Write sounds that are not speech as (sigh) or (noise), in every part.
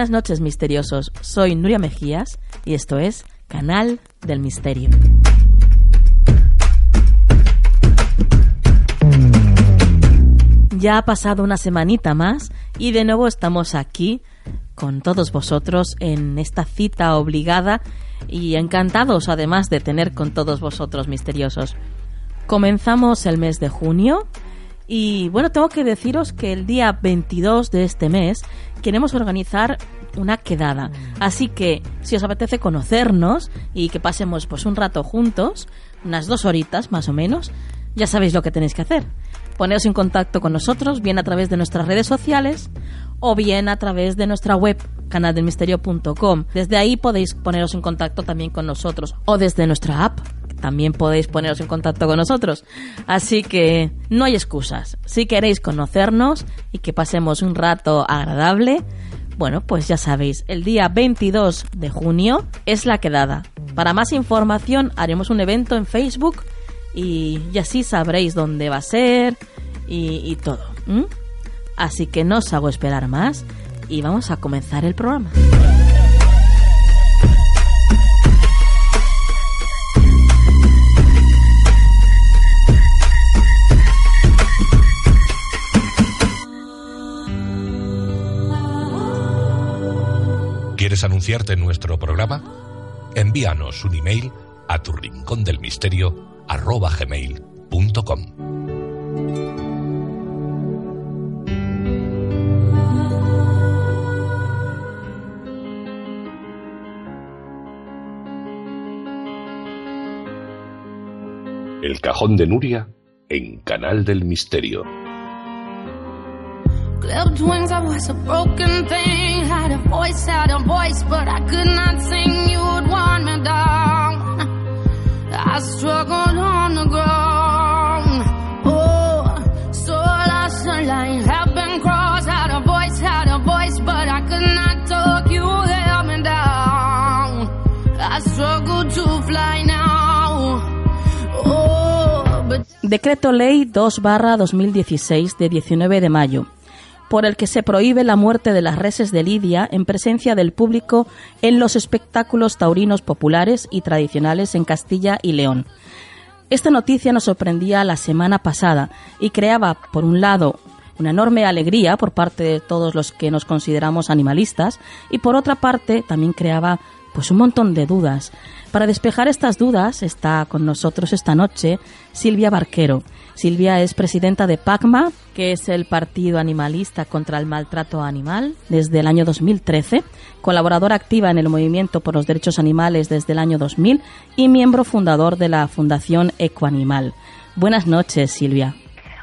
Buenas noches misteriosos, soy Nuria Mejías y esto es Canal del Misterio. Ya ha pasado una semanita más y de nuevo estamos aquí con todos vosotros en esta cita obligada y encantados además de tener con todos vosotros misteriosos. Comenzamos el mes de junio y bueno, tengo que deciros que el día 22 de este mes queremos organizar una quedada. Así que si os apetece conocernos y que pasemos pues un rato juntos, unas dos horitas más o menos, ya sabéis lo que tenéis que hacer. Poneros en contacto con nosotros, bien a través de nuestras redes sociales o bien a través de nuestra web canaldelmisterio.com. Desde ahí podéis poneros en contacto también con nosotros o desde nuestra app también podéis poneros en contacto con nosotros. Así que no hay excusas. Si queréis conocernos y que pasemos un rato agradable, bueno, pues ya sabéis, el día 22 de junio es la quedada. Para más información haremos un evento en Facebook y, así sabréis dónde va a ser y, todo. Así que no os hago esperar más y vamos a comenzar el programa. ¿Quieres anunciarte nuestro programa? Envíanos un email a tu rincón del misterio arroba gmail.com. El cajón de Nuria en Canal del Misterio. I was a broken thing. Had a voice, had a voice, but I could not sing. You would want me down. I struggled on the ground. Oh, so. Have been. Had a voice, had a voice, but I could not talk. You me down. I struggle to fly now. Oh. Decreto Ley 2 barra 2016 de 19 de mayo por el que se prohíbe la muerte de las reses de Lidia en presencia del público en los espectáculos taurinos populares y tradicionales en Castilla y León. Esta noticia nos sorprendía la semana pasada y creaba, por un lado, una enorme alegría por parte de todos los que nos consideramos animalistas y por otra parte también creaba pues un montón de dudas. Para despejar estas dudas está con nosotros esta noche Silvia Barquero. Silvia es presidenta de PACMA, que es el Partido Animalista contra el Maltrato Animal, desde el año 2013, colaboradora activa en el movimiento por los derechos animales desde el año 2000 y miembro fundador de la Fundación Ecoanimal. Buenas noches, Silvia.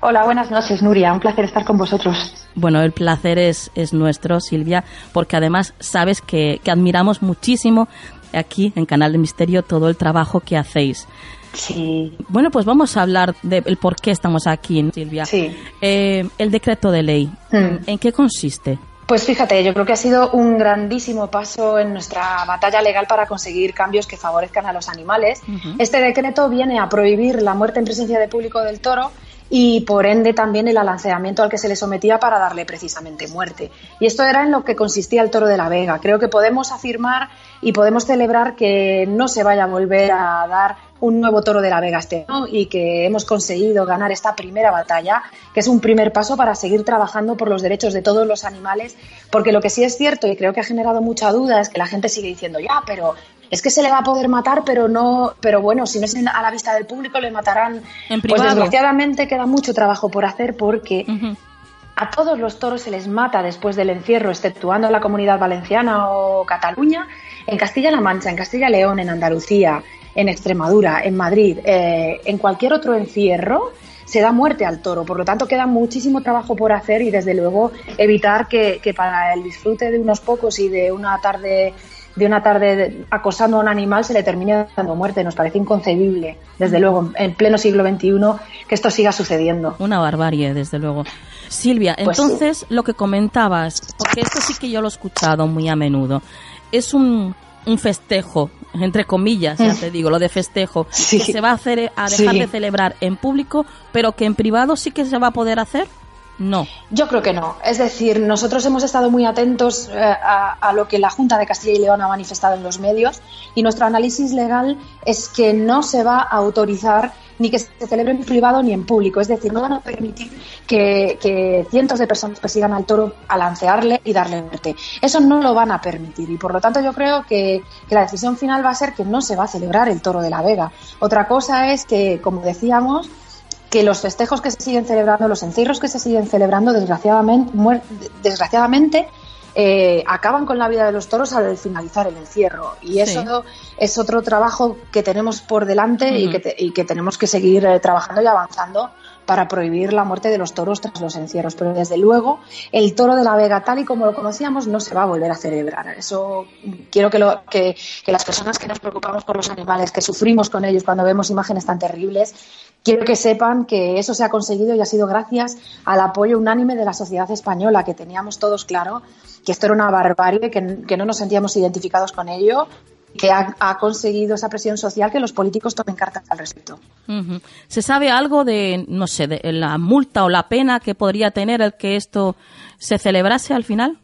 Hola, buenas noches, Nuria. Un placer estar con vosotros. Bueno, el placer es, es nuestro, Silvia, porque además sabes que, que admiramos muchísimo aquí en Canal de Misterio todo el trabajo que hacéis. Sí. Bueno, pues vamos a hablar del por qué estamos aquí, Silvia. Sí. Eh, el decreto de ley, Hmm. ¿en qué consiste? Pues fíjate, yo creo que ha sido un grandísimo paso en nuestra batalla legal para conseguir cambios que favorezcan a los animales. Este decreto viene a prohibir la muerte en presencia de público del toro y por ende también el alanceamiento al que se le sometía para darle precisamente muerte. Y esto era en lo que consistía el toro de la Vega. Creo que podemos afirmar y podemos celebrar que no se vaya a volver a dar un nuevo toro de la Vega este y que hemos conseguido ganar esta primera batalla, que es un primer paso para seguir trabajando por los derechos de todos los animales, porque lo que sí es cierto y creo que ha generado mucha duda es que la gente sigue diciendo, ya, pero es que se le va a poder matar, pero no, pero bueno, si no es a la vista del público le matarán. En pues desgraciadamente queda mucho trabajo por hacer porque a todos los toros se les mata después del encierro, exceptuando la comunidad valenciana o Cataluña, en Castilla-La Mancha, en Castilla-León, en Andalucía, en Extremadura, en Madrid, eh, en cualquier otro encierro se da muerte al toro. Por lo tanto, queda muchísimo trabajo por hacer y, desde luego, evitar que, que para el disfrute de unos pocos y de una tarde de una tarde de- acosando a un animal se le termine dando muerte. Nos parece inconcebible, desde luego, en pleno siglo XXI, que esto siga sucediendo. Una barbarie, desde luego. Silvia, Pues entonces lo que comentabas, porque esto sí que yo lo he escuchado muy a menudo, es un, un festejo, entre comillas, ya Mm. te digo, lo de festejo, Sí. que se va a, hacer, a dejar Sí. de celebrar en público, pero que en privado sí que se va a poder hacer. No. Yo creo que no. Es decir, nosotros hemos estado muy atentos eh, a, a lo que la Junta de Castilla y León ha manifestado en los medios y nuestro análisis legal es que no se va a autorizar ni que se celebre en privado ni en público. Es decir, no van a permitir que, cientos de personas persigan al toro a lancearle y darle muerte. Eso no lo van a permitir y por lo tanto yo creo que, que la decisión final va a ser que no se va a celebrar el toro de la Vega. Otra cosa es que, como decíamos, que los festejos que se siguen celebrando, los encierros que se siguen celebrando, desgraciadamente, desgraciadamente eh, acaban con la vida de los toros al finalizar el encierro. Y eso es otro trabajo que tenemos por delante y, que te- y que tenemos que seguir eh, trabajando y avanzando para prohibir la muerte de los toros tras los encierros. Pero desde luego, el toro de la Vega, tal y como lo conocíamos, no se va a volver a celebrar. Eso quiero que, lo, que, que las personas que nos preocupamos por los animales, que sufrimos con ellos cuando vemos imágenes tan terribles, quiero que sepan que eso se ha conseguido y ha sido gracias al apoyo unánime de la sociedad española, que teníamos todos claro que esto era una barbarie, que no nos sentíamos identificados con ello, que ha, conseguido esa presión social que los políticos tomen cartas al respecto. ¿Se sabe algo de, no sé, de la multa o la pena que podría tener el que esto se celebrase al final?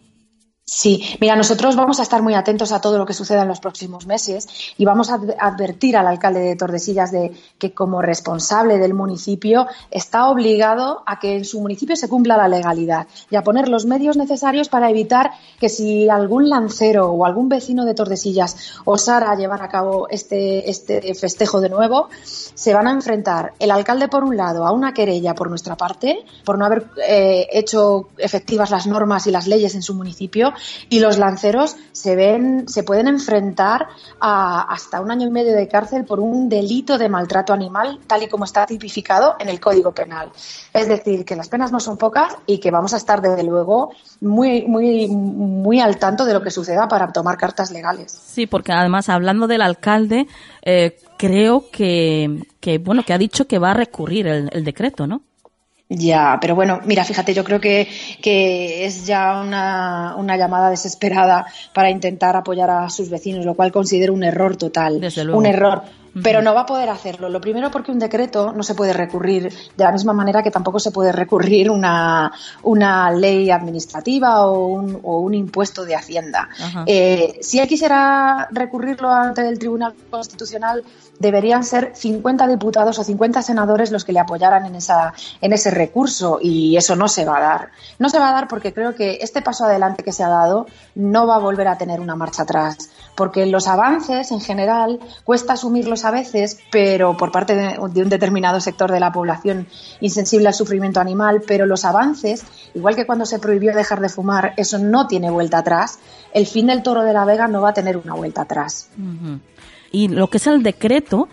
Sí, mira, nosotros vamos a estar muy atentos a todo lo que suceda en los próximos meses y vamos a adv- advertir al alcalde de Tordesillas de que como responsable del municipio está obligado a que en su municipio se cumpla la legalidad y a poner los medios necesarios para evitar que si algún lancero o algún vecino de Tordesillas osara llevar a cabo este, este festejo de nuevo, se van a enfrentar el alcalde por un lado a una querella por nuestra parte por no haber eh, hecho efectivas las normas y las leyes en su municipio y los lanceros se ven se pueden enfrentar a hasta un año y medio de cárcel por un delito de maltrato animal tal y como está tipificado en el Código Penal. Es decir, que las penas no son pocas y que vamos a estar desde luego muy muy muy al tanto de lo que suceda para tomar cartas legales. Sí, porque además hablando del alcalde, eh, creo que, que, bueno, que ha dicho que va a recurrir el, el decreto, ¿no? Ya, pero bueno, mira, fíjate, yo creo que, que es ya una, una llamada desesperada para intentar apoyar a sus vecinos, lo cual considero un error total. Desde luego. Un error. Pero no va a poder hacerlo. Lo primero porque un decreto no se puede recurrir de la misma manera que tampoco se puede recurrir una, una ley administrativa o un, o un impuesto de Hacienda. Eh, si él quisiera recurrirlo ante el Tribunal Constitucional, deberían ser 50 diputados o 50 senadores los que le apoyaran en, esa, en ese recurso y eso no se va a dar. No se va a dar porque creo que este paso adelante que se ha dado no va a volver a tener una marcha atrás. Porque los avances, en general, cuesta asumirlos a veces, pero por parte de, un determinado sector de la población insensible al sufrimiento animal, pero los avances, igual que cuando se prohibió dejar de fumar, eso no tiene vuelta atrás. El fin del toro de la Vega no va a tener una vuelta atrás. Y lo que es el decreto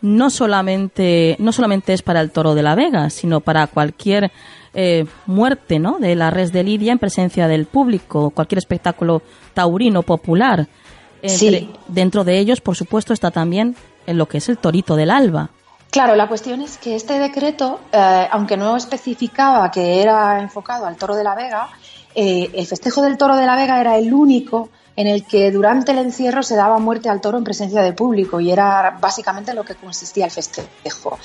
no solamente, no solamente es para el toro de la Vega, sino para cualquier eh, muerte ¿no? de la res de Lidia en presencia del público, cualquier espectáculo taurino popular. Entre- Sí. Dentro de ellos, por supuesto, está también en lo que es el torito del alba. Claro, la cuestión es que este decreto, eh, aunque no especificaba que era enfocado al toro de la Vega, eh, el festejo del toro de la Vega era el único en el que durante el encierro se daba muerte al toro en presencia de público y era básicamente lo que consistía el festejo.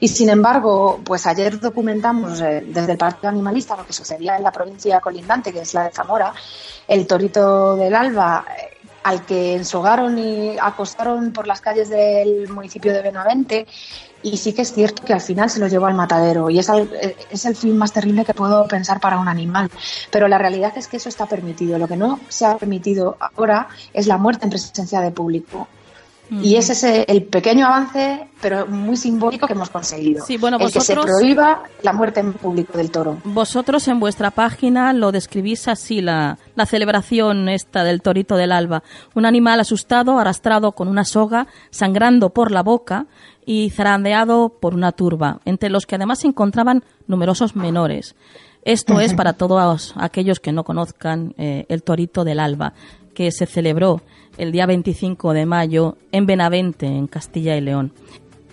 Y sin embargo, pues ayer documentamos eh, desde el Partido Animalista lo que sucedía en la provincia colindante, que es la de Zamora, el torito del Alba al que ensogaron y acostaron por las calles del municipio de Benavente y sí que es cierto que al final se lo llevó al matadero y es, es el fin más terrible que puedo pensar para un animal. Pero la realidad es que eso está permitido. Lo que no se ha permitido ahora es la muerte en presencia de público. Y ese es el pequeño avance, pero muy simbólico que hemos conseguido. Sí, bueno, el que se prohíba la muerte en público del toro. Vosotros en vuestra página lo describís así, la, la celebración esta del torito del alba. Un animal asustado, arrastrado con una soga, sangrando por la boca y zarandeado por una turba, entre los que además se encontraban numerosos menores. Esto es (laughs) para todos aquellos que no conozcan eh, el torito del alba, que se celebró el día 25 de mayo en Benavente, en Castilla y León.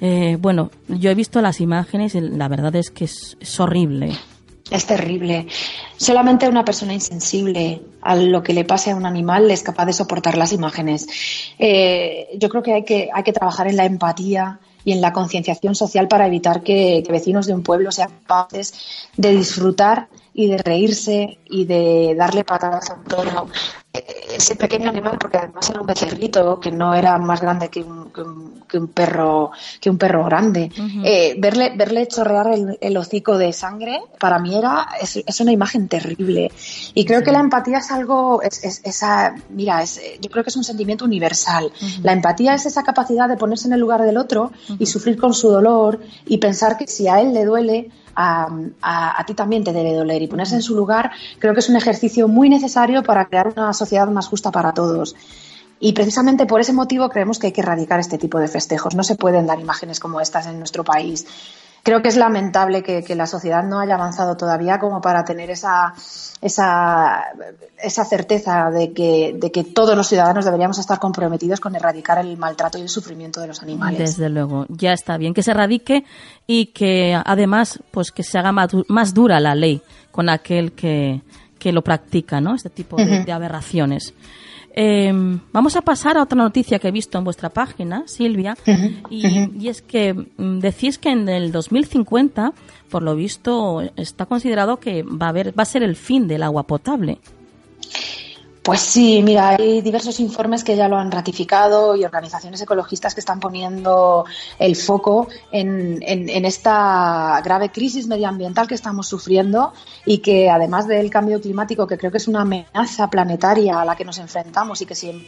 Eh, bueno, yo he visto las imágenes y la verdad es que es, horrible. Es terrible. Solamente una persona insensible a lo que le pase a un animal es capaz de soportar las imágenes. Eh, yo creo que hay, que hay que trabajar en la empatía y en la concienciación social para evitar que, vecinos de un pueblo sean capaces de disfrutar y de reírse y de darle patadas a un toro. Ese pequeño animal, porque además era un becerrito que no era más grande que un, que un, perro que un perro grande. Eh, verle verle chorrear el, hocico de sangre para mí era es, una imagen terrible. Y creo que la empatía es algo es, esa mira es, yo creo que es un sentimiento universal. La empatía es esa capacidad de ponerse en el lugar del otro y sufrir con su dolor y pensar que si a él le duele a, ti también te debe doler y ponerse en su lugar creo que es un ejercicio muy necesario para crear una sociedad más justa para todos. Y precisamente por ese motivo creemos que hay que erradicar este tipo de festejos. No se pueden dar imágenes como estas en nuestro país creo que es lamentable que, la sociedad no haya avanzado todavía como para tener esa, esa, esa certeza de que, de que todos los ciudadanos deberíamos estar comprometidos con erradicar el maltrato y el sufrimiento de los animales. Desde luego, ya está bien que se erradique y que además pues que se haga más, dura la ley con aquel que, que lo practica, ¿no? Este tipo de aberraciones. Em, vamos a pasar a otra noticia que he visto en vuestra página, Silvia, y, es que mm, decís que en el 2050, por lo visto, está considerado que va a, haber, va a ser el fin del agua potable. Pues sí, mira, hay diversos informes que ya lo han ratificado y organizaciones ecologistas que están poniendo el foco en, esta grave crisis medioambiental que estamos sufriendo y que además del cambio climático, que creo que es una amenaza planetaria a la que nos enfrentamos y que si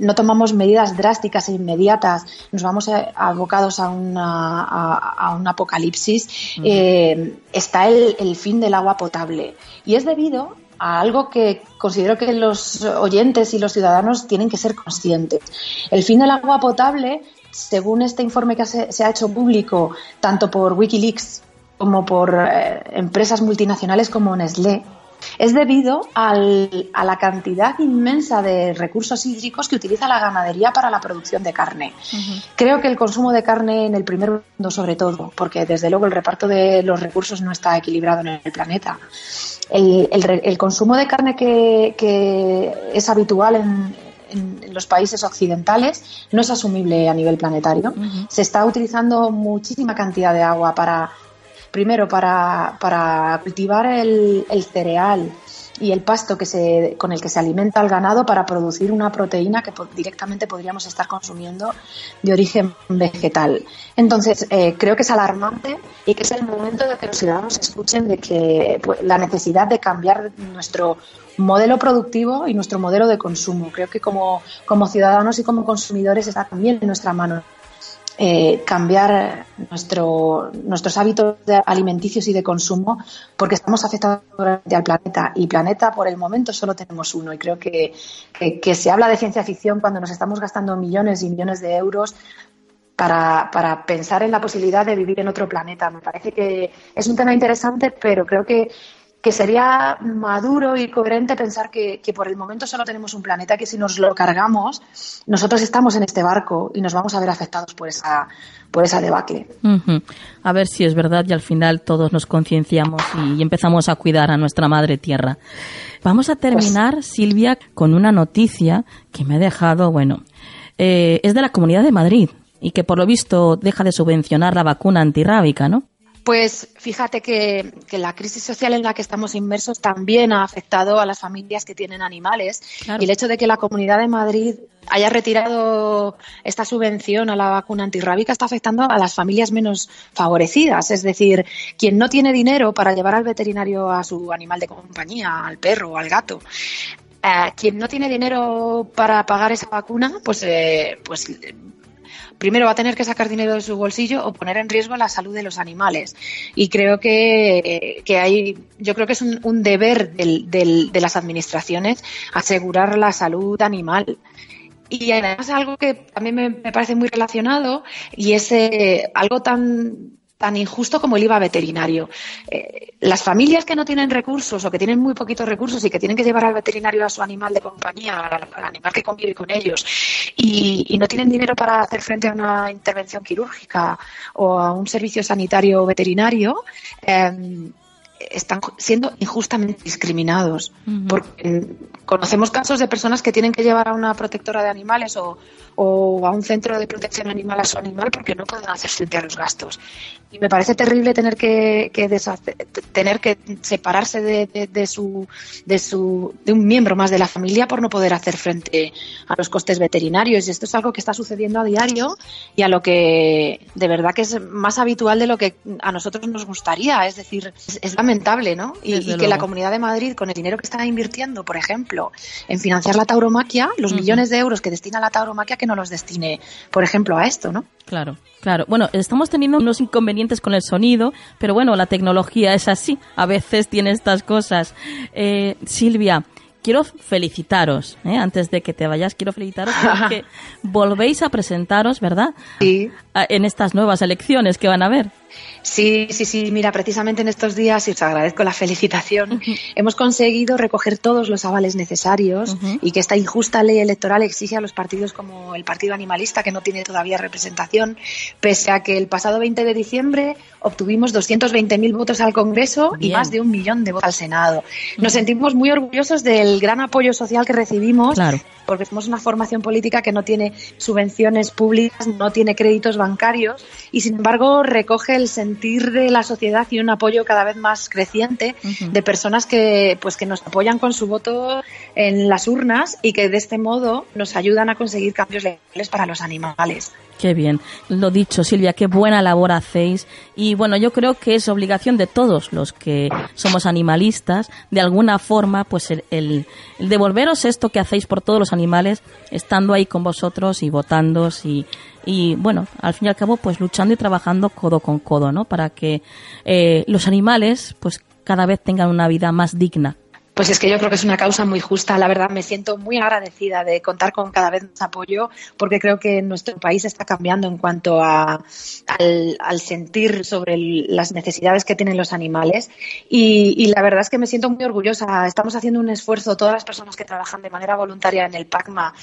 no tomamos medidas drásticas e inmediatas nos vamos abocados a, una, a, un apocalipsis, eh, está el, el fin del agua potable. Y es debido a algo que considero que los oyentes y los ciudadanos tienen que ser conscientes. El fin del agua potable, según este informe que se ha hecho público tanto por Wikileaks como por eh, empresas multinacionales como Nestlé, es debido a la cantidad inmensa de recursos hídricos que utiliza la ganadería para la producción de carne. Creo que el consumo de carne en el primer mundo, sobre todo, porque desde luego el reparto de los recursos no está equilibrado en el planeta, el, consumo de carne que, es habitual en, los países occidentales no es asumible a nivel planetario. Se está utilizando muchísima cantidad de agua para, primero, para, para cultivar el, el cereal, y el pasto que se, con el que se alimenta el ganado para producir una proteína que directamente podríamos estar consumiendo de origen vegetal. Entonces, eh, creo que es alarmante y que es el momento de que los ciudadanos escuchen de que pues, la necesidad de cambiar nuestro modelo productivo y nuestro modelo de consumo. Creo que como, como ciudadanos y como consumidores está también en nuestra mano eh, cambiar nuestro, nuestros hábitos alimenticios y de consumo porque estamos afectando al planeta y planeta por el momento solo tenemos uno y creo que, que, se habla de ciencia ficción cuando nos estamos gastando millones y millones de euros para, para, pensar en la posibilidad de vivir en otro planeta. Me parece que es un tema interesante, pero creo que que sería maduro y coherente pensar que, que, por el momento solo tenemos un planeta, que si nos lo cargamos, nosotros estamos en este barco y nos vamos a ver afectados por esa, por esa debacle. Uh -huh. A ver si es verdad y al final todos nos concienciamos y empezamos a cuidar a nuestra madre tierra. Vamos a terminar, pues... Silvia, con una noticia que me ha dejado, bueno, eh, es de la Comunidad de Madrid y que por lo visto deja de subvencionar la vacuna antirrábica, ¿no? Pues fíjate que, que, la crisis social en la que estamos inmersos también ha afectado a las familias que tienen animales claro. y el hecho de que la Comunidad de Madrid haya retirado esta subvención a la vacuna antirrábica está afectando a las familias menos favorecidas, es decir, quien no tiene dinero para llevar al veterinario a su animal de compañía, al perro o al gato, eh, quien no tiene dinero para pagar esa vacuna, pues, eh, pues primero va a tener que sacar dinero de su bolsillo o poner en riesgo la salud de los animales. Y creo que, que hay, yo creo que es un, un deber del, del, de las administraciones asegurar la salud animal. Y además algo que también me, parece muy relacionado y es eh, algo tan tan injusto como el IVA veterinario. Eh, las familias que no tienen recursos o que tienen muy poquitos recursos y que tienen que llevar al veterinario a su animal de compañía, al, al animal que convive con ellos, y, y, no tienen dinero para hacer frente a una intervención quirúrgica o a un servicio sanitario veterinario, eh, están siendo injustamente discriminados. Uh -huh. Porque conocemos casos de personas que tienen que llevar a una protectora de animales o, o, a un centro de protección animal a su animal porque no pueden hacer frente a los gastos. Y me parece terrible tener que, que deshacer, tener que separarse de, de, de, su, de, su, de un miembro más de la familia por no poder hacer frente a los costes veterinarios. Y esto es algo que está sucediendo a diario y a lo que de verdad que es más habitual de lo que a nosotros nos gustaría. Es decir, es, es lamentable, ¿no? Y, y que la Comunidad de Madrid, con el dinero que está invirtiendo, por ejemplo, en financiar la tauromaquia, los uh -huh. millones de euros que destina la tauromaquia, que no los destine, por ejemplo, a esto, ¿no? Claro, claro. Bueno, estamos teniendo unos inconvenientes con el sonido, pero bueno, la tecnología es así. A veces tiene estas cosas. Eh, Silvia, quiero felicitaros, ¿eh? antes de que te vayas, quiero felicitaros (laughs) porque volvéis a presentaros, ¿verdad? Sí. En estas nuevas elecciones que van a haber. Sí, sí, sí. Mira, precisamente en estos días, y os agradezco la felicitación, uh -huh. hemos conseguido recoger todos los avales necesarios uh -huh. y que esta injusta ley electoral exige a los partidos como el Partido Animalista, que no tiene todavía representación, pese a que el pasado 20 de diciembre obtuvimos 220.000 votos al Congreso Bien. y más de un millón de votos al Senado. Nos uh -huh. sentimos muy orgullosos del gran apoyo social que recibimos. Claro porque somos una formación política que no tiene subvenciones públicas, no tiene créditos bancarios y sin embargo recoge el sentir de la sociedad y un apoyo cada vez más creciente uh -huh. de personas que pues que nos apoyan con su voto en las urnas y que de este modo nos ayudan a conseguir cambios legales para los animales. Qué bien. Lo dicho, Silvia, qué buena labor hacéis. Y bueno, yo creo que es obligación de todos los que somos animalistas, de alguna forma, pues el, el, el devolveros esto que hacéis por todos los animales, estando ahí con vosotros y votando y, y bueno, al fin y al cabo, pues luchando y trabajando codo con codo, ¿no? Para que eh, los animales, pues cada vez tengan una vida más digna. Pues es que yo creo que es una causa muy justa. La verdad, me siento muy agradecida de contar con cada vez más apoyo, porque creo que nuestro país está cambiando en cuanto a, al, sentir sobre las necesidades que tienen los animales. Y, y, la verdad es que me siento muy orgullosa. Estamos haciendo un esfuerzo, todas las personas que trabajan de manera voluntaria en el PACMA,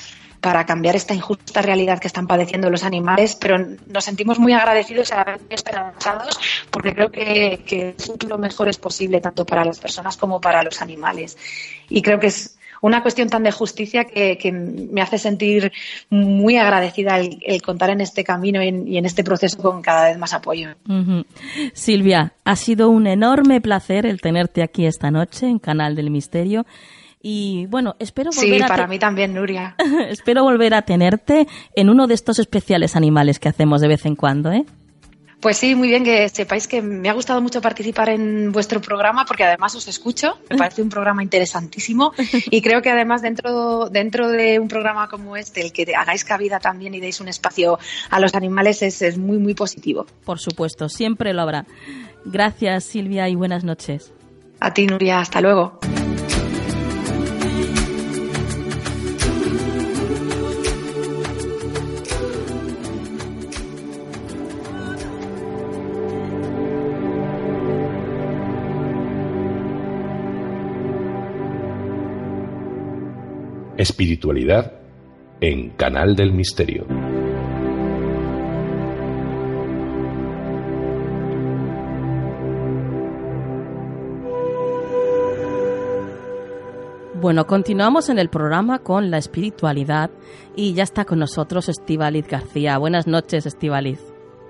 para cambiar esta injusta realidad que están padeciendo los animales, pero nos sentimos muy agradecidos y esperanzados porque creo que, que el futuro mejor es posible tanto para las personas como para los animales. Y creo que es una cuestión tan de justicia que, me hace sentir muy agradecida el, contar en este camino y en, este proceso con cada vez más apoyo. Silvia, ha sido un enorme placer el tenerte aquí esta noche en Canal del Misterio. Y bueno, espero volver sí, a para mí también, Nuria. (laughs) espero volver a tenerte en uno de estos especiales animales que hacemos de vez en cuando, ¿eh? Pues sí, muy bien que sepáis que me ha gustado mucho participar en vuestro programa porque además os escucho, me parece un programa interesantísimo (laughs) y creo que además dentro, dentro de un programa como este, el que hagáis cabida también y deis un espacio a los animales es, es muy, muy positivo. Por supuesto, siempre lo habrá. Gracias Silvia y buenas noches. A ti, Nuria, hasta luego. Espiritualidad en Canal del Misterio. Bueno, continuamos en el programa con la espiritualidad y ya está con nosotros Estivaliz García. Buenas noches, Estivaliz.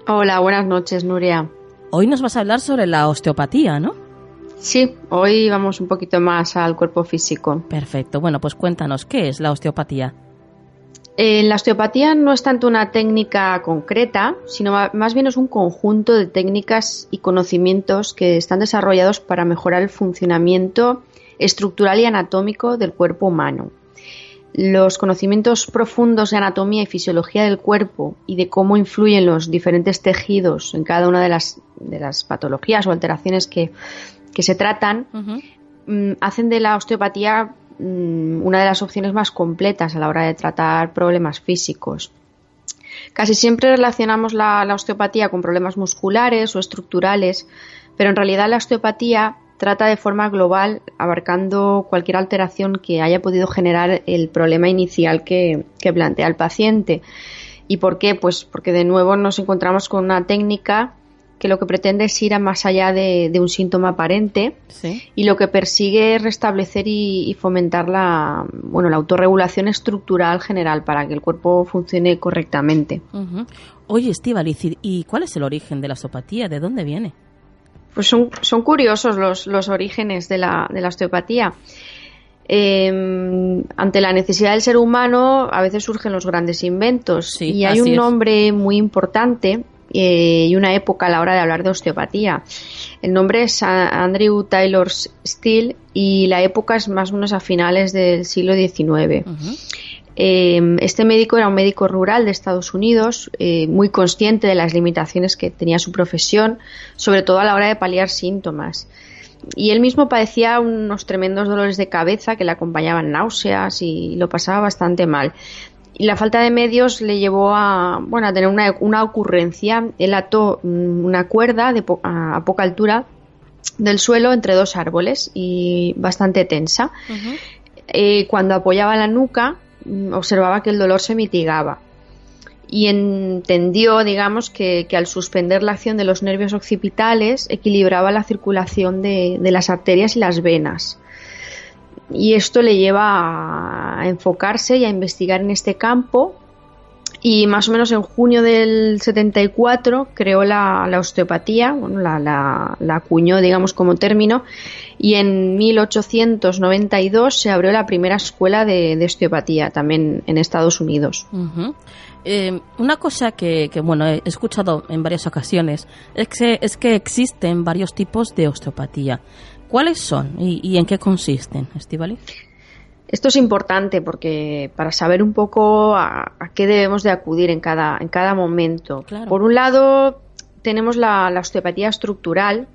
Hola, buenas noches, Nuria. Hoy nos vas a hablar sobre la osteopatía, ¿no? Sí, hoy vamos un poquito más al cuerpo físico. Perfecto. Bueno, pues cuéntanos, ¿qué es la osteopatía? Eh, la osteopatía no es tanto una técnica concreta, sino más bien es un conjunto de técnicas y conocimientos que están desarrollados para mejorar el funcionamiento estructural y anatómico del cuerpo humano. Los conocimientos profundos de anatomía y fisiología del cuerpo y de cómo influyen los diferentes tejidos en cada una de las, de las patologías o alteraciones que, que se tratan, mm, hacen de la osteopatía mm, una de las opciones más completas a la hora de tratar problemas físicos. Casi siempre relacionamos la, osteopatía con problemas musculares o estructurales, pero en realidad la osteopatía trata de forma global, abarcando cualquier alteración que haya podido generar el problema inicial que, que, plantea el paciente. ¿Y por qué? Pues porque de nuevo nos encontramos con una técnica que lo que pretende es ir a más allá de, un síntoma aparente y lo que persigue es restablecer y, fomentar la, bueno, la autorregulación estructural general para que el cuerpo funcione correctamente. Oye, Estíbaliz, ¿y cuál es el origen de la osteopatía? ¿De dónde viene? Pues son, son curiosos los, los orígenes de la, de la osteopatía. Em, ante la necesidad del ser humano a veces surgen los grandes inventos y hay un nombre muy importante eh, y una época a la hora de hablar de osteopatía. El nombre es Andrew Taylor Steele y la época es más o menos a finales del siglo XIX. Eh, este médico era un médico rural de Estados Unidos, eh, muy consciente de las limitaciones que tenía su profesión, sobre todo a la hora de paliar síntomas. Y él mismo padecía unos tremendos dolores de cabeza que le acompañaban náuseas y lo pasaba bastante mal y la falta de medios le llevó a, bueno, a tener una, una ocurrencia. Él ató mm, una cuerda de a, poca altura del suelo entre dos árboles y bastante tensa. Eh, cuando apoyaba la nuca, mm, observaba que el dolor se mitigaba y entendió, digamos, que, al suspender la acción de los nervios occipitales equilibraba la circulación de, de las arterias y las venas y esto le lleva a enfocarse y a investigar en este campo y más o menos en junio del 74 creó la, osteopatía, bueno, la, la, acuñó digamos como término y en 1892 se abrió la primera escuela de, osteopatía también en Estados Unidos. Eh, una cosa que, que, bueno, he escuchado en varias ocasiones es que, es que existen varios tipos de osteopatía. ¿Cuáles son y, en qué consisten, Estivali? Esto es importante porque para saber un poco a, qué debemos de acudir en cada, en cada momento. Por un lado, tenemos la, osteopatía estructural,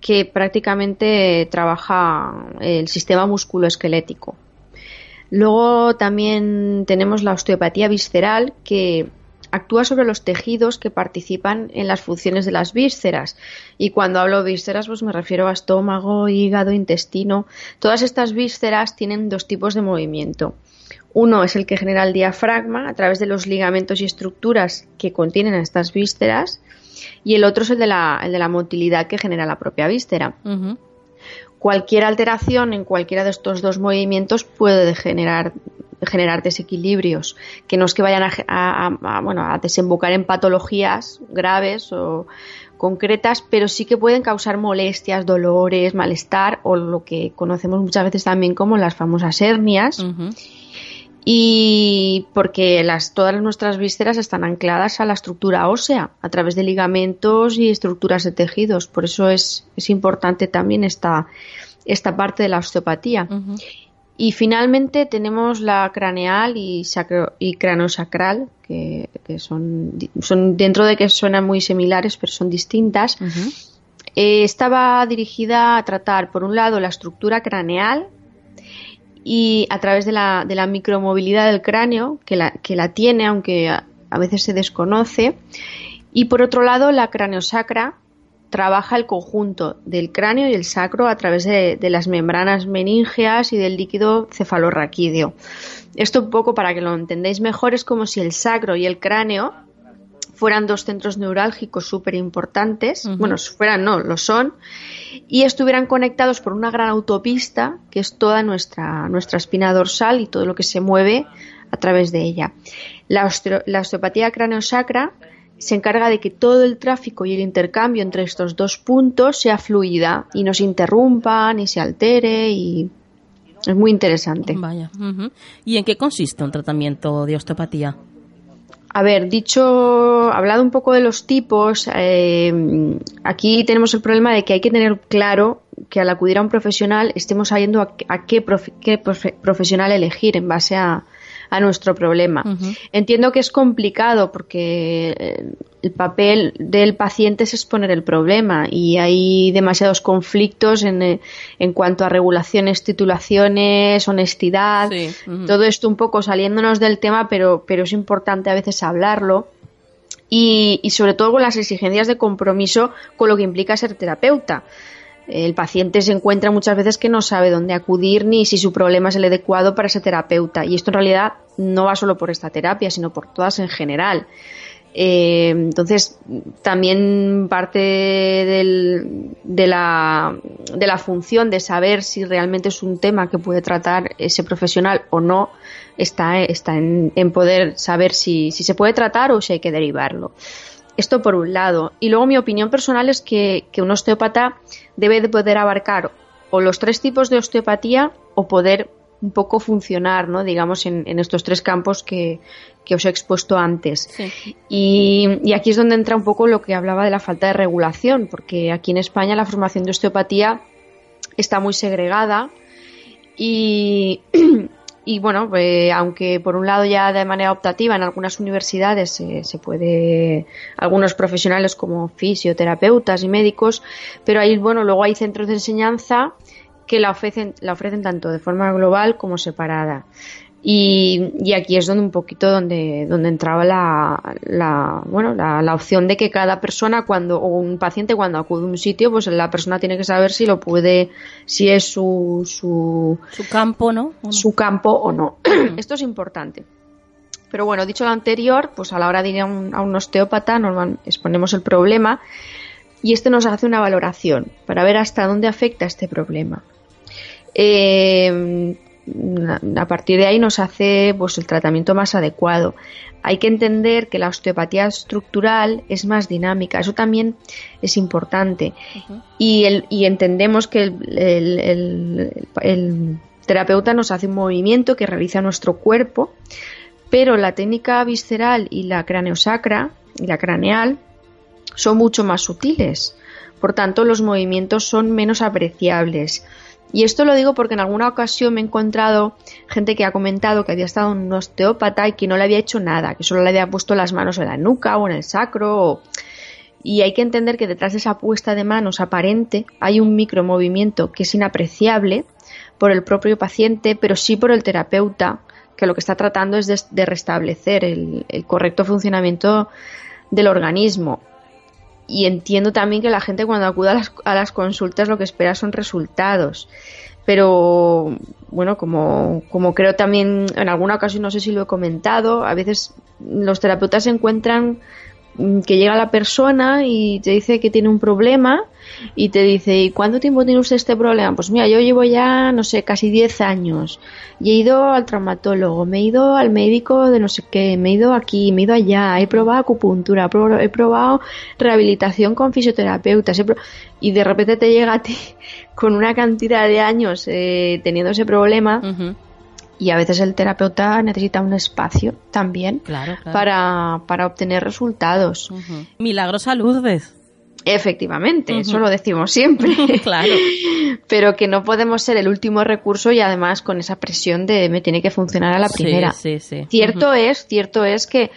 que prácticamente trabaja el sistema musculoesquelético. Luego también tenemos la osteopatía visceral, que actúa sobre los tejidos que participan en las funciones de las vísceras. Y cuando hablo de vísceras, pues me refiero a estómago, hígado, intestino. Todas estas vísceras tienen dos tipos de movimiento. Uno es el que genera el diafragma a través de los ligamentos y estructuras que contienen estas vísceras y el otro es el de la, el de la motilidad que genera la propia víscera. Cualquier alteración en cualquiera de estos dos movimientos puede generar generar desequilibrios que no es que vayan a, bueno, a desembocar en patologías graves o concretas, pero sí que pueden causar molestias, dolores, malestar o lo que conocemos muchas veces también como las famosas hernias. Y porque las, todas nuestras vísceras están ancladas a la estructura ósea a través de ligamentos y estructuras de tejidos. Por eso es, es importante también esta, esta parte de la osteopatía. Y finalmente tenemos la craneal y, sacro, y cranosacral, que, son, son dentro de que suenan muy similares, pero son distintas. Eh, estaba dirigida a tratar, por un lado, la estructura craneal y a través de la, de la micromovilidad del cráneo, que la, que la tiene, aunque a, a veces se desconoce, y por otro lado, la craneosacra, trabaja el conjunto del cráneo y el sacro a través de, las membranas meníngeas y del líquido cefalorraquídeo. Esto un poco para que lo entendáis mejor es como si el sacro y el cráneo fueran dos centros neurálgicos súper importantes, bueno, fueran no, lo son, y estuvieran conectados por una gran autopista que es toda nuestra, nuestra espina dorsal y todo lo que se mueve a través de ella. La, osteopatía cráneo-sacra se encarga de que todo el tráfico y el intercambio entre estos dos puntos sea fluida y no se interrumpa ni se altere y es muy interesante. Vaya. ¿Y en qué consiste un tratamiento de osteopatía? A ver, dicho, hablado un poco de los tipos, eh, aquí tenemos el problema de que hay que tener claro que al acudir a un profesional estemos sabiendo a, qué, qué profesional elegir en base a, a nuestro problema. Entiendo que es complicado porque eh, el papel del paciente es exponer el problema y hay demasiados conflictos en, eh, en cuanto a regulaciones, titulaciones, honestidad, todo esto un poco saliéndonos del tema, pero, pero es importante a veces hablarlo. Y, y sobre todo con las exigencias de compromiso con lo que implica ser terapeuta el paciente se encuentra muchas veces que no sabe dónde acudir ni si su problema es el adecuado para ese terapeuta. Y esto en realidad no va solo por esta terapia, sino por todas en general. Eh, entonces, también parte de, la, de la función de saber si realmente es un tema que puede tratar ese profesional o no, está, está en, poder saber si, si se puede tratar o si hay que derivarlo. Esto por un lado. Y luego mi opinión personal es que, un osteópata debe de poder abarcar o los tres tipos de osteopatía o poder un poco funcionar, ¿no? digamos, en, estos tres campos que, os he expuesto antes. Y, aquí es donde entra un poco lo que hablaba de la falta de regulación, porque aquí en España la formación de osteopatía está muy segregada y, (clears throat) y bueno, eh, aunque por un lado ya de manera optativa en algunas universidades se puede, algunos profesionales como fisioterapeutas y médicos, pero ahí, bueno, luego hay centros de enseñanza que la ofrecen, la ofrecen tanto de forma global como separada. Y, aquí es donde un poquito donde, donde entraba la, la bueno, la, opción de que cada persona cuando, o un paciente cuando acude a un sitio, pues la persona tiene que saber si lo puede, si es su, su, campo, ¿no? Su campo o no. (clears throat) (clears throat) Esto es importante. Pero bueno, dicho lo anterior, pues a la hora de ir a un, a un osteópata, normal, exponemos el problema y este nos hace una valoración para ver hasta dónde afecta este problema. Eh, a partir de ahí nos hace pues el tratamiento más adecuado. Hay que entender que la osteopatía estructural es más dinámica, eso también es importante. y, el, y, entendemos que el, el, terapeuta nos hace un movimiento que realiza nuestro cuerpo, pero la técnica visceral y la craneosacra y la craneal son mucho más sutiles. Por tanto, los movimientos son menos apreciables. Y esto lo digo porque en alguna ocasión me he encontrado gente que ha comentado que había estado un osteópata y que no le había hecho nada, que solo le había puesto las manos en la nuca o en el sacro. Y hay que entender que detrás de esa puesta de manos aparente hay un micromovimiento que es inapreciable por el propio paciente, pero sí por el terapeuta, que lo que está tratando es de, restablecer el correcto funcionamiento del organismo y entiendo también que la gente cuando acude a las, a las consultas lo que espera son resultados. Pero bueno, como, como creo también en alguna ocasión, no sé si lo he comentado, a veces los terapeutas se encuentran que llega la persona y te dice que tiene un problema y te dice, ¿y cuánto tiempo tiene usted este problema? Pues mira, yo llevo ya, no sé, casi 10 años y he ido al traumatólogo, me he ido al médico de no sé qué, me he ido aquí, me he ido allá, he probado acupuntura, he probado rehabilitación con fisioterapeutas y de repente te llega a ti (laughs) con una cantidad de años eh, teniendo ese problema y a veces el terapeuta necesita un espacio también Para, para, obtener resultados. Milagros salud, ¿ves? Efectivamente, eso lo decimos siempre. (laughs) claro. Pero que no podemos ser el último recurso y además con esa presión de me tiene que funcionar a la primera. Sí, sí, Cierto es, cierto es que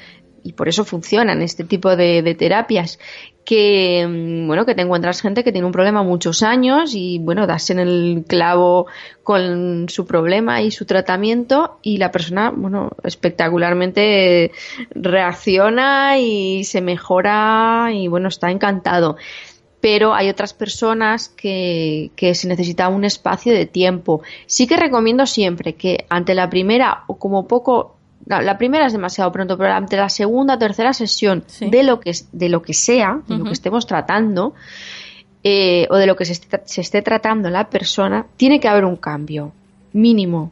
y por eso funcionan este tipo de, de, terapias que mm, bueno que te encuentras gente que tiene un problema muchos años y bueno das en el clavo con su problema y su tratamiento y la persona bueno espectacularmente reacciona y se mejora y bueno está encantado pero hay otras personas que, que se necesita un espacio de tiempo. Sí que recomiendo siempre que ante la primera o como poco la primera es demasiado pronto, pero ante la segunda o tercera sesión de lo que de lo que sea, de lo que estemos tratando, eh, o de lo que se esté, tratando la persona, tiene que haber un cambio mínimo,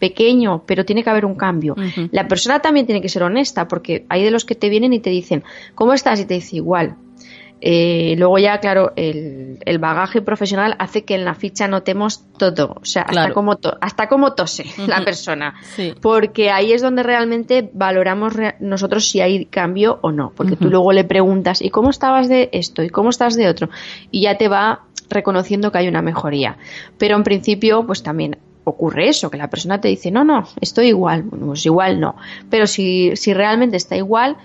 pequeño, pero tiene que haber un cambio. La persona también tiene que ser honesta, porque hay de los que te vienen y te dicen, ¿cómo estás? Y te dice igual. Eh, luego ya, claro, el, bagaje profesional hace que en la ficha notemos todo, o sea, hasta cómo, hasta cómo tose la persona, porque ahí es donde realmente valoramos nosotros si hay cambio o no, porque tú luego le preguntas, ¿y cómo estabas de esto? ¿y cómo estás de otro? Y ya te va reconociendo que hay una mejoría. Pero en principio, pues también ocurre eso, que la persona te dice, no, no, estoy igual, bueno, pues igual no. Pero si, si realmente está igual,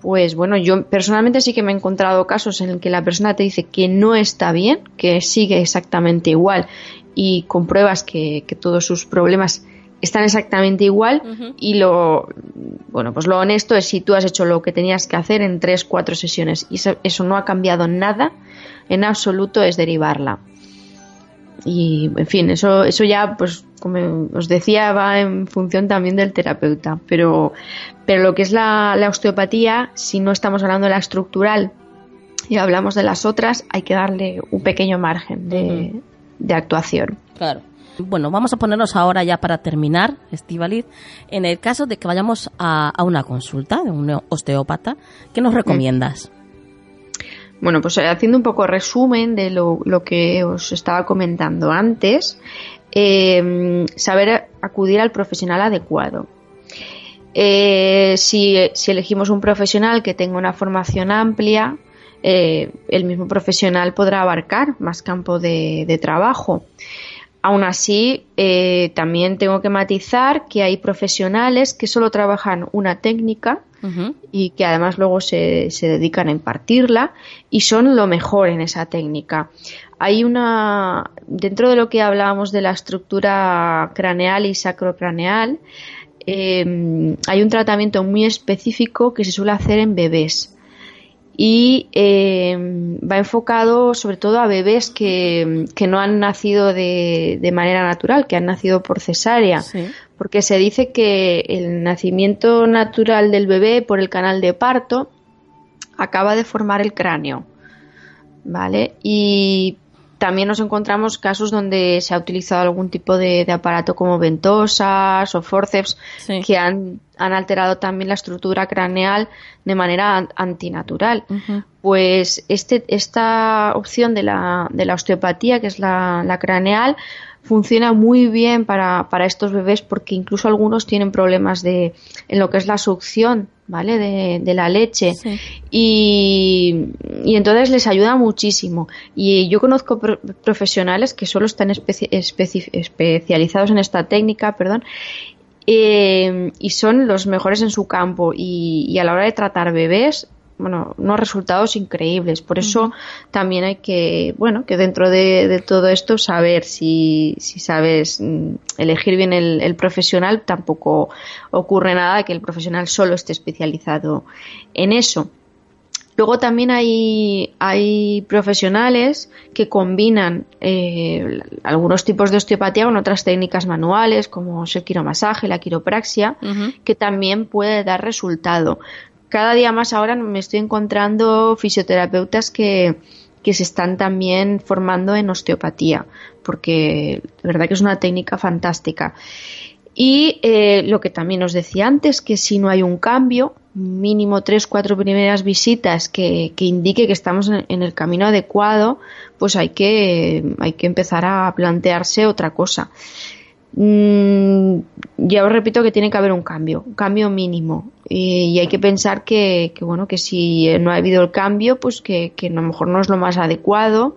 pues bueno, yo personalmente sí que me he encontrado casos en el que la persona te dice que no está bien, que sigue exactamente igual y compruebas que, que todos sus problemas están exactamente igual y lo bueno pues lo honesto es si tú has hecho lo que tenías que hacer en tres cuatro sesiones. Y eso, eso no ha cambiado nada en absoluto es derivarla y en fin eso eso ya pues como os decía va en función también del terapeuta pero pero lo que es la, osteopatía, si no estamos hablando de la estructural y hablamos de las otras, hay que darle un pequeño margen de, actuación. Claro. Bueno, vamos a ponernos ahora ya para terminar, Estivaliz, en el caso de que vayamos a, una consulta de un osteópata, ¿qué nos recomiendas? Bueno, pues eh, haciendo un poco resumen de lo, que os estaba comentando antes, eh, saber acudir al profesional adecuado. Eh, si, elegimos un profesional que tenga una formación amplia, eh, el mismo profesional podrá abarcar más campo de, trabajo. Aún así, eh, también tengo que matizar que hay profesionales que solo trabajan una técnica y que además luego se, se, dedican a impartirla y son lo mejor en esa técnica. Hay una, dentro de lo que hablábamos de la estructura craneal y sacrocraneal, Em, hay un tratamiento muy específico que se suele hacer en bebés y em, va enfocado sobre todo a bebés que, no han nacido de, manera natural, que han nacido por cesárea, porque se dice que el nacimiento natural del bebé por el canal de parto acaba de formar el cráneo. ¿Vale? Y también nos encontramos casos donde se ha utilizado algún tipo de, aparato como ventosas o forceps que han, alterado también la estructura craneal de manera antinatural. Pues este, esta opción de la, de la osteopatía, que es la, la craneal, funciona muy bien para, para, estos bebés porque incluso algunos tienen problemas de, en lo que es la succión ¿vale? De, la leche. Y, y, entonces les ayuda muchísimo. Y yo conozco profesionales que solo están especializados en esta técnica, perdón, eh, y son los mejores en su campo. Y, y, a la hora de tratar bebés bueno, unos resultados increíbles. Por eso también hay que, bueno, que dentro de, todo esto saber si, si sabes mm, elegir bien el, profesional, tampoco ocurre nada que el profesional solo esté especializado en eso. Luego también hay, hay profesionales que combinan eh, algunos tipos de osteopatía con otras técnicas manuales, como el quiromasaje, la quiropraxia, que también puede dar resultado cada día más ahora me estoy encontrando fisioterapeutas que, se están también formando en osteopatía, porque de verdad que es una técnica fantástica. Y eh, lo que también os decía antes, que si no hay un cambio, mínimo tres, cuatro primeras visitas que, que indique que estamos en, el camino adecuado, pues hay que, hay que empezar a plantearse otra cosa. Mm, ya os repito que tiene que haber un cambio, un cambio mínimo. Y, hay que pensar que, bueno, que si no ha habido el cambio, pues que, a lo mejor no es lo más adecuado.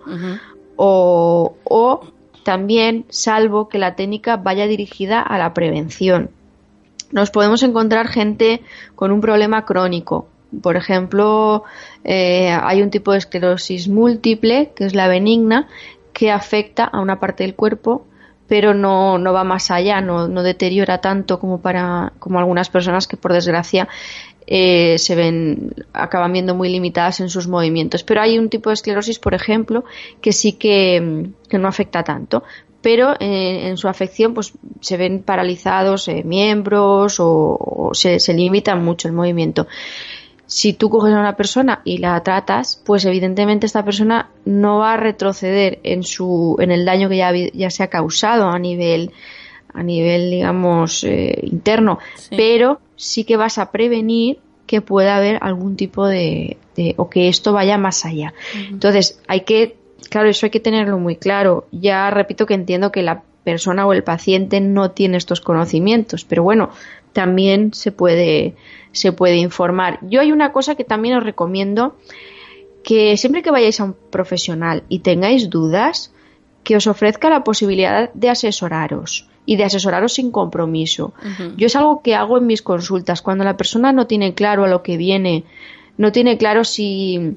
o, o también, salvo que la técnica vaya dirigida a la prevención. Nos podemos encontrar gente con un problema crónico. Por ejemplo, eh, hay un tipo de esclerosis múltiple, que es la benigna, que afecta a una parte del cuerpo pero no, no va más allá, no, no deteriora tanto como para como algunas personas que por desgracia eh, se ven acaban viendo muy limitadas en sus movimientos. Pero hay un tipo de esclerosis, por ejemplo, que sí que, no afecta tanto. Pero eh, en su afección pues se ven paralizados eh, miembros o, se, se limita mucho el movimiento si tú coges a una persona y la tratas, pues evidentemente esta persona no va a retroceder en su en el daño que ya, ya se ha causado a nivel a nivel digamos eh, interno, pero sí que vas a prevenir que pueda haber algún tipo de, o que esto vaya más allá. Entonces, hay que claro, eso hay que tenerlo muy claro. Ya repito que entiendo que la persona o el paciente no tiene estos conocimientos, pero bueno, también se puede se puede informar. Yo hay una cosa que también os recomiendo, que siempre que vayáis a un profesional y tengáis dudas, que os ofrezca la posibilidad de asesoraros y de asesoraros sin compromiso. Yo es algo que hago en mis consultas, cuando la persona no tiene claro a lo que viene, no tiene claro si,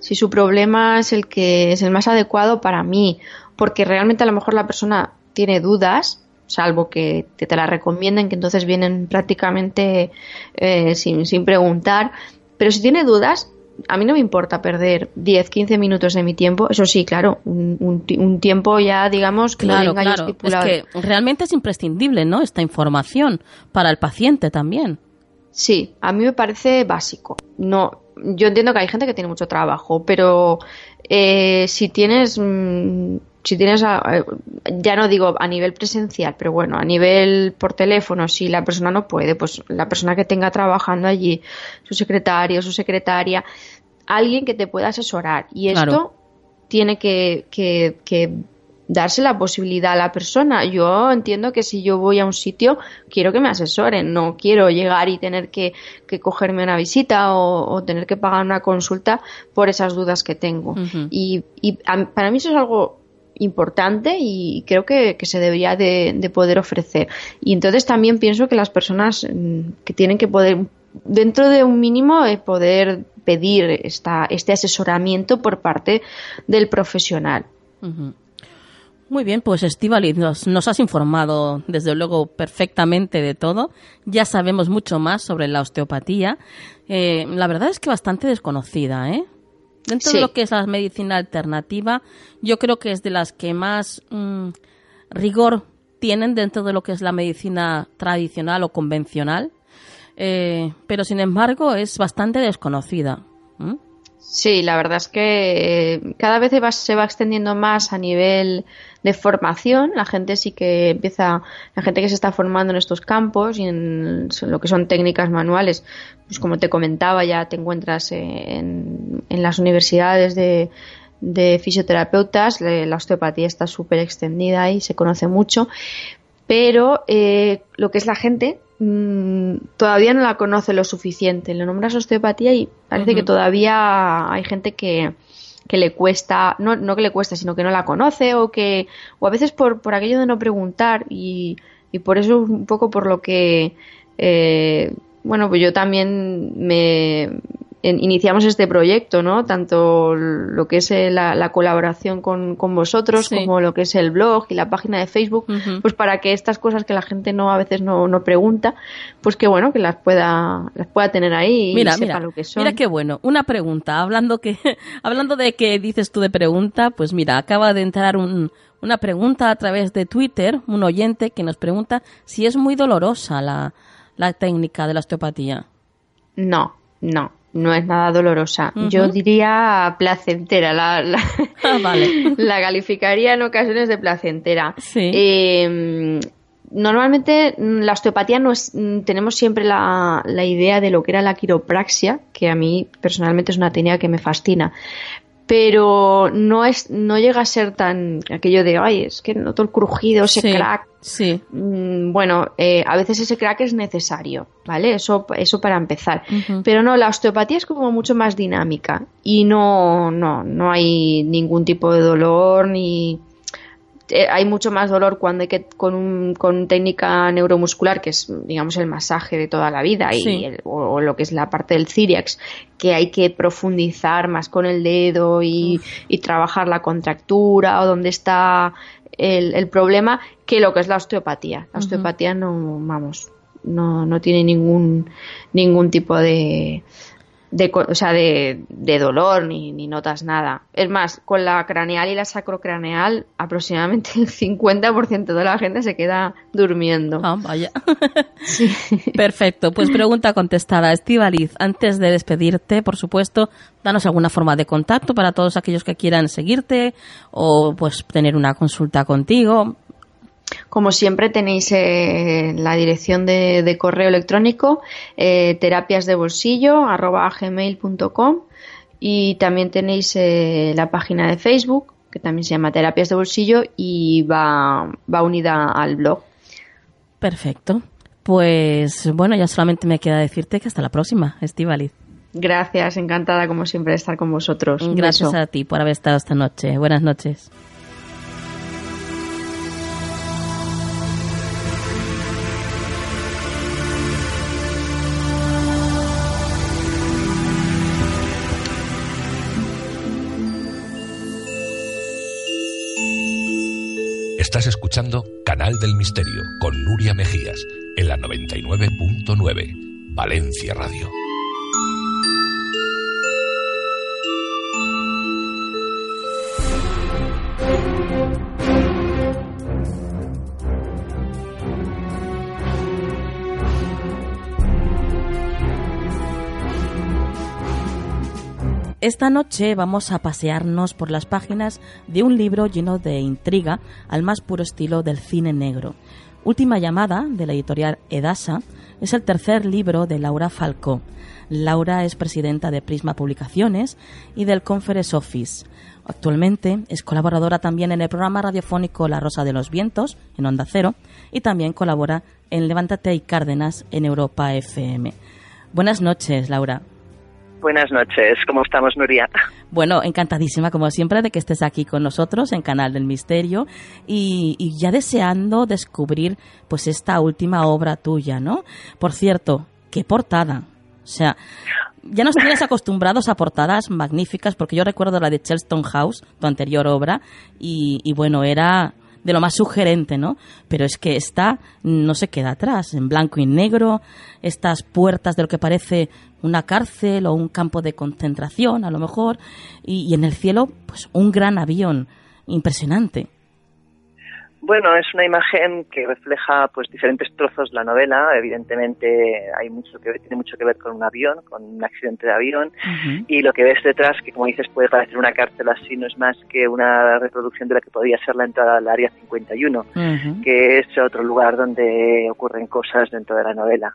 si su problema es el que es el más adecuado para mí, porque realmente a lo mejor la persona tiene dudas, salvo que te, la recomienden, que entonces vienen prácticamente eh, sin, sin preguntar. Pero si tiene dudas, a mí no me importa perder 10, 15 minutos de mi tiempo. Eso sí, claro, un, un, tiempo ya, digamos, que claro, claro. Es que realmente es imprescindible, ¿no? Esta información para el paciente también. Sí, a mí me parece básico. No, yo entiendo que hay gente que tiene mucho trabajo, pero eh, si tienes mm, si tienes, ya no digo a nivel presencial, pero bueno, a nivel por teléfono, si la persona no puede, pues la persona que tenga trabajando allí, su secretario, su secretaria, alguien que te pueda asesorar. Y esto tiene que, que, darse la posibilidad a la persona. Yo entiendo que si yo voy a un sitio, quiero que me asesoren, no quiero llegar y tener que, que cogerme una visita o, tener que pagar una consulta por esas dudas que tengo. Y, y para mí eso es algo importante y creo que, se debería de, poder ofrecer. Y entonces también pienso que las personas mm, que tienen que poder, dentro de un mínimo, eh, poder pedir esta, este asesoramiento por parte del profesional. Muy bien, pues Estivali, nos, has informado desde luego perfectamente de todo. Ya sabemos mucho más sobre la osteopatía. Eh, la verdad es que bastante desconocida, ¿eh? Dentro de lo que es la medicina alternativa, yo creo que es de las que más mm, rigor tienen dentro de lo que es la medicina tradicional o convencional, eh, pero sin embargo es bastante desconocida. Sí, la verdad es que eh, cada vez se va extendiendo más a nivel de formación. La gente sí que empieza, la gente que se está formando en estos campos y en lo que son técnicas manuales, pues como te comentaba, ya te encuentras en, en las universidades de, de fisioterapeutas, la osteopatía está súper extendida y se conoce mucho, pero eh, lo que es la gente Mm, todavía no la conoce lo suficiente. Le nombras osteopatía y parece que todavía hay gente que, que le cuesta, no, no que le cuesta, sino que no la conoce o que, o a veces por, por aquello de no preguntar y, y por eso un poco por lo que, eh, bueno, pues yo también me, iniciamos este proyecto, ¿no? Tanto lo que es eh, la, colaboración con, vosotros como lo que es el blog y la página de Facebook, pues para que estas cosas que la gente no a veces no, no pregunta, pues que bueno, que las pueda las pueda tener ahí y mira, sepa mira, lo que son. Mira qué bueno. Una pregunta, hablando que (laughs) hablando de que dices tú de pregunta, pues mira, acaba de entrar un, una pregunta a través de Twitter, un oyente que nos pregunta si es muy dolorosa la, la técnica de la osteopatía. No, no no es nada dolorosa. Yo diría placentera. La, la, (laughs) ah, vale. (laughs) la, calificaría en ocasiones de placentera. Em, normalmente mm, la osteopatía no es, mm, tenemos siempre la, la, idea de lo que era la quiropraxia, que a mí personalmente es una técnica que me fascina pero no es no llega a ser tan aquello de ay es que noto el crujido ese crack sí. Mm, bueno eh, a veces ese crack es necesario vale eso eso para empezar. Pero no la osteopatía es como mucho más dinámica y no no no hay ningún tipo de dolor ni hay mucho más dolor cuando hay que con, con técnica neuromuscular, que es, digamos, el masaje de toda la vida, y o, lo que es la parte del ciriax, que hay que profundizar más con el dedo y, y trabajar la contractura o donde está el, el, problema, que lo que es la osteopatía. La osteopatía no, vamos, no, no tiene ningún, ningún tipo de, de, o sea, de, de dolor ni, ni, notas nada. Es más, con la craneal y la sacrocraneal, aproximadamente el 50% de la gente se queda durmiendo. Ah, vaya. (laughs) Perfecto, pues pregunta contestada. Estivaliz, antes de despedirte, por supuesto, danos alguna forma de contacto para todos aquellos que quieran seguirte o pues tener una consulta contigo. Como siempre tenéis eh, la dirección de, correo electrónico eh, terapias de bolsillo gmail.com y también tenéis eh, la página de Facebook que también se llama terapias de bolsillo y va, va unida al blog. Perfecto. Pues bueno, ya solamente me queda decirte que hasta la próxima, Estivaliz. Gracias, encantada como siempre de estar con vosotros. Gracias a ti por haber estado esta noche. Buenas noches. Estás escuchando Canal del Misterio con Nuria Mejías en la 99.9 Valencia Radio. Esta noche vamos a pasearnos por las páginas de un libro lleno de intriga al más puro estilo del cine negro. Última llamada, de la editorial Edasa, es el tercer libro de Laura Falcó. Laura es presidenta de Prisma Publicaciones y del Conference Office. Actualmente es colaboradora también en el programa radiofónico La Rosa de los Vientos, en Onda Cero, y también colabora en Levántate y Cárdenas en Europa FM. Buenas noches, Laura. Buenas noches, ¿cómo estamos, Nuria? Bueno, encantadísima, como siempre, de que estés aquí con nosotros en Canal del Misterio y, ya deseando descubrir pues esta última obra tuya, ¿no? Por cierto, qué portada. O sea, ya nos tienes acostumbrados a portadas magníficas, porque yo recuerdo la de Chelston House, tu anterior obra, y, y bueno, era de lo más sugerente, ¿no? Pero es que esta no se queda atrás, en blanco y negro, estas puertas de lo que parece una cárcel o un campo de concentración, a lo mejor, y, y en el cielo, pues un gran avión impresionante. Bueno, es una imagen que refleja pues diferentes trozos de la novela. Evidentemente hay mucho que tiene mucho que ver con un avión, con un accidente de avión, y lo que ves detrás, que como dices puede parecer una cárcel así, no es más que una reproducción de la que podría ser la entrada al área 51, que es otro lugar donde ocurren cosas dentro de la novela.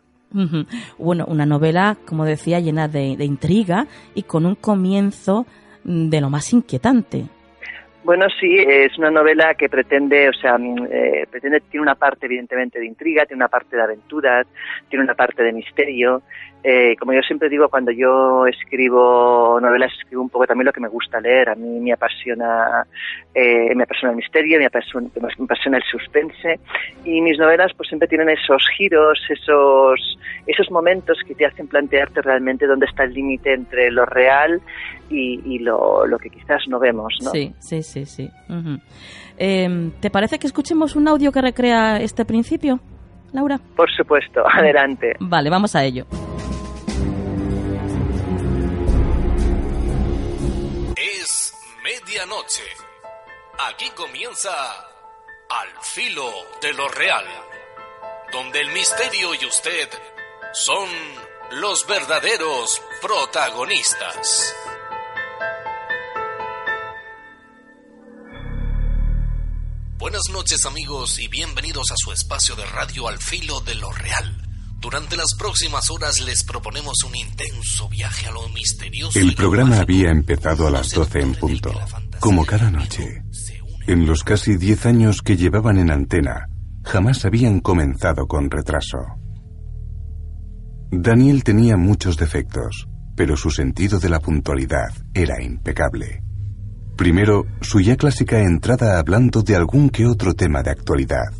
Bueno, una novela, como decía, llena de intriga y con un comienzo de lo más inquietante. Bueno, sí, es una novela que pretende, o sea, mm, eh, pretende, tiene una parte evidentemente de intriga, tiene una parte de aventuras, tiene una parte de misterio. Eh, como yo siempre digo, cuando yo escribo novelas, escribo un poco también lo que me gusta leer. A mí me apasiona, eh, me apasiona el misterio, me apasiona, me apasiona el suspense. Y mis novelas pues siempre tienen esos giros, esos, esos momentos que te hacen plantearte realmente dónde está el límite entre lo real y, lo, lo, que quizás no vemos, ¿no? Sí, sí, sí, sí. Em, ¿Te parece que escuchemos un audio que recrea este principio, Laura? Por supuesto, (laughs) adelante. Vale, vamos a ello. Medianoche. Aquí comienza Al filo de lo real, donde el misterio y usted son los verdaderos protagonistas. Buenas noches amigos y bienvenidos a su espacio de radio al filo de lo real. Durante las próximas horas les proponemos un intenso viaje a lo misterioso. El programa había empezado a las 12 en punto, como cada noche. En los casi 10 años que llevaban en antena, jamás habían comenzado con retraso. Daniel tenía muchos defectos, pero su sentido de la puntualidad era impecable. Primero, su ya clásica entrada hablando de algún que otro tema de actualidad.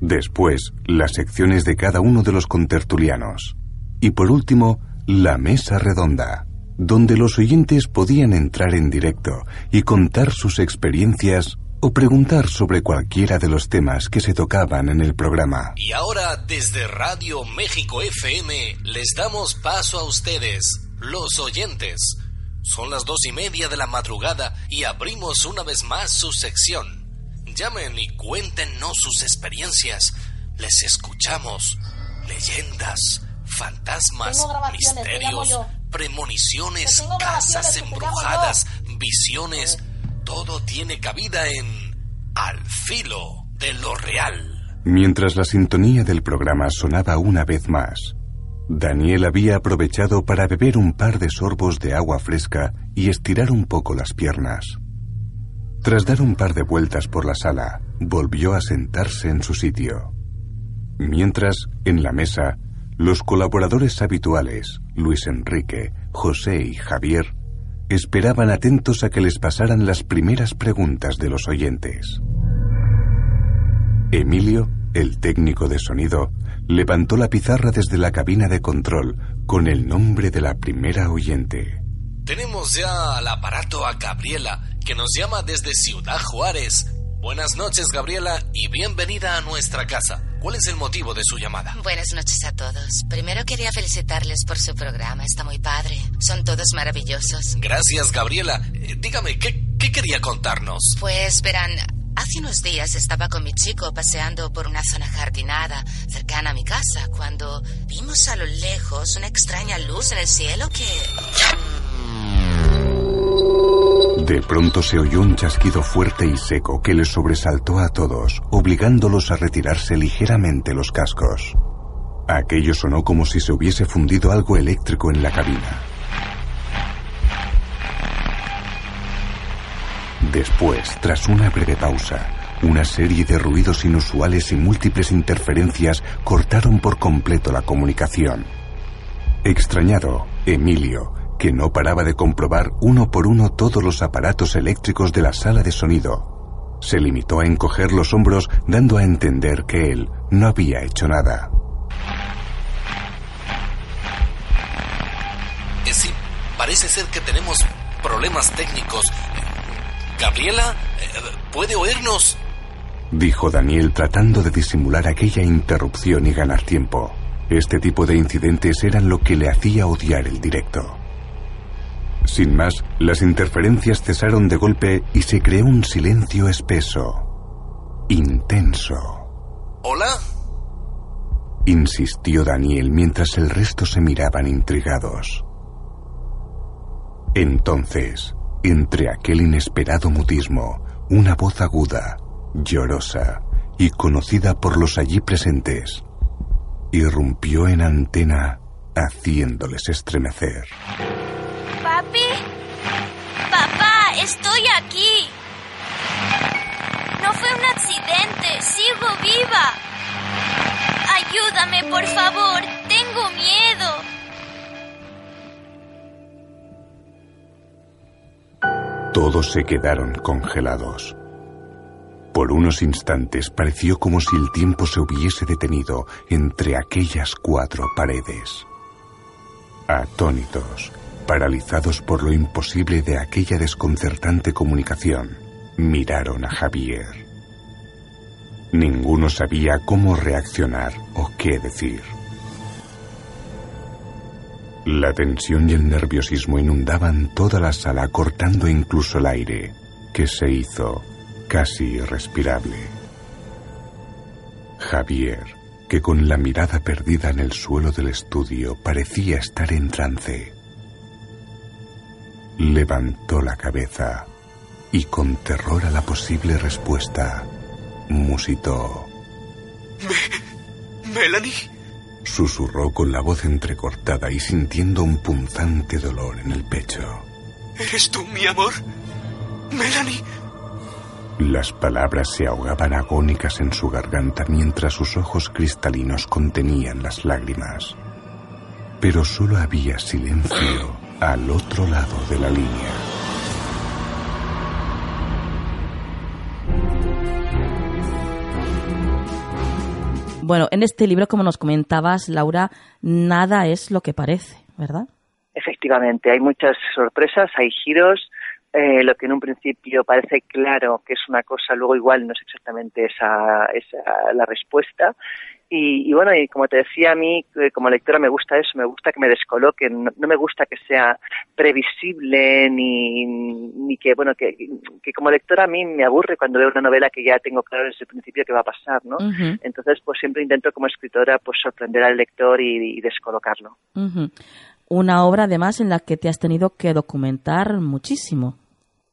Después, las secciones de cada uno de los contertulianos. Y por último, la mesa redonda, donde los oyentes podían entrar en directo y contar sus experiencias o preguntar sobre cualquiera de los temas que se tocaban en el programa. Y ahora desde Radio México FM les damos paso a ustedes, los oyentes. Son las dos y media de la madrugada y abrimos una vez más su sección. Llamen y cuéntenos sus experiencias. Les escuchamos. Leyendas, fantasmas, misterios, premoniciones, casas embrujadas, visiones todo tiene cabida en Al filo de lo real. Mientras la sintonía del programa sonaba una vez más, Daniel había aprovechado para beber un par de sorbos de agua fresca y estirar un poco las piernas. Tras dar un par de vueltas por la sala, volvió a sentarse en su sitio. Mientras, en la mesa, los colaboradores habituales, Luis Enrique, José y Javier, esperaban atentos a que les pasaran las primeras preguntas de los oyentes. Emilio, el técnico de sonido, levantó la pizarra desde la cabina de control con el nombre de la primera oyente. Tenemos ya al aparato a Gabriela, que nos llama desde Ciudad Juárez. Buenas noches, Gabriela, y bienvenida a nuestra casa. ¿Cuál es el motivo de su llamada? Buenas noches a todos. Primero quería felicitarles por su programa. Está muy padre. Son todos maravillosos. Gracias, Gabriela. Eh, dígame, ¿qué, ¿qué quería contarnos? Pues verán, Hace unos días estaba con mi chico paseando por una zona jardinada cercana a mi casa cuando vimos a lo lejos una extraña luz en el cielo que... De pronto se oyó un chasquido fuerte y seco que les sobresaltó a todos, obligándolos a retirarse ligeramente los cascos. Aquello sonó como si se hubiese fundido algo eléctrico en la cabina. Después, tras una breve pausa, una serie de ruidos inusuales y múltiples interferencias cortaron por completo la comunicación. Extrañado, Emilio, que no paraba de comprobar uno por uno todos los aparatos eléctricos de la sala de sonido. Se limitó a encoger los hombros dando a entender que él no había hecho nada. Eh, sí, parece ser que tenemos problemas técnicos. Gabriela, eh, ¿puede oírnos? Dijo Daniel tratando de disimular aquella interrupción y ganar tiempo. Este tipo de incidentes eran lo que le hacía odiar el directo. Sin más, las interferencias cesaron de golpe y se creó un silencio espeso, intenso. ¿Hola? Insistió Daniel mientras el resto se miraban intrigados. Entonces, entre aquel inesperado mutismo, una voz aguda, llorosa y conocida por los allí presentes, irrumpió en antena haciéndoles estremecer. ¿Papi? Papá, estoy aquí. No fue un accidente, sigo viva. Ayúdame, por favor, tengo miedo. Todos se quedaron congelados. Por unos instantes pareció como si el tiempo se hubiese detenido entre aquellas cuatro paredes. Atónitos, paralizados por lo imposible de aquella desconcertante comunicación, miraron a Javier. Ninguno sabía cómo reaccionar o qué decir. La tensión y el nerviosismo inundaban toda la sala, cortando incluso el aire, que se hizo casi irrespirable. Javier, que con la mirada perdida en el suelo del estudio parecía estar en trance, levantó la cabeza y con terror a la posible respuesta, musitó. ¿Melanie? Susurró con la voz entrecortada y sintiendo un punzante dolor en el pecho. ¿Eres tú, mi amor? Melanie. Las palabras se ahogaban agónicas en su garganta mientras sus ojos cristalinos contenían las lágrimas. Pero solo había silencio al otro lado de la línea. Bueno, en este libro, como nos comentabas, Laura, nada es lo que parece, ¿verdad? Efectivamente, hay muchas sorpresas, hay giros, eh, lo que en un principio parece claro que es una cosa, luego igual no es exactamente esa, esa la respuesta. Y, bueno, y como te decía a mí, eh, como lectora me gusta eso, me gusta que me descoloquen, no, me gusta que sea previsible ni, ni que, bueno, que, que, como lectora a mí me aburre cuando veo una novela que ya tengo claro desde el principio que va a pasar, ¿no? Entonces, pues siempre intento como escritora pues sorprender al lector y, descolocarlo. Una obra además en la que te has tenido que documentar muchísimo.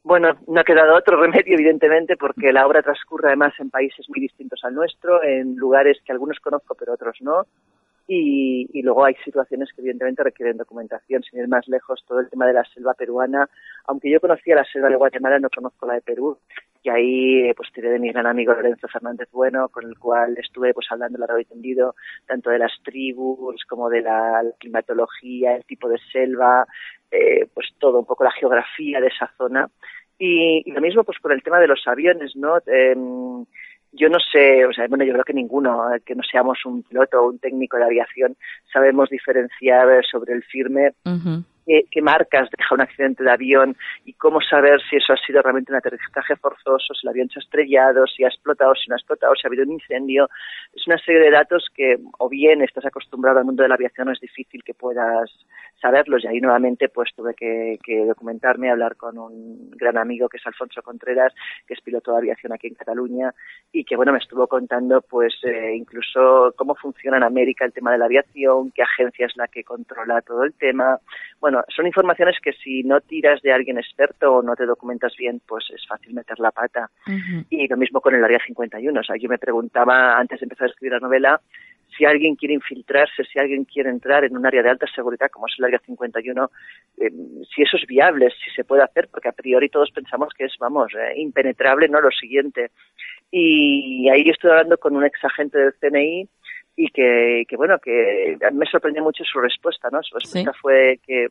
Bueno, no ha quedado otro (laughs) remedio, evidentemente, porque la obra transcurre además en países muy distintos al nuestro, en lugares que algunos conozco pero otros no. Y, y, luego hay situaciones que evidentemente requieren documentación. Sin ir más lejos, todo el tema de la selva peruana, aunque yo conocía la selva de Guatemala, no conozco la de Perú. Y ahí pues tiré de mi gran amigo Lorenzo Fernández Bueno, con el cual estuve pues hablando largo y tendido, tanto de las tribus como de la, climatología, el tipo de selva, eh, pues todo, un poco la geografía de esa zona. Y, lo mismo pues con el tema de los aviones, ¿no? Em, yo no sé, o sea, bueno, yo creo que ninguno, eh, que no seamos un piloto o un técnico de aviación, sabemos diferenciar sobre el firme qué, marcas deja un accidente de avión y cómo saber si eso ha sido realmente un aterrizaje forzoso, si el avión se ha estrellado, si ha explotado, si no ha explotado, si ha habido un incendio. Es una serie de datos que o bien estás acostumbrado al mundo de la aviación es difícil que puedas saberlos y ahí nuevamente pues tuve que, documentarme, hablar con un gran amigo que es Alfonso Contreras, que es piloto de aviación aquí en Cataluña y que bueno me estuvo contando pues eh, incluso cómo funciona en América el tema de la aviación, qué agencia es la que controla todo el tema. Bueno, bueno, son informaciones que si no tiras de alguien experto o no te documentas bien, pues es fácil meter la pata. Y lo mismo con el Área 51. O sea, yo me preguntaba antes de empezar a escribir la novela si alguien quiere infiltrarse, si alguien quiere entrar en un área de alta seguridad como es el Área 51, eh, si eso es viable, si se puede hacer, porque a priori todos pensamos que es, vamos, eh, impenetrable, no lo siguiente. Y ahí estoy hablando con un ex agente del CNI y que, que, bueno, que me sorprendió mucho su respuesta, ¿no? Su respuesta fue que,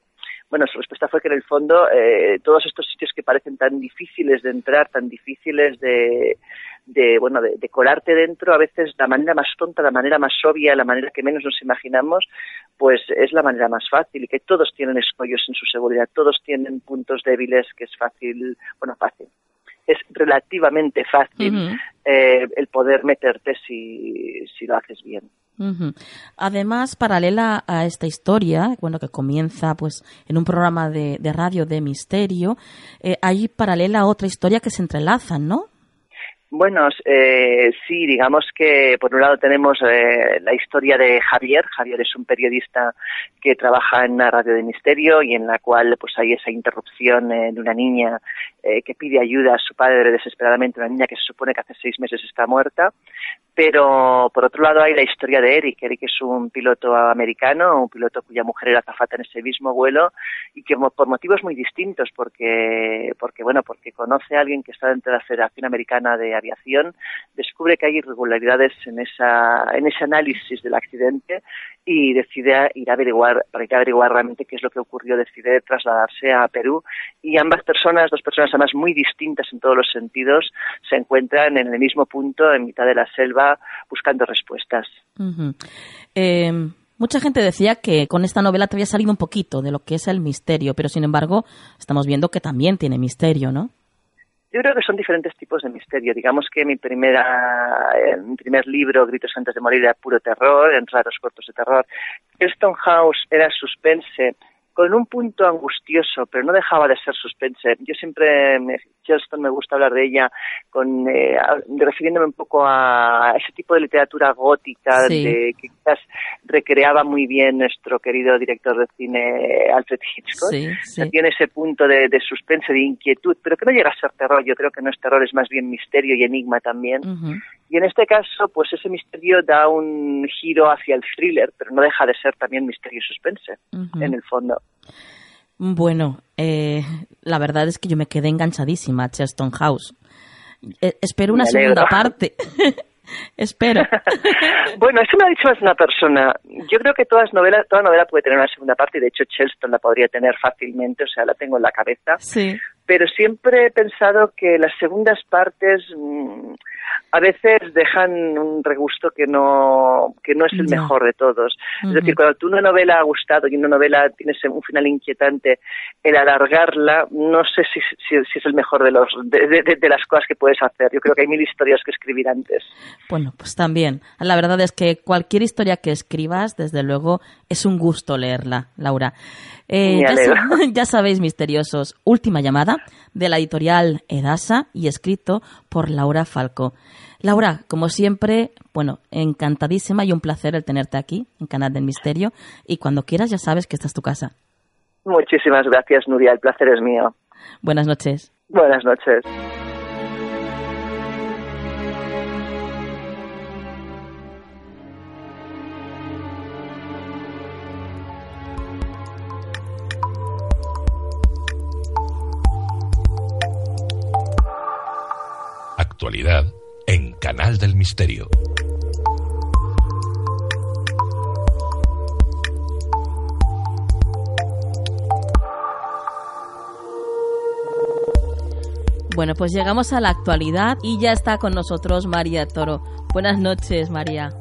bueno, su respuesta fue que en el fondo eh, todos estos sitios que parecen tan difíciles de entrar, tan difíciles de, de bueno, de, de, colarte dentro, a veces la manera más tonta, la manera más obvia, la manera que menos nos imaginamos, pues es la manera más fácil y que todos tienen escollos en su seguridad, todos tienen puntos débiles que es fácil, bueno, fácil, es relativamente fácil eh, el poder meterte si, si lo haces bien. Además, paralela a esta historia, bueno, que comienza pues en un programa de, de radio de misterio, eh, hay paralela otra historia que se entrelazan, ¿no? Bueno, eh, sí, digamos que por un lado tenemos eh, la historia de Javier. Javier es un periodista que trabaja en una radio de misterio y en la cual pues hay esa interrupción eh, de una niña eh, que pide ayuda a su padre desesperadamente, una niña que se supone que hace seis meses está muerta. Pero por otro lado hay la historia de Eric. Eric es un piloto americano, un piloto cuya mujer era azafata en ese mismo vuelo y que por motivos muy distintos, porque, porque bueno, porque conoce a alguien que está dentro de la Federación Americana de Aviación, descubre que hay irregularidades en esa, en ese análisis del accidente y decide ir a averiguar, para ir a averiguar realmente qué es lo que ocurrió, decide trasladarse a Perú y ambas personas, dos personas además muy distintas en todos los sentidos, se encuentran en el mismo punto, en mitad de la selva, buscando respuestas. Eh, mucha gente decía que con esta novela te había salido un poquito de lo que es el misterio, pero sin embargo estamos viendo que también tiene misterio, ¿no? Yo creo que son diferentes tipos de misterio. Digamos que mi primera, eh, mi primer libro, Gritos antes de morir, era puro terror, en raros cortos de terror. Stone House era suspense, con un punto angustioso, pero no dejaba de ser suspense. Yo siempre, me, me gusta hablar de ella, con, eh, refiriéndome un poco a ese tipo de literatura gótica de, que quizás recreaba muy bien nuestro querido director de cine Alfred Hitchcock. tiene ese punto de, de, suspense, de inquietud, pero que no llega a ser terror. Yo creo que no es terror, es más bien misterio y enigma también. Y en este caso, pues ese misterio da un giro hacia el thriller, pero no deja de ser también misterio y suspense, en el fondo. Bueno, eh, la verdad es que yo me quedé enganchadísima a Cheston House. Eh, espero una segunda parte. (laughs) espero. (laughs) bueno, eso me ha dicho más una persona. Yo creo que todas novelas, toda novela puede tener una segunda parte y de hecho Chelston la podría tener fácilmente, o sea, la tengo en la cabeza. Sí pero siempre he pensado que las segundas partes mm, a veces dejan un regusto que no, que no es el mejor de todos. Es decir, cuando tú una novela ha gustado y una novela tiene un final inquietante, el alargarla, no sé si, si, es el mejor de, los, de, las cosas que puedes hacer. Yo creo que hay mil historias que escribir antes. Bueno, pues también. La verdad es que cualquier historia que escribas, desde luego, es un gusto leerla, Laura. Eh, ya, (laughs) ya, sabéis, misteriosos, última llamada de la editorial Edasa y escrito por Laura Falco. Laura, como siempre, bueno, encantadísima y un placer el tenerte aquí en Canal del Misterio. Y cuando quieras, ya sabes que esta es tu casa. Muchísimas gracias, Nuria. El placer es mío. Buenas noches. Buenas noches. Actualidad en Canal del Misterio. Bueno, pues llegamos a la actualidad y ya está con nosotros María Toro. Buenas noches, María.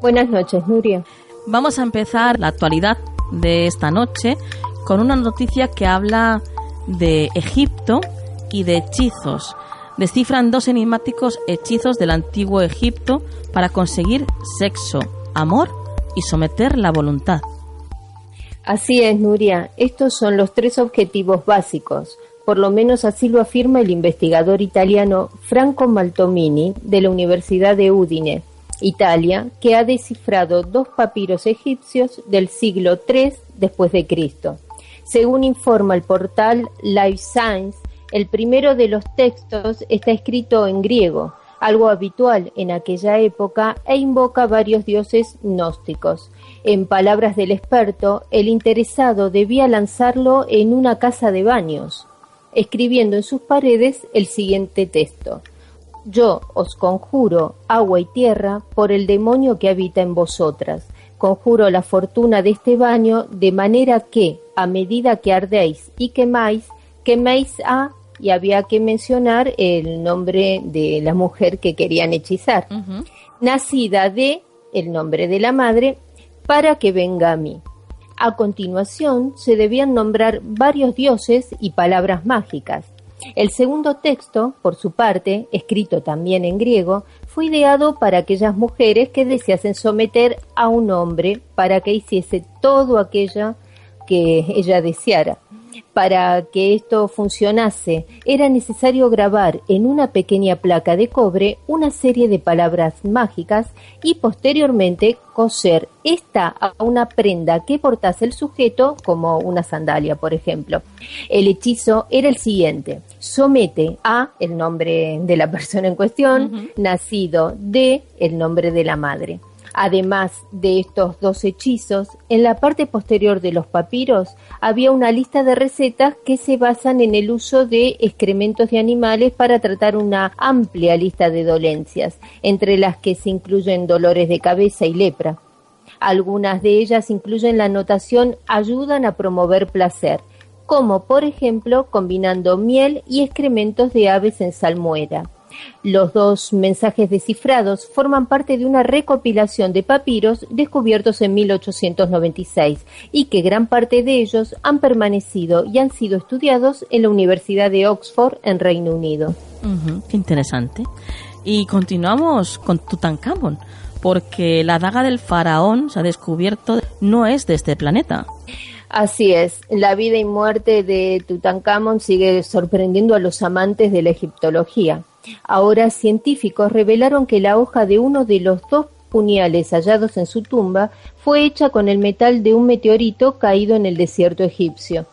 Buenas noches, Nuria. Vamos a empezar la actualidad de esta noche con una noticia que habla de Egipto y de hechizos descifran dos enigmáticos hechizos del antiguo Egipto para conseguir sexo, amor y someter la voluntad. Así es, Nuria. Estos son los tres objetivos básicos. Por lo menos así lo afirma el investigador italiano Franco Maltomini de la Universidad de Udine, Italia, que ha descifrado dos papiros egipcios del siglo III después de Cristo. Según informa el portal Life Science, el primero de los textos está escrito en griego, algo habitual en aquella época, e invoca varios dioses gnósticos. En palabras del experto, el interesado debía lanzarlo en una casa de baños, escribiendo en sus paredes el siguiente texto. Yo os conjuro agua y tierra por el demonio que habita en vosotras. Conjuro la fortuna de este baño de manera que, a medida que ardéis y quemáis, queméis a y había que mencionar el nombre de la mujer que querían hechizar. Nacida de el nombre de la madre para que venga a mí. A continuación se debían nombrar varios dioses y palabras mágicas. El segundo texto, por su parte, escrito también en griego, fue ideado para aquellas mujeres que deseasen someter a un hombre para que hiciese todo aquello que ella deseara. Para que esto funcionase, era necesario grabar en una pequeña placa de cobre una serie de palabras mágicas y posteriormente coser esta a una prenda que portase el sujeto, como una sandalia, por ejemplo. El hechizo era el siguiente: somete a el nombre de la persona en cuestión, nacido de el nombre de la madre. Además de estos dos hechizos, en la parte posterior de los papiros había una lista de recetas que se basan en el uso de excrementos de animales para tratar una amplia lista de dolencias, entre las que se incluyen dolores de cabeza y lepra. Algunas de ellas incluyen la anotación ayudan a promover placer, como por ejemplo combinando miel y excrementos de aves en salmuera. Los dos mensajes descifrados forman parte de una recopilación de papiros descubiertos en 1896 y que gran parte de ellos han permanecido y han sido estudiados en la Universidad de Oxford en Reino Unido. qué interesante. Y continuamos con Tutankamón, porque la daga del faraón se ha descubierto no es de este planeta. Así es, la vida y muerte de Tutankamón sigue sorprendiendo a los amantes de la egiptología. Ahora científicos revelaron que la hoja de uno de los dos puñales hallados en su tumba fue hecha con el metal de un meteorito caído en el desierto egipcio.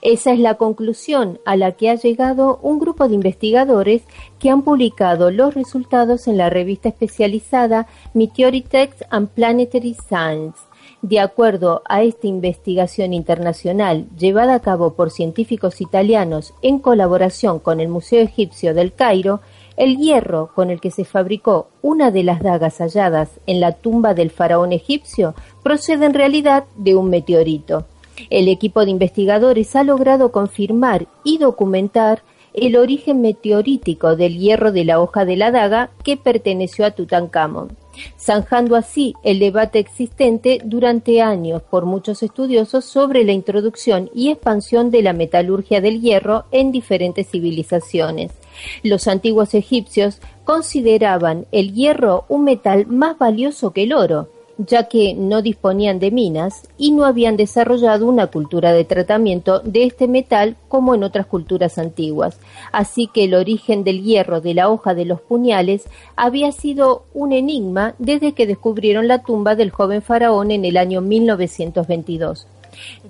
Esa es la conclusión a la que ha llegado un grupo de investigadores que han publicado los resultados en la revista especializada Meteoritex and Planetary Science. De acuerdo a esta investigación internacional llevada a cabo por científicos italianos en colaboración con el Museo Egipcio del Cairo, el hierro con el que se fabricó una de las dagas halladas en la tumba del faraón egipcio procede en realidad de un meteorito. El equipo de investigadores ha logrado confirmar y documentar el origen meteorítico del hierro de la hoja de la daga que perteneció a Tutankamón, zanjando así el debate existente durante años por muchos estudiosos sobre la introducción y expansión de la metalurgia del hierro en diferentes civilizaciones. Los antiguos egipcios consideraban el hierro un metal más valioso que el oro, ya que no disponían de minas y no habían desarrollado una cultura de tratamiento de este metal como en otras culturas antiguas. Así que el origen del hierro de la hoja de los puñales había sido un enigma desde que descubrieron la tumba del joven faraón en el año 1922.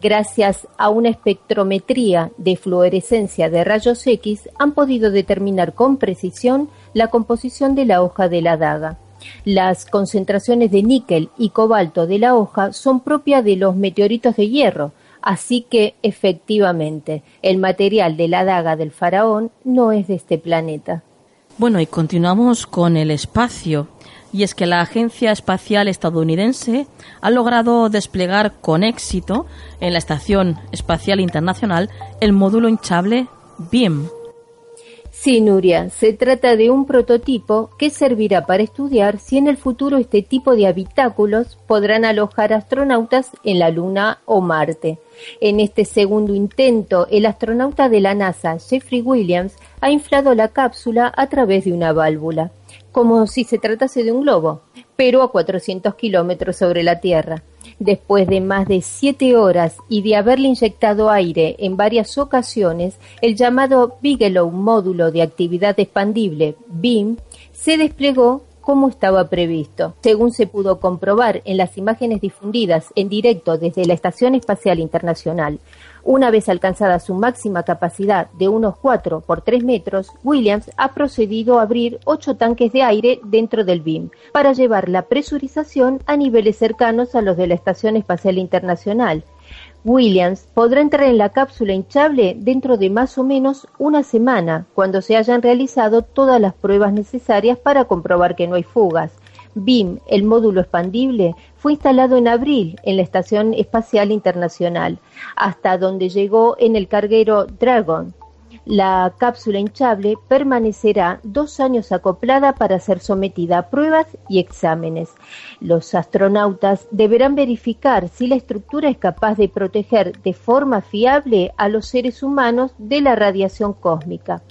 Gracias a una espectrometría de fluorescencia de rayos X han podido determinar con precisión la composición de la hoja de la daga. Las concentraciones de níquel y cobalto de la hoja son propias de los meteoritos de hierro, así que efectivamente el material de la daga del faraón no es de este planeta. Bueno, y continuamos con el espacio. Y es que la Agencia Espacial Estadounidense ha logrado desplegar con éxito en la Estación Espacial Internacional el módulo hinchable BEAM Sí, Nuria, se trata de un prototipo que servirá para estudiar si en el futuro este tipo de habitáculos podrán alojar astronautas en la Luna o Marte. En este segundo intento, el astronauta de la NASA, Jeffrey Williams, ha inflado la cápsula a través de una válvula, como si se tratase de un globo, pero a 400 kilómetros sobre la Tierra después de más de siete horas y de haberle inyectado aire en varias ocasiones, el llamado Bigelow Módulo de Actividad Expandible, BIM, se desplegó como estaba previsto. Según se pudo comprobar en las imágenes difundidas en directo desde la Estación Espacial Internacional, una vez alcanzada su máxima capacidad de unos 4 por 3 metros, Williams ha procedido a abrir 8 tanques de aire dentro del BIM para llevar la presurización a niveles cercanos a los de la Estación Espacial Internacional. Williams podrá entrar en la cápsula hinchable dentro de más o menos una semana, cuando se hayan realizado todas las pruebas necesarias para comprobar que no hay fugas. BIM, el módulo expandible, fue instalado en abril en la Estación Espacial Internacional, hasta donde llegó en el carguero Dragon. La cápsula hinchable permanecerá dos años acoplada para ser sometida a pruebas y exámenes. Los astronautas deberán verificar si la estructura es capaz de proteger de forma fiable a los seres humanos de la radiación cósmica.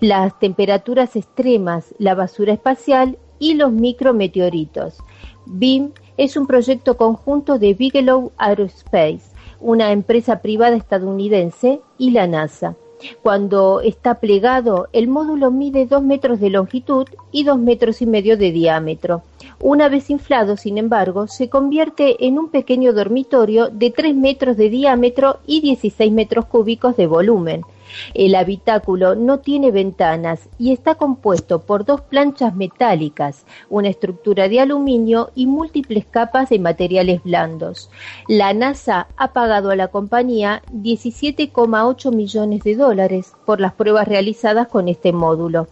Las temperaturas extremas, la basura espacial y los micrometeoritos. BIM es un proyecto conjunto de Bigelow Aerospace, una empresa privada estadounidense, y la NASA. Cuando está plegado, el módulo mide dos metros de longitud y dos metros y medio de diámetro. Una vez inflado, sin embargo, se convierte en un pequeño dormitorio de tres metros de diámetro y 16 metros cúbicos de volumen. El habitáculo no tiene ventanas y está compuesto por dos planchas metálicas, una estructura de aluminio y múltiples capas de materiales blandos. La NASA ha pagado a la compañía 17,8 millones de dólares por las pruebas realizadas con este módulo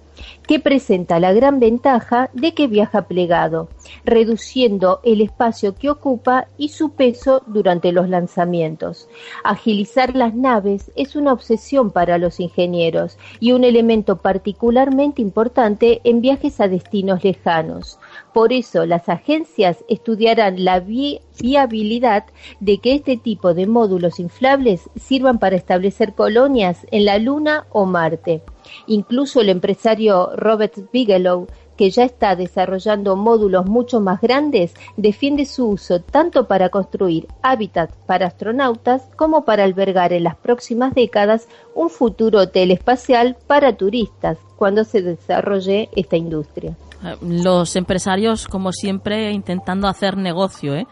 que presenta la gran ventaja de que viaja plegado, reduciendo el espacio que ocupa y su peso durante los lanzamientos. Agilizar las naves es una obsesión para los ingenieros y un elemento particularmente importante en viajes a destinos lejanos. Por eso las agencias estudiarán la viabilidad de que este tipo de módulos inflables sirvan para establecer colonias en la Luna o Marte. Incluso el empresario Robert Bigelow, que ya está desarrollando módulos mucho más grandes, defiende su uso tanto para construir hábitats para astronautas como para albergar en las próximas décadas un futuro hotel espacial para turistas cuando se desarrolle esta industria. Los empresarios, como siempre, intentando hacer negocio, ¿eh?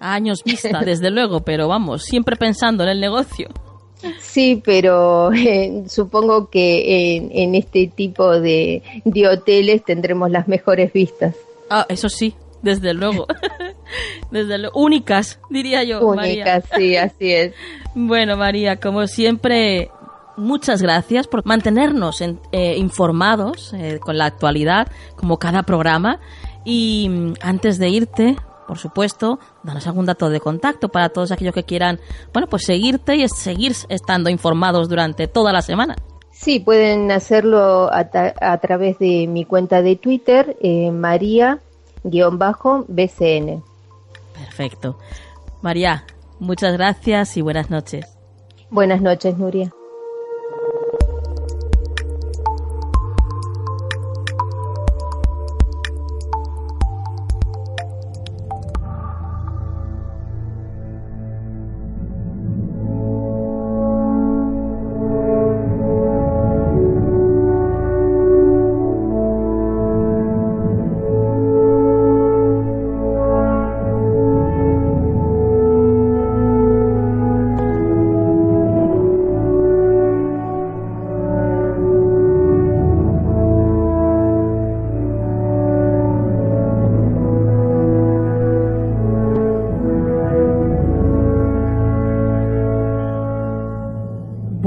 A años vista, (laughs) desde luego, pero vamos, siempre pensando en el negocio. Sí, pero (laughs) eh, supongo que en, este tipo de, hoteles tendremos las mejores vistas. Ah, eso sí, desde luego. (laughs) desde luego. Únicas, diría yo. Únicas, sí, (laughs) así es. Bueno, María, como siempre, muchas gracias por mantenernos eh, informados eh, con la actualidad, como cada programa. Y mm, antes de irte, por supuesto, danos algún dato de contacto para todos aquellos que quieran, bueno, pues seguirte y seguir estando informados durante toda la semana. Sí, pueden hacerlo a, través de mi cuenta de Twitter, eh, María-BCN. Perfecto. María, muchas gracias y buenas noches. Buenas noches, Nuria.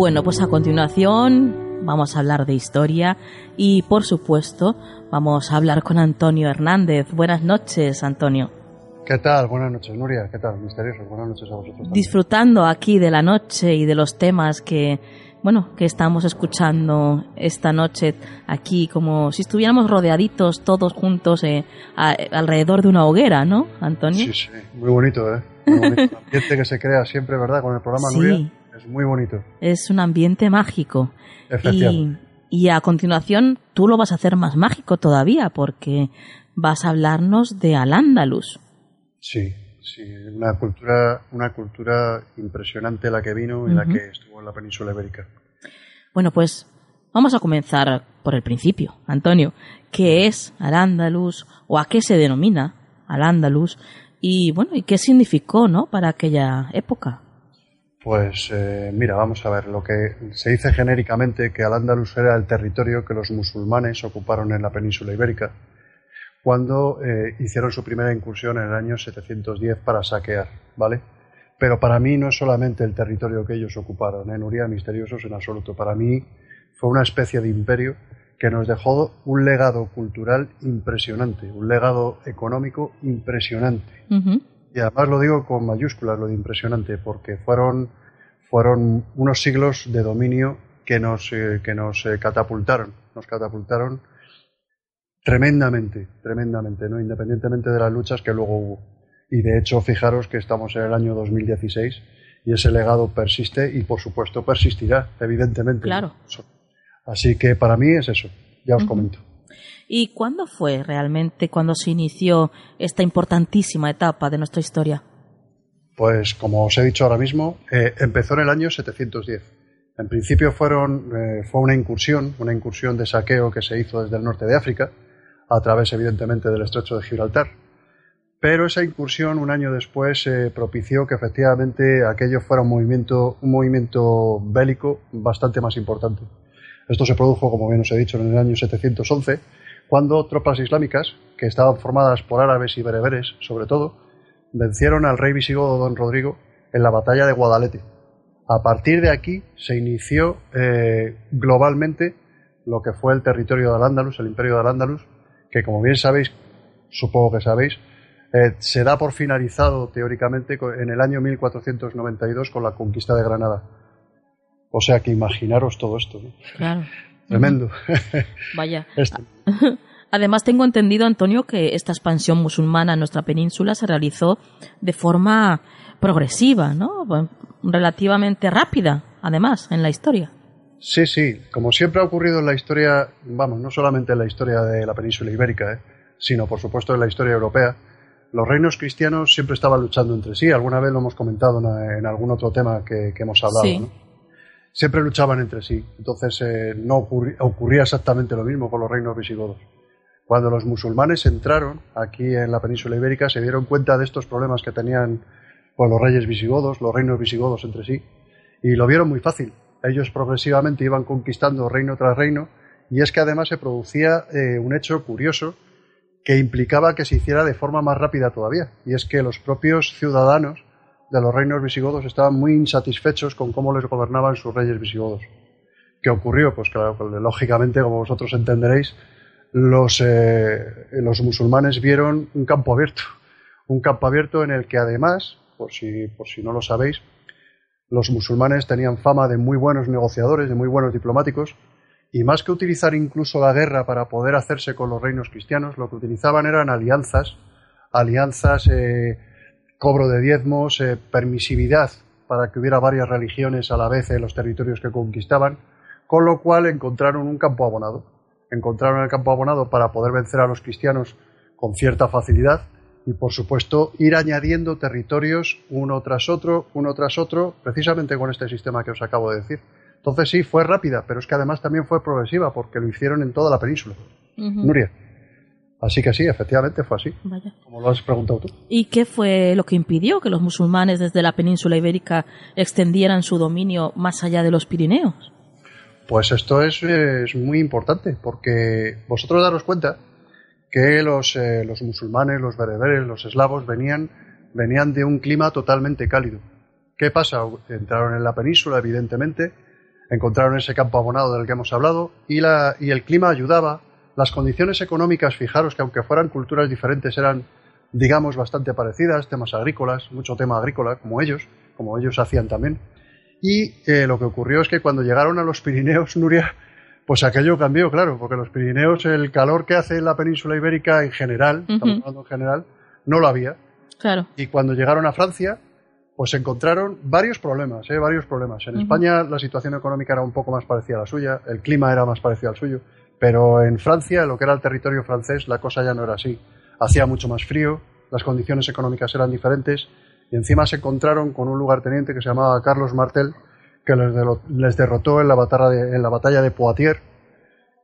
Bueno, pues a continuación vamos a hablar de historia y, por supuesto, vamos a hablar con Antonio Hernández. Buenas noches, Antonio. ¿Qué tal? Buenas noches, Nuria. ¿Qué tal? Misterioso. Buenas noches a vosotros. Disfrutando aquí de la noche y de los temas que, bueno, que estamos escuchando esta noche aquí, como si estuviéramos rodeaditos todos juntos eh, alrededor de una hoguera, ¿no, Antonio? Sí, sí. Muy bonito, ¿eh? Muy bonito. El (laughs) ambiente que se crea siempre, ¿verdad? Con el programa, sí. Nuria es muy bonito. Es un ambiente mágico. Y, y a continuación tú lo vas a hacer más mágico todavía porque vas a hablarnos de Al-Ándalus. Sí, sí, una cultura, una cultura impresionante la que vino y la que estuvo en la península ibérica. Bueno, pues vamos a comenzar por el principio. Antonio, ¿qué es Al-Ándalus o a qué se denomina Al-Ándalus? Y bueno, ¿y qué significó, no, para aquella época? Pues eh, mira, vamos a ver, lo que se dice genéricamente que Al-Ándalus era el territorio que los musulmanes ocuparon en la península ibérica cuando eh, hicieron su primera incursión en el año 710 para saquear, ¿vale? Pero para mí no es solamente el territorio que ellos ocuparon, en. Uría misteriosos en absoluto. Para mí fue una especie de imperio que nos dejó un legado cultural impresionante, un legado económico impresionante. Y además lo digo con mayúsculas, lo de impresionante, porque fueron, fueron unos siglos de dominio que nos, eh, que nos eh, catapultaron, nos catapultaron tremendamente, tremendamente, ¿no? independientemente de las luchas que luego hubo. Y de hecho, fijaros que estamos en el año 2016 y ese legado persiste y por supuesto persistirá, evidentemente. Claro. Así que para mí es eso, ya os comento. ¿Y cuándo fue realmente cuando se inició esta importantísima etapa de nuestra historia? Pues como os he dicho ahora mismo, eh, empezó en el año 710. En principio fueron, eh, fue una incursión, una incursión de saqueo que se hizo desde el norte de África, a través evidentemente del estrecho de Gibraltar. Pero esa incursión un año después eh, propició que efectivamente aquello fuera un movimiento, un movimiento bélico bastante más importante. Esto se produjo, como bien os he dicho, en el año 711 cuando tropas islámicas, que estaban formadas por árabes y bereberes sobre todo, vencieron al rey visigodo don Rodrigo en la batalla de Guadalete. A partir de aquí se inició eh, globalmente lo que fue el territorio de Al-Ándalus, el imperio de Al-Ándalus, que como bien sabéis, supongo que sabéis, eh, se da por finalizado teóricamente en el año 1492 con la conquista de Granada. O sea que imaginaros todo esto. Claro. Tremendo. (laughs) Vaya. (laughs) Además, tengo entendido, Antonio, que esta expansión musulmana en nuestra península se realizó de forma progresiva, ¿no? Relativamente rápida, además, en la historia. Sí, sí. Como siempre ha ocurrido en la historia, vamos, no solamente en la historia de la península ibérica, ¿eh? sino por supuesto en la historia europea, los reinos cristianos siempre estaban luchando entre sí. Alguna vez lo hemos comentado en, algún otro tema que, hemos hablado. ¿no? Siempre luchaban entre sí. Entonces eh, no ocurría, exactamente lo mismo con los reinos visigodos. Cuando los musulmanes entraron aquí en la península ibérica se dieron cuenta de estos problemas que tenían con los reyes visigodos, los reinos visigodos entre sí, y lo vieron muy fácil. Ellos progresivamente iban conquistando reino tras reino, y es que además se producía eh, un hecho curioso que implicaba que se hiciera de forma más rápida todavía, y es que los propios ciudadanos de los reinos visigodos estaban muy insatisfechos con cómo les gobernaban sus reyes visigodos. ¿Qué ocurrió? Pues claro, lógicamente, como vosotros entenderéis, los, eh, los musulmanes vieron un campo abierto. Un campo abierto en el que además, por si, por si no lo sabéis, Los musulmanes tenían fama de muy buenos negociadores, de muy buenos diplomáticos, y más que utilizar incluso la guerra para poder hacerse con los reinos cristianos, lo que utilizaban eran alianzas, alianzas, eh, cobro de diezmos, eh, permisividad para que hubiera varias religiones a la vez en los territorios que conquistaban, con lo cual encontraron un campo abonado. Encontraron el campo abonado para poder vencer a los cristianos con cierta facilidad y, por supuesto, ir añadiendo territorios uno tras otro, uno tras otro, precisamente con este sistema que os acabo de decir. Entonces sí, fue rápida, pero es que además también fue progresiva porque lo hicieron en toda la península. Nuria. Así que sí, efectivamente fue así, como lo has preguntado tú. ¿Y qué fue lo que impidió que los musulmanes desde la península ibérica extendieran su dominio más allá de los Pirineos? Pues esto es, muy importante, porque vosotros daros cuenta que los, eh, los musulmanes, los bereberes, los eslavos venían, venían de un clima totalmente cálido. ¿Qué pasa? Entraron en la península, evidentemente, encontraron ese campo abonado del que hemos hablado, y, la, y el clima ayudaba las condiciones económicas, fijaros que aunque fueran culturas diferentes, eran, digamos, bastante parecidas, temas agrícolas, mucho tema agrícola, como ellos, como ellos hacían también. Y eh, lo que ocurrió es que cuando llegaron a los Pirineos, (laughs) Nuria, pues aquello cambió, claro, porque los Pirineos, el calor que hace en la península ibérica en general, estamos hablando en general, no lo había. Claro. Y cuando llegaron a Francia, pues encontraron varios problemas, ¿eh? varios problemas. En España la situación económica era un poco más parecida a la suya, el clima era más parecido al suyo. Pero en Francia, lo que era el territorio francés, la cosa ya no era así. Hacía mucho más frío, las condiciones económicas eran diferentes y encima se encontraron con un lugarteniente que se llamaba Carlos Martel, que les, derrotó en la, batalla de, en la batalla de Poitiers.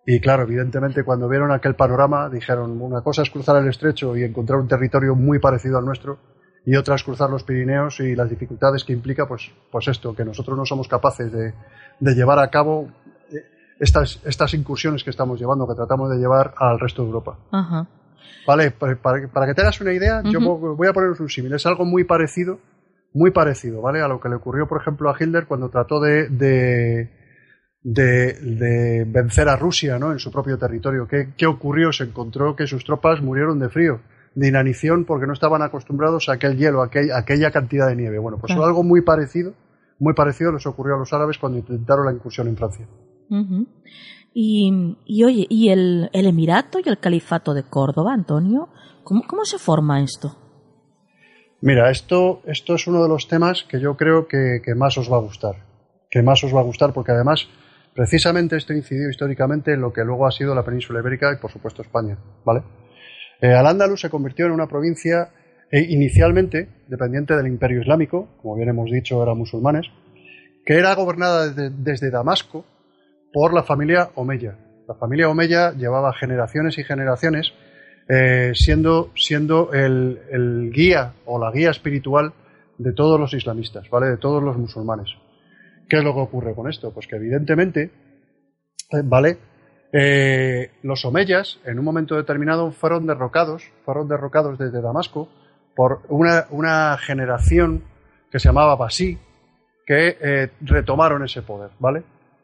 Y claro, evidentemente cuando vieron aquel panorama dijeron, una cosa es cruzar el estrecho y encontrar un territorio muy parecido al nuestro y otra es cruzar los Pirineos y las dificultades que implica pues, pues esto, que nosotros no somos capaces de, de llevar a cabo estas, estas incursiones que estamos llevando, que tratamos de llevar al resto de Europa. Vale, para, para, que te hagas una idea, yo voy a poneros un símil. Es algo muy parecido, muy parecido, ¿vale? A lo que le ocurrió, por ejemplo, a Hitler cuando trató de, de, de, vencer a Rusia, ¿no? En su propio territorio. ¿Qué, ¿Qué ocurrió? Se encontró que sus tropas murieron de frío de inanición porque no estaban acostumbrados a aquel hielo, a, aquella cantidad de nieve. Bueno, pues algo muy parecido, muy parecido les ocurrió a los árabes cuando intentaron la incursión en Francia y, y, oye, ¿y el, el, Emirato y el Califato de Córdoba, Antonio? ¿Cómo, cómo se forma esto? Mira, esto, esto es uno de los temas que yo creo que, que, más os va a gustar. Que más os va a gustar porque además, precisamente esto incidió históricamente en lo que luego ha sido la península ibérica y por supuesto España. ¿vale? Eh, Al-Ándalus se convirtió en una provincia eh, inicialmente dependiente del imperio islámico, como bien hemos dicho, eran musulmanes, que era gobernada desde, desde Damasco, por la familia Omeya. La familia Omeya llevaba generaciones y generaciones eh, siendo, siendo el, guía o la guía espiritual de todos los islamistas, ¿vale? De todos los musulmanes. ¿Qué es lo que ocurre con esto? Pues que evidentemente, eh, ¿vale? Eh, los omeyas en un momento determinado fueron derrocados, fueron derrocados desde Damasco por una, una generación que se llamaba Basí, que retomaron ese poder, ¿vale?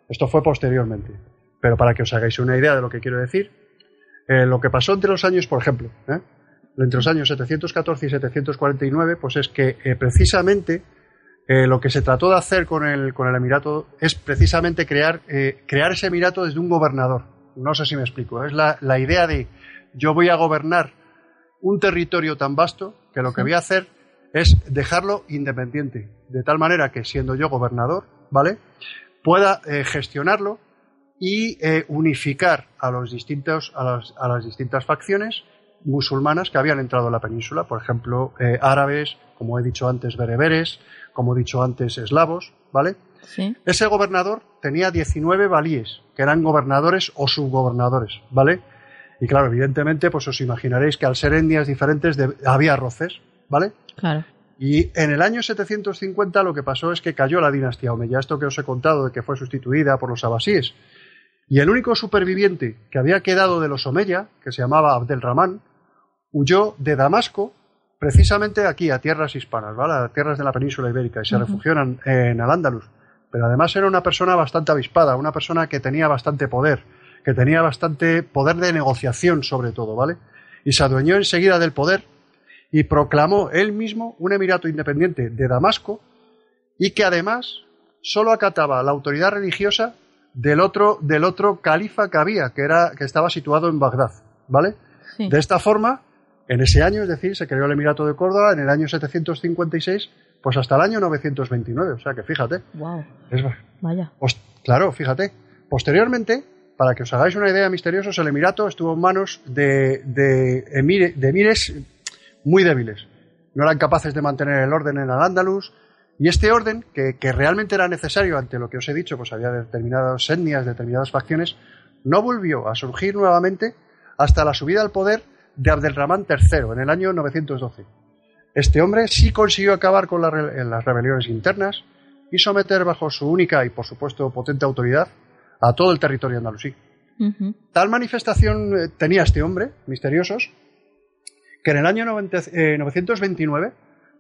Esto fue posteriormente. Pero para que os hagáis una idea de lo que quiero decir, eh, lo que pasó entre los años, por ejemplo, ¿eh? entre los años 714 y 749, pues es que eh, precisamente lo que se trató de hacer con el, con el Emirato es precisamente crear, crear ese Emirato desde un gobernador. No sé si me explico. Es la, la idea de yo voy a gobernar un territorio tan vasto que lo que voy a hacer es dejarlo independiente, de tal manera que siendo yo gobernador, ¿vale? Pueda eh, gestionarlo y eh, unificar a, los distintos, a las, a, las, distintas facciones musulmanas que habían entrado en la península, por ejemplo, eh, árabes, como he dicho antes, bereberes, como he dicho antes, eslavos, ¿vale? Ese gobernador tenía 19 valíes, que eran gobernadores o subgobernadores, ¿vale? Y claro, evidentemente, pues os imaginaréis que al ser etnias diferentes había roces, ¿vale? Claro. Y en el año 750 lo que pasó es que cayó la dinastía Omeya, esto que os he contado de que fue sustituida por los abasíes. Y el único superviviente que había quedado de los Omeya, que se llamaba Abdelrahman, huyó de Damasco precisamente aquí, a tierras hispanas, ¿vale? a tierras de la península ibérica, y se refugió en, en Al-Ándalus. Pero además era una persona bastante avispada, una persona que tenía bastante poder, que tenía bastante poder de negociación sobre todo, ¿vale? Y se adueñó enseguida del poder y proclamó él mismo un emirato independiente de Damasco y que además solo acataba la autoridad religiosa del otro, del otro califa que había, que, era, que estaba situado en Bagdad. ¿Vale? De esta forma, en ese año, es decir, se creó el Emirato de Córdoba en el año 756, pues hasta el año 929. O sea que fíjate. Wow. Vaya. claro, fíjate. Posteriormente, para que os hagáis una idea, misteriosos, el Emirato estuvo en manos de, de, de emires muy débiles. No eran capaces de mantener el orden en Al-Ándalus, y este orden, que, realmente era necesario ante lo que os he dicho, pues había determinadas etnias, determinadas facciones, no volvió a surgir nuevamente hasta la subida al poder de Abdelrahman III en el año 912. Este hombre sí consiguió acabar con las rebeliones internas y someter bajo su única y, por supuesto, potente autoridad a todo el territorio andalusí. Tal manifestación eh, tenía este hombre, misteriosos, que en el año 929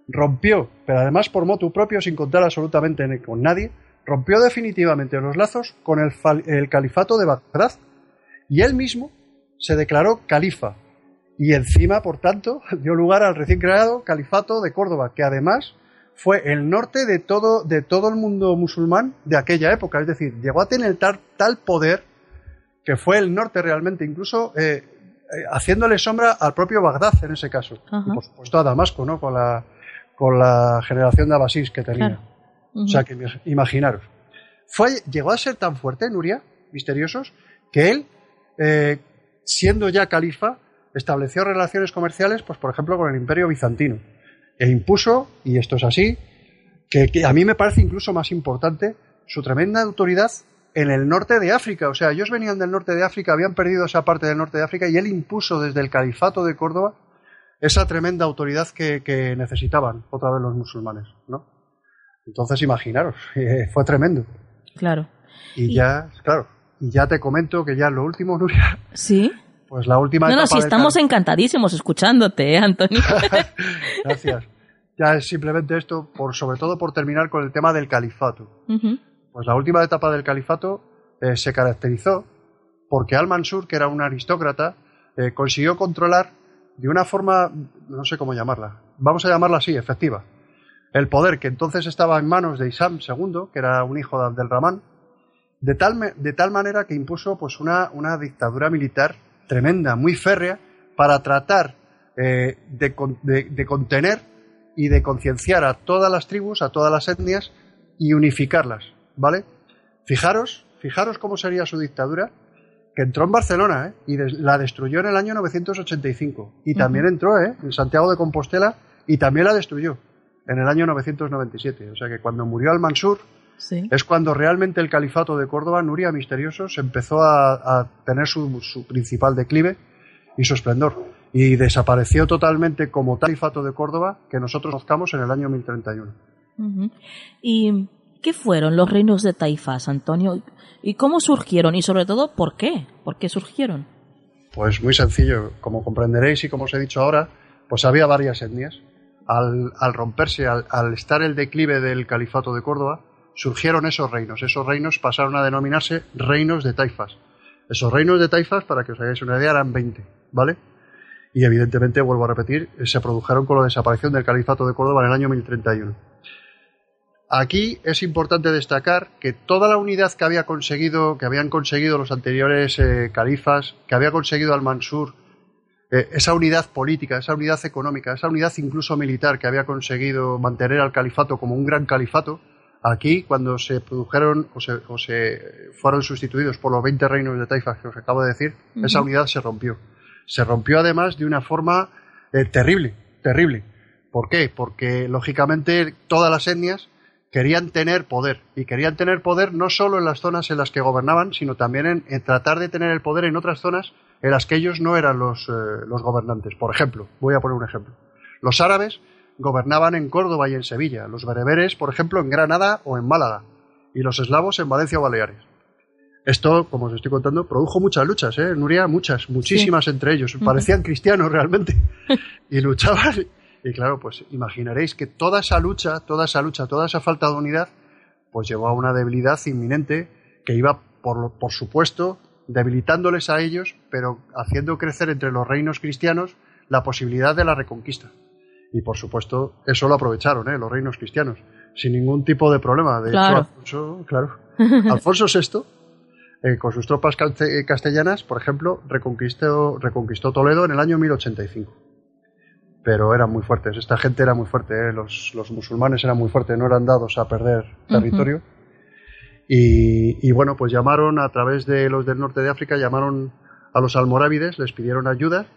rompió, pero además por motu propio, sin contar absolutamente con nadie, rompió definitivamente los lazos con el, califato de Bagdad y él mismo se declaró califa. Y encima, por tanto, (laughs) dio lugar al recién creado califato de Córdoba, que además fue el norte de todo, de todo el mundo musulmán de aquella época, es decir, llegó a tener tal, poder que fue el norte realmente, incluso eh, eh, haciéndole sombra al propio Bagdad en ese caso, y por supuesto a Damasco, ¿no? Con la, con la generación de Abasís que tenía. O sea, que imaginaros. Fue, llegó a ser tan fuerte, Nuria, misteriosos, que él, eh, siendo ya califa, estableció relaciones comerciales, pues por ejemplo, con el imperio bizantino. E impuso, y esto es así, que, a mí me parece incluso más importante, su tremenda autoridad en el norte de África. O sea, ellos venían del norte de África, habían perdido esa parte del norte de África, y él impuso desde el califato de Córdoba esa tremenda autoridad que, necesitaban otra vez los musulmanes, ¿no? Entonces, imaginaros, (laughs) eh, fue tremendo. Claro. Y, ya, claro, y ya te comento que ya lo último, (laughs) Nuria. Sí. Pues la última. No, no, sí, estamos encantadísimos escuchándote, ¿eh, Antonio. (laughs) Gracias. Ya es simplemente esto, por, sobre todo por terminar con el tema del califato. Pues la última etapa del califato eh, se caracterizó porque Al-Mansur, que era un aristócrata, eh, consiguió controlar de una forma, no sé cómo llamarla, vamos a llamarla así, efectiva. El poder que entonces estaba en manos de Isam II, que era un hijo de Abdelrahman, de tal, de tal manera que impuso pues una, una dictadura militar tremenda, muy férrea, para tratar eh, de, contener y de concienciar a todas las tribus, a todas las etnias y unificarlas, ¿vale? Fijaros, fijaros cómo sería su dictadura que entró en Barcelona ¿eh? y la destruyó en el año 985. Y también entró ¿eh? en Santiago de Compostela y también la destruyó en el año 997. O sea que cuando murió Al-Mansur es cuando realmente el califato de Córdoba, Nuria Misterioso, se empezó a, tener su, principal declive y su esplendor. Y desapareció totalmente como califato de Córdoba que nosotros conozcamos en el año 1031. ¿Y qué fueron los reinos de Taifas, Antonio? ¿Y cómo surgieron? Y sobre todo, ¿por qué? ¿Por qué surgieron? Pues muy sencillo. Como comprenderéis y como os he dicho ahora, pues había varias etnias. Al, romperse, al, estar el declive del califato de Córdoba, surgieron esos reinos. Esos reinos pasaron a denominarse reinos de taifas. Esos reinos de taifas, para que os hagáis una idea, eran 20, ¿vale? Y evidentemente, vuelvo a repetir, se produjeron con la desaparición del califato de Córdoba en el año 1031. Aquí es importante destacar que toda la unidad que había conseguido, que habían conseguido los anteriores eh, califas, que había conseguido Al-Mansur, eh, esa unidad política, esa unidad económica, esa unidad incluso militar que había conseguido mantener al califato como un gran califato, aquí cuando se produjeron o se, fueron sustituidos por los 20 reinos de Taifas que os acabo de decir, esa unidad se rompió. Se rompió además de una forma eh, terrible, terrible. ¿Por qué? Porque lógicamente todas las etnias querían tener poder. Y querían tener poder no solo en las zonas en las que gobernaban, sino también en, tratar de tener el poder en otras zonas en las que ellos no eran los, eh, los gobernantes. Por ejemplo, voy a poner un ejemplo. Los árabes gobernaban en Córdoba y en Sevilla, los bereberes, por ejemplo, en Granada o en Málaga, y los eslavos en Valencia o Baleares. Esto, como os estoy contando, produjo muchas luchas, ¿eh? Nuria, muchas, muchísimas entre ellos. Parecían cristianos realmente. (laughs) y luchaban y claro, pues imaginaréis que toda esa lucha, toda esa lucha, toda esa falta de unidad, pues llevó a una debilidad inminente que iba, por, por supuesto, debilitándoles a ellos, pero haciendo crecer entre los reinos cristianos la posibilidad de la reconquista. Y por supuesto, eso lo aprovecharon ¿eh? los reinos cristianos. sin ningún tipo de problema. De claro. hecho, Alfonso, claro, (laughs) Alfonso VI, eh, con sus tropas castellanas, por ejemplo, reconquistó, reconquistó Toledo en el año 1085. Pero eran muy fuertes, esta gente era muy fuerte, eh, los, los, musulmanes eran muy fuertes, no eran dados a perder territorio. y, y, bueno, pues llamaron a través de los del norte de África, llamaron a los almorávides, les pidieron ayuda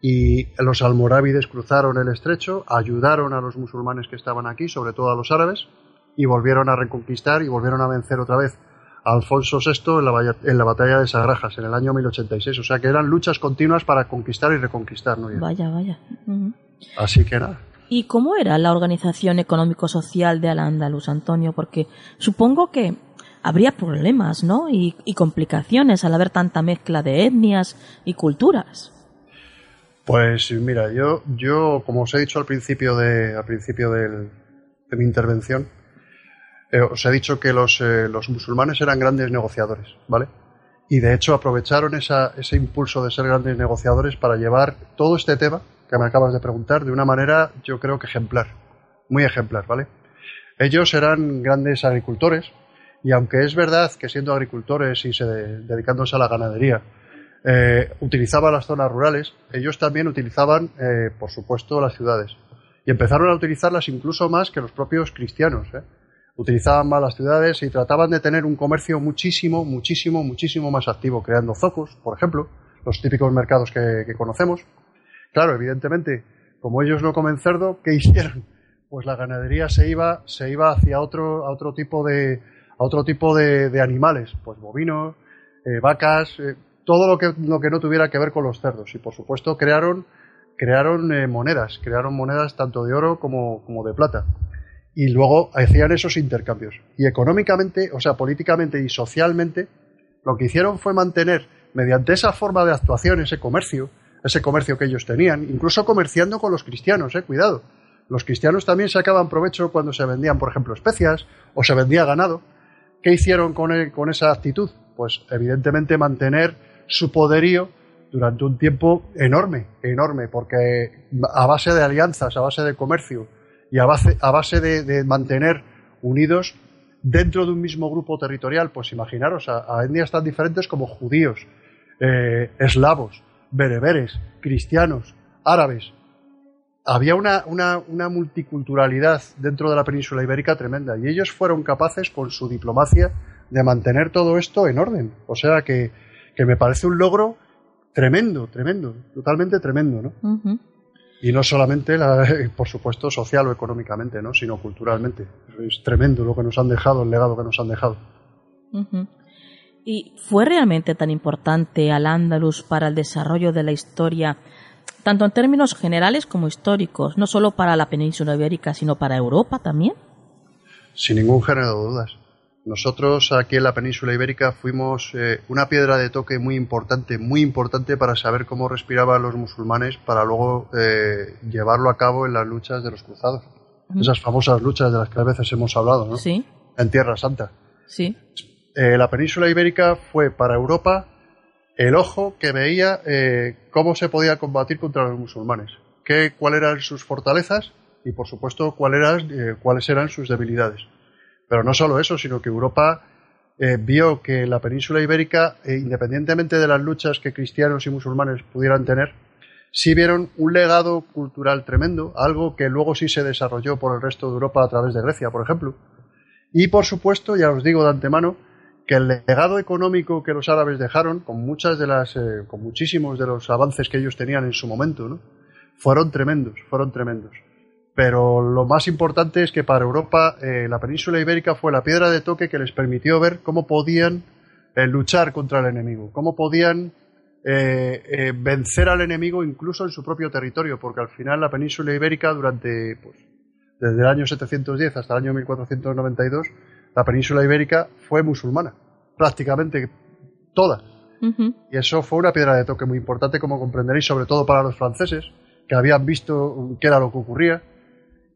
y los almorávides cruzaron el estrecho, ayudaron a los musulmanes que estaban aquí, sobre todo a los árabes, y volvieron a reconquistar y volvieron a vencer otra vez a Alfonso VI en la, en la batalla de Sagrajas en el año 1086. O sea que eran luchas continuas para conquistar y reconquistar. ¿no? Vaya, vaya. Así que nada. ¿Y cómo era la organización económico-social de Al-Ándalus, Antonio? Porque supongo que habría problemas, ¿no? Y, y, complicaciones al haber tanta mezcla de etnias y culturas. Pues mira, yo, yo como os he dicho al principio de, al principio del, de mi intervención, eh, os he dicho que los, eh, los, musulmanes eran grandes negociadores, ¿vale? Y de hecho aprovecharon esa, ese impulso de ser grandes negociadores para llevar todo este tema que me acabas de preguntar de una manera, yo creo que ejemplar, muy ejemplar, ¿vale? Ellos eran grandes agricultores y aunque es verdad que siendo agricultores y se de, dedicándose a la ganadería, eh, utilizaban las zonas rurales, ellos también utilizaban, eh, por supuesto, las ciudades. Y empezaron a utilizarlas incluso más que los propios cristianos. ¿eh? Utilizaban más las ciudades y trataban de tener un comercio muchísimo, muchísimo, muchísimo más activo, creando zocos, por ejemplo, los típicos mercados que, conocemos. Claro, evidentemente, como ellos no comen cerdo, ¿qué (laughs) hicieron? Pues la ganadería se iba, se iba hacia otro, a otro tipo de, a otro tipo de, de animales, pues bovinos, eh, vacas, eh, todo lo que, lo que no tuviera que ver con los cerdos. Y por supuesto crearon, crearon eh, monedas, crearon monedas tanto de oro como, como de plata. Y luego hacían esos intercambios. Y económicamente, o sea, políticamente y socialmente, lo que hicieron fue mantener, mediante esa forma de actuación, ese comercio, ese comercio que ellos tenían, incluso comerciando con los cristianos, eh, cuidado. Los cristianos también sacaban provecho cuando se vendían, por ejemplo, especias o se vendía ganado. ¿Qué hicieron con, el, con esa actitud? Pues evidentemente mantener su poderío durante un tiempo enorme, enorme, porque a base de alianzas, a base de comercio y a base, a base de, mantener unidos dentro de un mismo grupo territorial, pues imaginaros a, a etnias tan diferentes como judíos, eh, eslavos, bereberes, cristianos, árabes. Había una, una, una, multiculturalidad dentro de la península ibérica tremenda y ellos fueron capaces con su diplomacia de mantener todo esto en orden. O sea que, que me parece un logro tremendo, tremendo, totalmente tremendo, ¿no? Y no solamente, la, por supuesto, social o económicamente, ¿no? Sino culturalmente. Es tremendo lo que nos han dejado, el legado que nos han dejado. Uh -huh. ¿Y fue realmente tan importante al Andalus para el desarrollo de la historia, tanto en términos generales como históricos, no solo para la península ibérica, sino para Europa también? Sin ningún género de dudas. Nosotros aquí en la península ibérica fuimos eh, una piedra de toque muy importante, muy importante para saber cómo respiraban los musulmanes para luego eh, llevarlo a cabo en las luchas de los cruzados. Uh -huh. Esas famosas luchas de las que a veces hemos hablado, ¿no? Sí. En Tierra Santa. Sí. Eh, la península ibérica fue para Europa el ojo que veía eh, cómo se podía combatir contra los musulmanes, qué, cuáles eran sus fortalezas y, por supuesto, cuál eran, cuáles eran sus debilidades. Pero no solo eso, sino que Europa eh, vio que la península ibérica, eh, independientemente de las luchas que cristianos y musulmanes pudieran tener, sí vieron un legado cultural tremendo, algo que luego sí se desarrolló por el resto de Europa a través de Grecia, por ejemplo. Y por supuesto, ya os digo de antemano, que el legado económico que los árabes dejaron, con muchas de las, eh, con muchísimos de los avances que ellos tenían en su momento, fueron tremendos, fueron tremendos pero lo más importante es que para Europa eh, la península ibérica fue la piedra de toque que les permitió ver cómo podían eh, luchar contra el enemigo, cómo podían eh, vencer al enemigo incluso en su propio territorio, porque al final la península ibérica durante pues, desde el año 710 hasta el año 1492 la península ibérica fue musulmana, prácticamente toda. Uh -huh. Y eso fue una piedra de toque muy importante, como comprenderéis, sobre todo para los franceses, que habían visto qué era lo que ocurría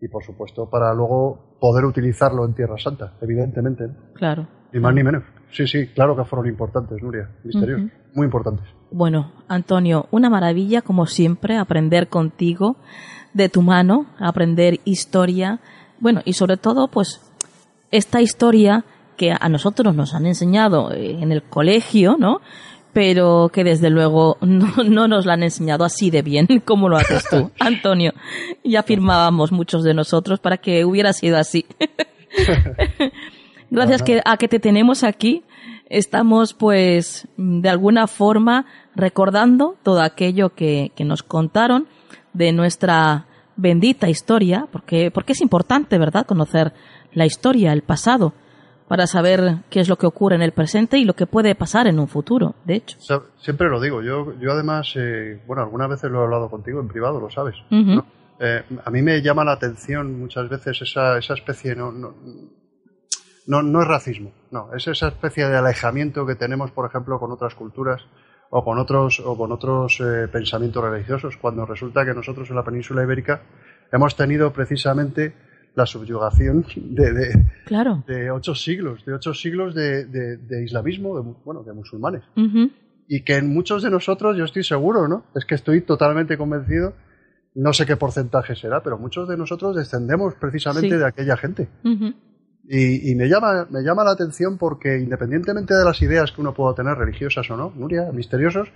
y por supuesto para luego poder utilizarlo en Tierra Santa, evidentemente. Claro. Ni más ni menos. Sí, sí, claro que fueron importantes, Nuria, misterios, uh -huh. muy importantes. Bueno, Antonio, una maravilla como siempre aprender contigo, de tu mano, aprender historia Bueno, y sobre todo, pues, esta historia que a nosotros nos han enseñado eh, en el colegio, ¿no? Pero que desde luego no, nos la han enseñado así de bien (laughs) como lo haces tú, (laughs) Antonio. Ya firmábamos muchos de nosotros para que hubiera sido así. (laughs) Gracias que, a que te tenemos aquí, estamos pues de alguna forma recordando todo aquello que, que nos contaron de nuestra bendita historia, porque, porque es importante, ¿verdad?, conocer la historia, el pasado, para saber qué es lo que ocurre en el presente y lo que puede pasar en un futuro, de hecho. siempre lo digo, yo, yo además, eh, bueno, algunas veces lo he hablado contigo en privado, lo sabes. Eh, a mí me llama la atención muchas veces esa, esa especie, no, no, no, es racismo, no, es esa especie de alejamiento que tenemos, por ejemplo, con otras culturas o con otros, o con otros eh, pensamientos religiosos, cuando resulta que nosotros en la península ibérica hemos tenido precisamente la subyugación de, de, claro. de ocho siglos, de ocho siglos de, de islamismo, de, bueno, de musulmanes. Y que en muchos de nosotros, yo estoy seguro, ¿no? Es que estoy totalmente convencido, no sé qué porcentaje será, pero muchos de nosotros descendemos precisamente de aquella gente. Y, me, llama, me llama la atención porque independientemente de las ideas que uno pueda tener, religiosas o no, Nuria, misteriosos,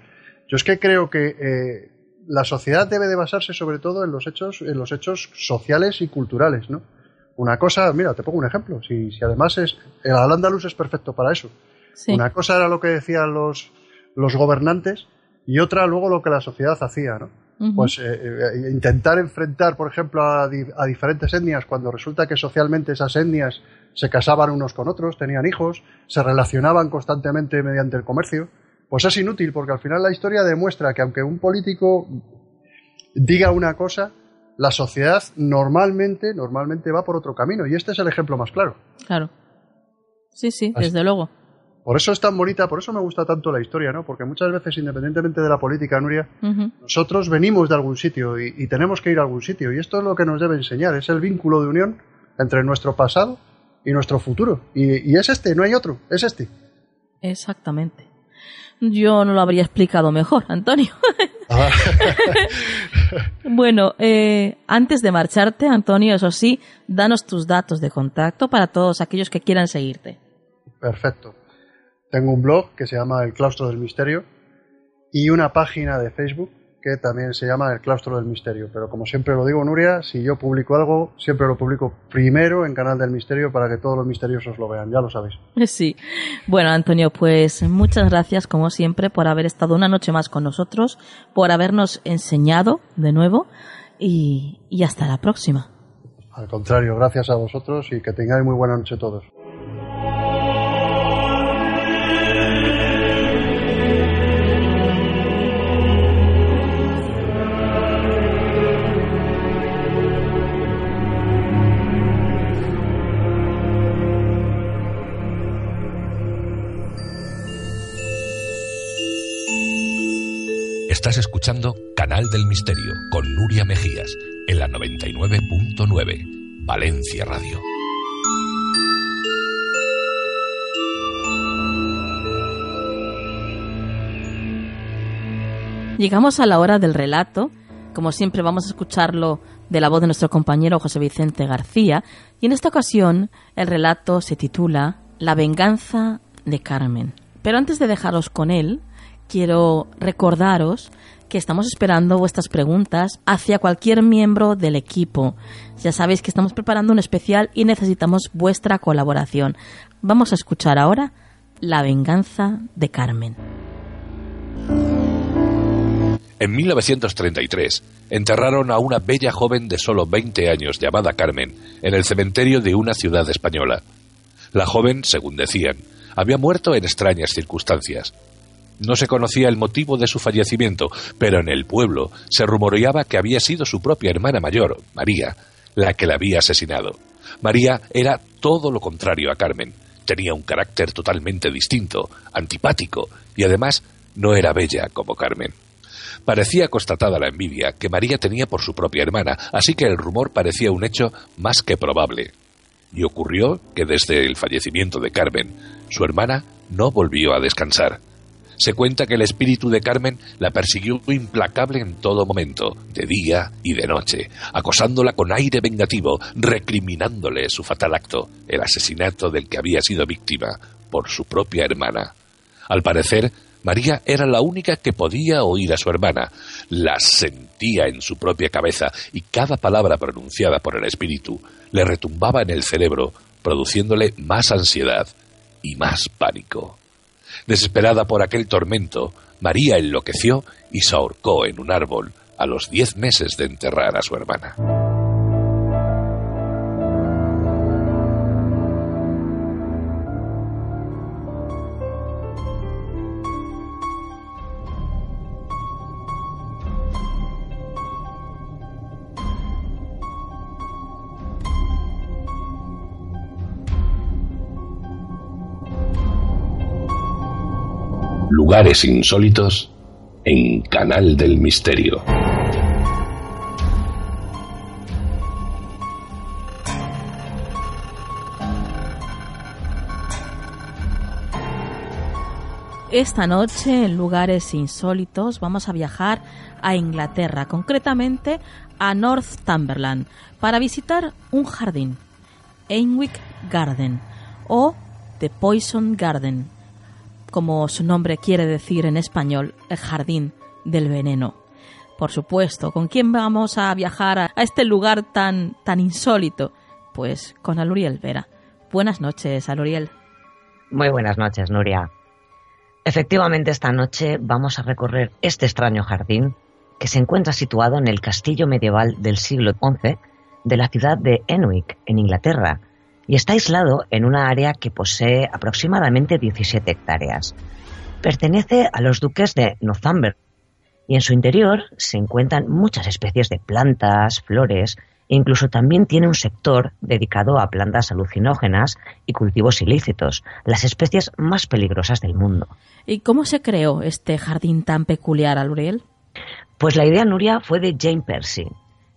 yo es que creo que eh, la sociedad debe de basarse sobre todo en los hechos, en los hechos sociales y culturales, ¿no? Una cosa, mira, te pongo un ejemplo, si, si además es, el al es perfecto para eso. Una cosa era lo que decían los, los gobernantes y otra luego lo que la sociedad hacía, ¿no? Pues eh, eh, intentar enfrentar, por ejemplo, a, a, diferentes etnias cuando resulta que socialmente esas etnias se casaban unos con otros, tenían hijos, se relacionaban constantemente mediante el comercio, pues es inútil porque al final la historia demuestra que aunque un político diga una cosa, la sociedad normalmente, normalmente va por otro camino y este es el ejemplo más claro. Claro. Sí, sí, desde luego. Por eso es tan bonita, por eso me gusta tanto la historia, ¿no? Porque muchas veces, independientemente de la política, Nuria, nosotros venimos de algún sitio y, y, tenemos que ir a algún sitio. Y esto es lo que nos debe enseñar, es el vínculo de unión entre nuestro pasado y nuestro futuro. Y, es este, no hay otro, es este. Exactamente. Yo no lo habría explicado mejor, Antonio. Ah. (laughs) bueno, eh, antes de marcharte, Antonio, eso sí, danos tus datos de contacto para todos aquellos que quieran seguirte. Perfecto. Tengo un blog que se llama El Claustro del Misterio y una página de Facebook que también se llama El Claustro del Misterio. Pero como siempre lo digo, Nuria, si yo publico algo, siempre lo publico primero en Canal del Misterio para que todos los misteriosos lo vean, ya lo sabéis. (laughs) Sí. Bueno, Antonio, pues muchas gracias como siempre por haber estado una noche más con nosotros, por habernos enseñado de nuevo y, y hasta la próxima. Al contrario, gracias a vosotros y que tengáis muy buena noche todos. Estás escuchando Canal del Misterio con Nuria Mejías en la 99.9 Valencia Radio. Llegamos a la hora del relato. Como siempre vamos a escucharlo de la voz de nuestro compañero José Vicente García y en esta ocasión el relato se titula La venganza de Carmen. Pero antes de dejaros con él, quiero recordaros que estamos esperando vuestras preguntas hacia cualquier miembro del equipo. Ya sabéis que estamos preparando un especial y necesitamos vuestra colaboración. Vamos a escuchar ahora La venganza de Carmen. En 1933 enterraron a una bella joven de solo 20 años llamada Carmen en el cementerio de una ciudad española. La joven, según decían, había muerto en extrañas circunstancias. No se conocía el motivo de su fallecimiento, pero en el pueblo se rumoreaba que había sido su propia hermana mayor, María, la que la había asesinado. María era todo lo contrario a Carmen. Tenía un carácter totalmente distinto, antipático, y además no era bella como Carmen. Parecía constatada la envidia que María tenía por su propia hermana, así que el rumor parecía un hecho más que probable. Y ocurrió que desde el fallecimiento de Carmen, su hermana no volvió a descansar Se cuenta que el espíritu de Carmen la persiguió implacable en todo momento, de día y de noche, acosándola con aire vengativo, recriminándole su fatal acto, el asesinato del que había sido víctima por su propia hermana. Al parecer, María era la única que podía oír a su hermana, la sentía en su propia cabeza y cada palabra pronunciada por el espíritu le retumbaba en el cerebro, produciéndole más ansiedad y más pánico. Desesperada por aquel tormento, María enloqueció y se ahorcó en un árbol a los diez meses de enterrar a su hermana. Lugares insólitos en Canal del Misterio. Esta noche, en lugares insólitos, vamos a viajar a Inglaterra, concretamente a Northumberland, para visitar un jardín, Einwick Garden o The Poison Garden, como su nombre quiere decir en español, el jardín del veneno. Por supuesto, ¿con quién vamos a viajar a, este lugar tan, tan insólito? Pues con Aluriel Vera. Buenas noches, Aluriel. Muy buenas noches, Nuria. Efectivamente, esta noche vamos a recorrer este extraño jardín que se encuentra situado en el castillo medieval del siglo XI de la ciudad de Enwick, en Inglaterra, y está aislado en una área que posee aproximadamente 17 hectáreas. Pertenece a los duques de Northumberland y en su interior se encuentran muchas especies de plantas, flores e incluso también tiene un sector dedicado a plantas alucinógenas y cultivos ilícitos, las especies más peligrosas del mundo. ¿Y cómo se creó este jardín tan peculiar, Aluriel? Pues la idea, Nuria, fue de Jane Percy,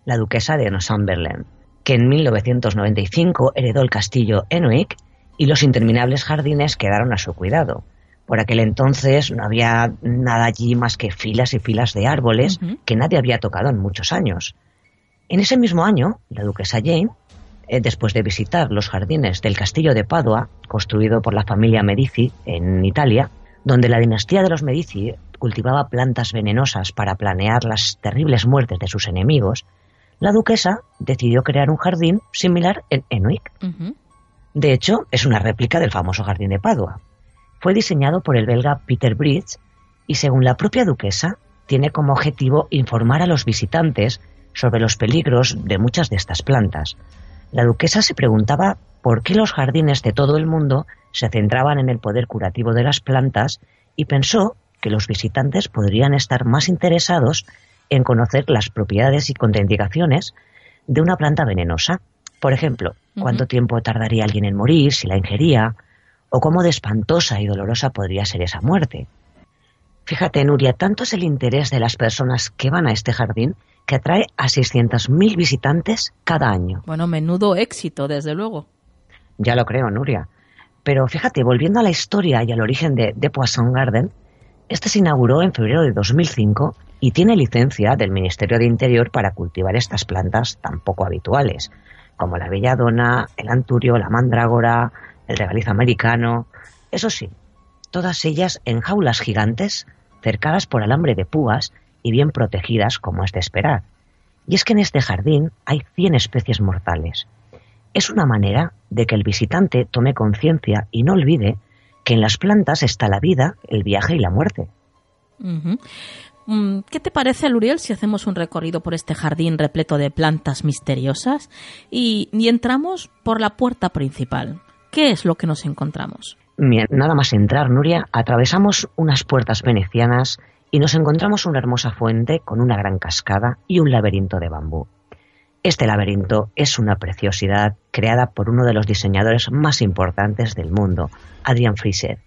la duquesa de Northumberland que en 1995 heredó el castillo Enwick y los interminables jardines quedaron a su cuidado. Por aquel entonces no había nada allí más que filas y filas de árboles que nadie había tocado en muchos años. En ese mismo año, la duquesa Jane, eh, después de visitar los jardines del castillo de Padua, construido por la familia Medici en Italia, donde la dinastía de los Medici cultivaba plantas venenosas para planear las terribles muertes de sus enemigos, la duquesa decidió crear un jardín similar en Enwick. De hecho, es una réplica del famoso jardín de Padua. Fue diseñado por el belga Peter Bridge y, según la propia duquesa, tiene como objetivo informar a los visitantes sobre los peligros de muchas de estas plantas. La duquesa se preguntaba por qué los jardines de todo el mundo se centraban en el poder curativo de las plantas y pensó que los visitantes podrían estar más interesados en conocer las propiedades y contraindicaciones de una planta venenosa. Por ejemplo, cuánto tiempo tardaría alguien en morir si la ingería, o cómo de espantosa y dolorosa podría ser esa muerte. Fíjate, Nuria, tanto es el interés de las personas que van a este jardín que atrae a 600.000 visitantes cada año. Bueno, menudo éxito, desde luego. Ya lo creo, Nuria. Pero fíjate, volviendo a la historia y al origen de, de Poisson Garden, este se inauguró en febrero de 2005 y tiene licencia del Ministerio de Interior para cultivar estas plantas tan poco habituales, como la belladona, el anturio, la mandrágora, el regaliz americano. Eso sí, todas ellas en jaulas gigantes, cercadas por alambre de púas y bien protegidas como es de esperar. Y es que en este jardín hay 100 especies mortales. Es una manera de que el visitante tome conciencia y no olvide que en las plantas está la vida, el viaje y la muerte. ¿Qué te parece, Luriel, si hacemos un recorrido por este jardín repleto de plantas misteriosas y, entramos por la puerta principal? ¿Qué es lo que nos encontramos? nada más entrar, Nuria, atravesamos unas puertas venecianas y nos encontramos una hermosa fuente con una gran cascada y un laberinto de bambú. Este laberinto es una preciosidad creada por uno de los diseñadores más importantes del mundo, Adrian Fischer.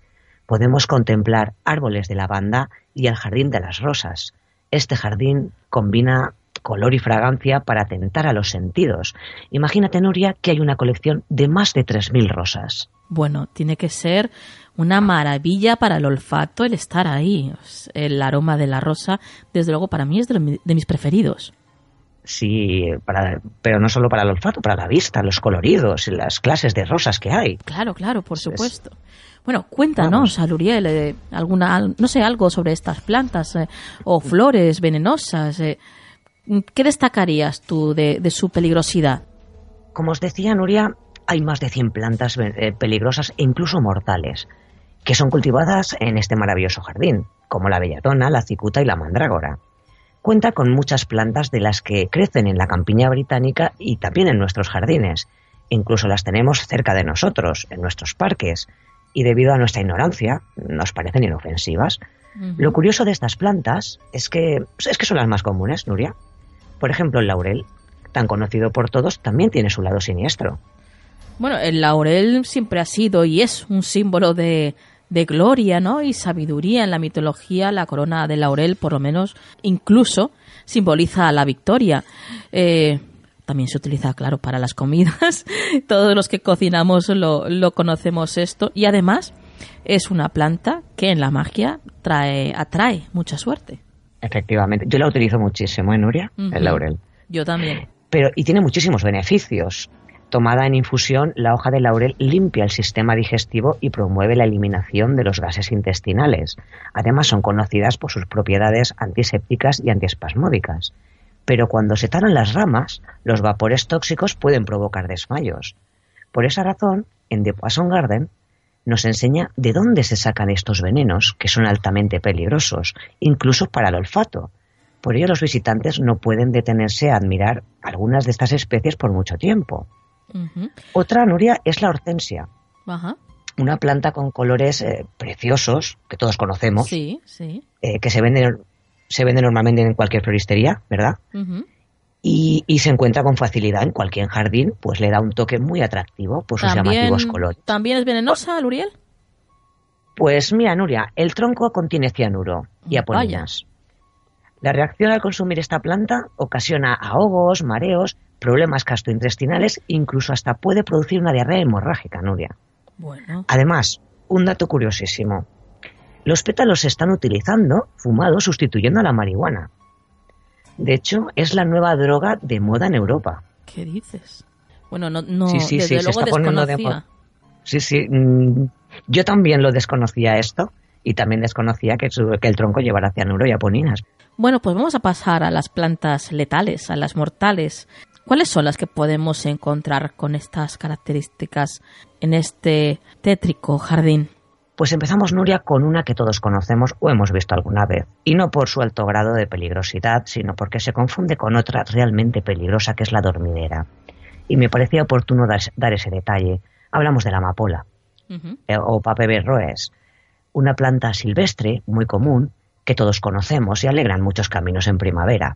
Podemos contemplar árboles de lavanda y el jardín de las rosas. Este jardín combina color y fragancia para atentar a los sentidos. Imagínate, Nuria, que hay una colección de más de 3.000 rosas. Bueno, tiene que ser una maravilla para el olfato el estar ahí. El aroma de la rosa, desde luego, para mí es de, mis preferidos. Sí, pero no solo para el olfato, para la vista, los coloridos, las clases de rosas que hay. Claro, claro, por supuesto. Bueno, cuéntanos, Aluriel, eh, alguna, no sé, algo sobre estas plantas eh, o flores venenosas. Eh, ¿Qué destacarías tú de, de, su peligrosidad? Como os decía, Nuria, hay más de 100 plantas peligrosas e incluso mortales que son cultivadas en este maravilloso jardín, como la belladona, la cicuta y la mandrágora. Cuenta con muchas plantas de las que crecen en la campiña británica y también en nuestros jardines. Incluso las tenemos cerca de nosotros, en nuestros parques, y debido a nuestra ignorancia nos parecen inofensivas. Lo curioso de estas plantas es que, es que son las más comunes, Nuria. Por ejemplo, el laurel, tan conocido por todos, también tiene su lado siniestro. Bueno, el laurel siempre ha sido y es un símbolo de, de gloria ¿no? y sabiduría en la mitología, la corona de laurel, por lo menos, incluso simboliza la victoria. Eh, también se utiliza, claro, para las comidas. (laughs) Todos los que cocinamos lo, lo, conocemos esto. Y además es una planta que en la magia trae, atrae mucha suerte. Efectivamente. Yo la utilizo muchísimo, ¿eh, Nuria? El laurel. Yo también. Pero, y tiene muchísimos beneficios. Tomada en infusión, la hoja de laurel limpia el sistema digestivo y promueve la eliminación de los gases intestinales. Además, son conocidas por sus propiedades antisépticas y antiespasmódicas. Pero cuando se talan las ramas, los vapores tóxicos pueden provocar desmayos. Por esa razón, en The Poison Garden nos enseña de dónde se sacan estos venenos, que son altamente peligrosos, incluso para el olfato. Por ello, los visitantes no pueden detenerse a admirar algunas de estas especies por mucho tiempo. Otra, Nuria, es la hortensia. Una planta con colores eh, preciosos, que todos conocemos, sí, sí. Eh, que se vende, se vende normalmente en cualquier floristería, ¿verdad? y, se encuentra con facilidad en cualquier jardín, pues le da un toque muy atractivo por sus llamativos colores. ¿También es venenosa, Luriel? Pues mira, Nuria, el tronco contiene cianuro y aponinas. La reacción al consumir esta planta ocasiona ahogos, mareos problemas gastrointestinales, incluso hasta puede producir una diarrea hemorrágica, Nuria. Bueno. Además, un dato curiosísimo. Los pétalos se están utilizando, fumados, sustituyendo a la marihuana. De hecho, es la nueva droga de moda en Europa. ¿Qué dices? Bueno, no, no sí, sí, desde sí, luego desconocía. Sí, sí, mm, yo también lo desconocía esto y también desconocía que, que el tronco llevara cianuro y aponinas. Bueno, pues vamos a pasar a las plantas letales, a las mortales. ¿Cuáles son las que podemos encontrar con estas características en este tétrico jardín? Pues empezamos, Nuria, con una que todos conocemos o hemos visto alguna vez, y no por su alto grado de peligrosidad, sino porque se confunde con otra realmente peligrosa que es la dormidera. Y me parecía oportuno dar, ese detalle. Hablamos de la amapola, eh, o pape roes, una planta silvestre muy común que todos conocemos y alegran muchos caminos en primavera.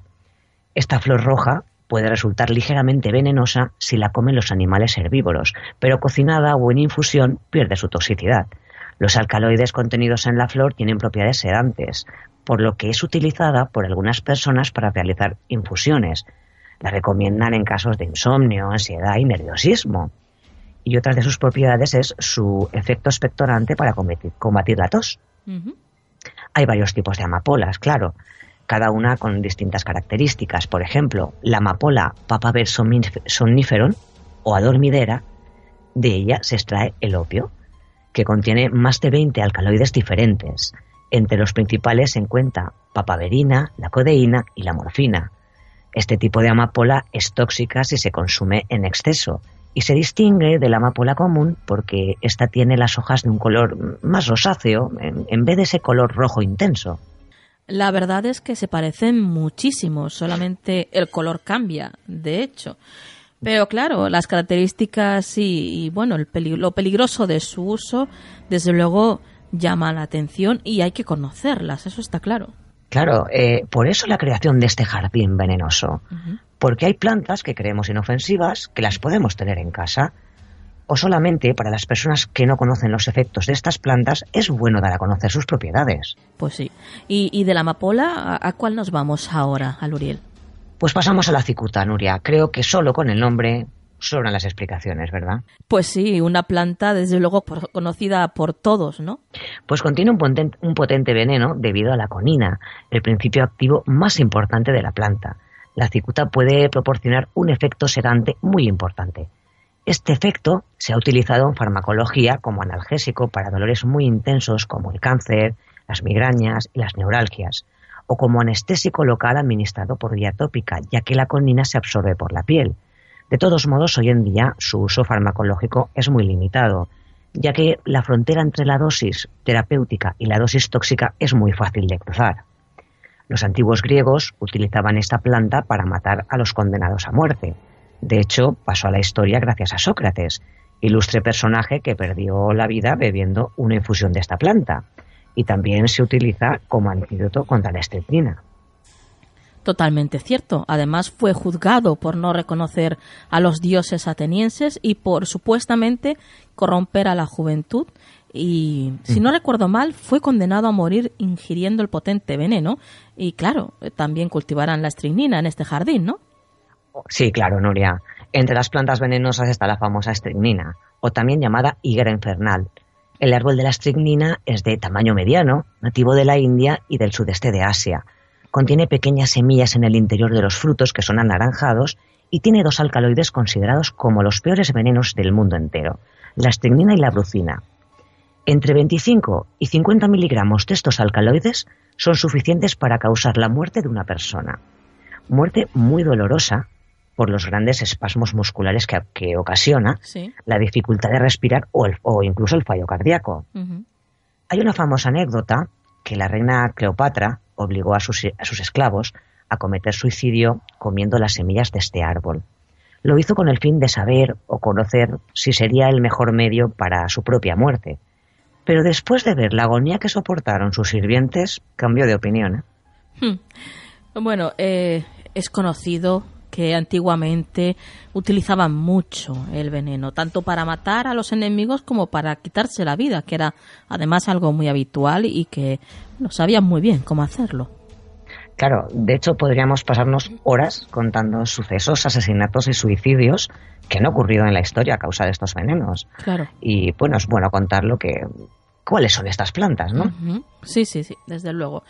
Esta flor roja puede resultar ligeramente venenosa si la comen los animales herbívoros, pero cocinada o en infusión pierde su toxicidad. Los alcaloides contenidos en la flor tienen propiedades sedantes, por lo que es utilizada por algunas personas para realizar infusiones. La recomiendan en casos de insomnio, ansiedad y nerviosismo. Y otra de sus propiedades es su efecto expectorante para combatir, la tos. Hay varios tipos de amapolas, claro cada una con distintas características. Por ejemplo, la amapola papaver somniferum o adormidera, de ella se extrae el opio, que contiene más de 20 alcaloides diferentes. Entre los principales se encuentra papaverina, la codeína y la morfina. Este tipo de amapola es tóxica si se consume en exceso y se distingue de la amapola común porque ésta tiene las hojas de un color más rosáceo en vez de ese color rojo intenso. La verdad es que se parecen muchísimo, solamente el color cambia, de hecho. Pero claro, las características y, bueno, el lo peligroso de su uso, desde luego llama la atención y hay que conocerlas, eso está claro. Claro, eh, por eso la creación de este jardín venenoso. Porque hay plantas que creemos inofensivas que las podemos tener en casa, o solamente para las personas que no conocen los efectos de estas plantas es bueno dar a conocer sus propiedades. Pues sí. ¿Y, de la amapola a, cuál nos vamos ahora, Aluriel? Pues pasamos a la cicuta, Nuria. Creo que solo con el nombre sobran las explicaciones, ¿verdad? Pues sí, una planta desde luego conocida por todos, ¿no? Pues contiene un potente, un potente veneno debido a la conina, el principio activo más importante de la planta. La cicuta puede proporcionar un efecto sedante muy importante. Este efecto se ha utilizado en farmacología como analgésico para dolores muy intensos como el cáncer, las migrañas y las neuralgias, o como anestésico local administrado por vía tópica, ya que la conina se absorbe por la piel. De todos modos, hoy en día su uso farmacológico es muy limitado, ya que la frontera entre la dosis terapéutica y la dosis tóxica es muy fácil de cruzar. Los antiguos griegos utilizaban esta planta para matar a los condenados a muerte. De hecho, pasó a la historia gracias a Sócrates, ilustre personaje que perdió la vida bebiendo una infusión de esta planta. Y también se utiliza como antídoto contra la estricnina. Totalmente cierto. Además, fue juzgado por no reconocer a los dioses atenienses y por supuestamente corromper a la juventud. Y, si no recuerdo mal, fue condenado a morir ingiriendo el potente veneno. Y claro, también cultivarán la estricnina en este jardín, ¿no? Sí, claro, Nuria. Entre las plantas venenosas está la famosa estricnina, o también llamada higuera infernal. El árbol de la estricnina es de tamaño mediano, nativo de la India y del sudeste de Asia Contiene pequeñas semillas en el interior de los frutos que son anaranjados y tiene dos alcaloides considerados como los peores venenos del mundo entero, la estricnina y la brucina. Entre 25 y 50 miligramos de estos alcaloides son suficientes para causar la muerte de una persona. Muerte muy dolorosa por los grandes espasmos musculares que, ocasiona, la dificultad de respirar o, incluso el fallo cardíaco. Hay una famosa anécdota que la reina Cleopatra obligó a sus, esclavos a cometer suicidio comiendo las semillas de este árbol. Lo hizo con el fin de saber o conocer si sería el mejor medio para su propia muerte. Pero después de ver la agonía que soportaron sus sirvientes, cambió de opinión. ¿eh? Hmm. Bueno, eh, es conocido que antiguamente utilizaban mucho el veneno, tanto para matar a los enemigos como para quitarse la vida, que era además algo muy habitual y que no sabían muy bien cómo hacerlo. Claro, de hecho podríamos pasarnos horas contando sucesos, asesinatos y suicidios que han ocurrido en la historia a causa de estos venenos. Claro. Y bueno, es bueno contar lo que cuáles son estas plantas, ¿no? Sí, sí, sí, desde luego.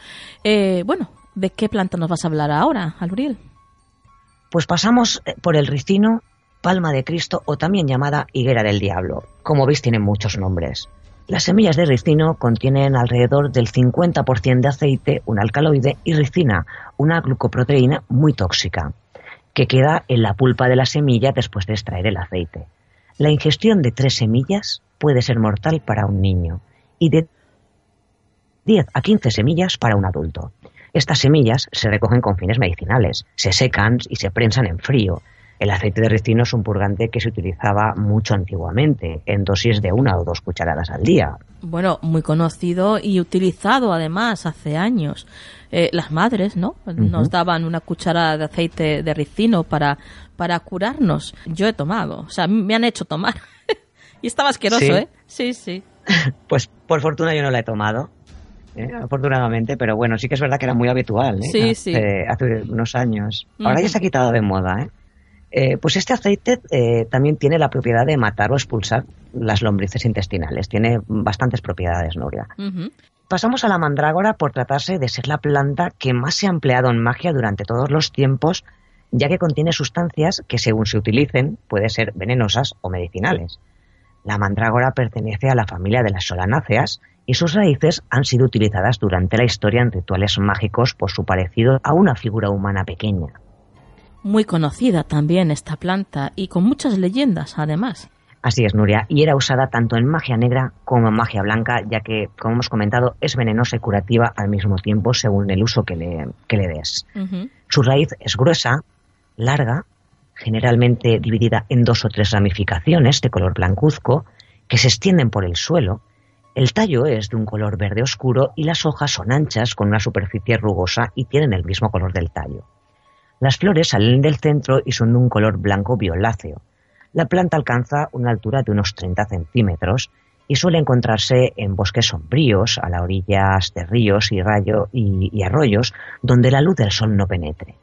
Eh, bueno, ¿de qué planta nos vas a hablar ahora, Albriel? Pues pasamos eh, por el ricino, palma de Cristo o también llamada higuera del diablo. Como veis tienen muchos nombres. Las semillas de ricino contienen alrededor del 50% de aceite, un alcaloide, y ricina, una glucoproteína muy tóxica, que queda en la pulpa de la semilla después de extraer el aceite. La ingestión de tres semillas puede ser mortal para un niño y de 10 a 15 semillas para un adulto. Estas semillas se recogen con fines medicinales, se secan y se prensan en frío. El aceite de ricino es un purgante que se utilizaba mucho antiguamente, en dosis de una o dos cucharadas al día. Bueno, muy conocido y utilizado además hace años. Eh, las madres, ¿no? Nos daban una cucharada de aceite de ricino para, para curarnos. Yo he tomado, o sea, me han hecho tomar. (laughs) y estaba asqueroso, ¿eh? Sí, sí. (laughs) pues por fortuna yo no la he tomado. ¿Eh? afortunadamente, pero bueno, sí que es verdad que era muy habitual ¿eh? hace, unos años. Ahora ya se ha quitado de moda. ¿eh? pues este aceite también tiene la propiedad de matar o expulsar las lombrices intestinales. Tiene bastantes propiedades, Nuria. Pasamos a la mandrágora por tratarse de ser la planta que más se ha empleado en magia durante todos los tiempos, ya que contiene sustancias que según se utilicen pueden ser venenosas o medicinales. La mandrágora pertenece a la familia de las solanáceas y sus raíces han sido utilizadas durante la historia en rituales mágicos por su parecido a una figura humana pequeña. Muy conocida también esta planta y con muchas leyendas además. Así es, Nuria, y era usada tanto en magia negra como en magia blanca, ya que, como hemos comentado, es venenosa y curativa al mismo tiempo según el uso que le, le des. Su raíz es gruesa, larga, generalmente dividida en dos o tres ramificaciones de color blancuzco, que se extienden por el suelo el tallo es de un color verde oscuro y las hojas son anchas con una superficie rugosa y tienen el mismo color del tallo. Las flores salen del centro y son de un color blanco violáceo. La planta alcanza una altura de unos 30 centímetros y suele encontrarse en bosques sombríos, a las orillas de ríos y, y arroyos donde la luz del sol no penetre.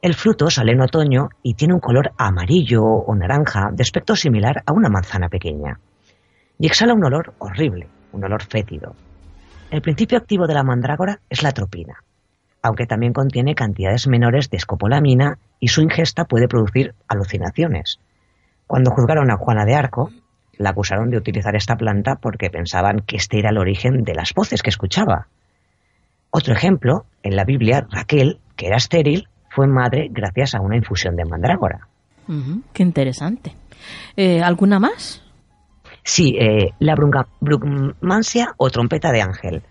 El fruto sale en otoño y tiene un color amarillo o naranja de aspecto similar a una manzana pequeña. Y exhala un olor horrible, un olor fétido. El principio activo de la mandrágora es la tropina, aunque también contiene cantidades menores de escopolamina y su ingesta puede producir alucinaciones. Cuando juzgaron a Juana de Arco, la acusaron de utilizar esta planta porque pensaban que este era el origen de las voces que escuchaba. Otro ejemplo, en la Biblia, Raquel, que era estéril, fue madre gracias a una infusión de mandrágora. qué interesante. Eh, ¿Alguna más? Sí, eh, la brugmancia o trompeta de ángel,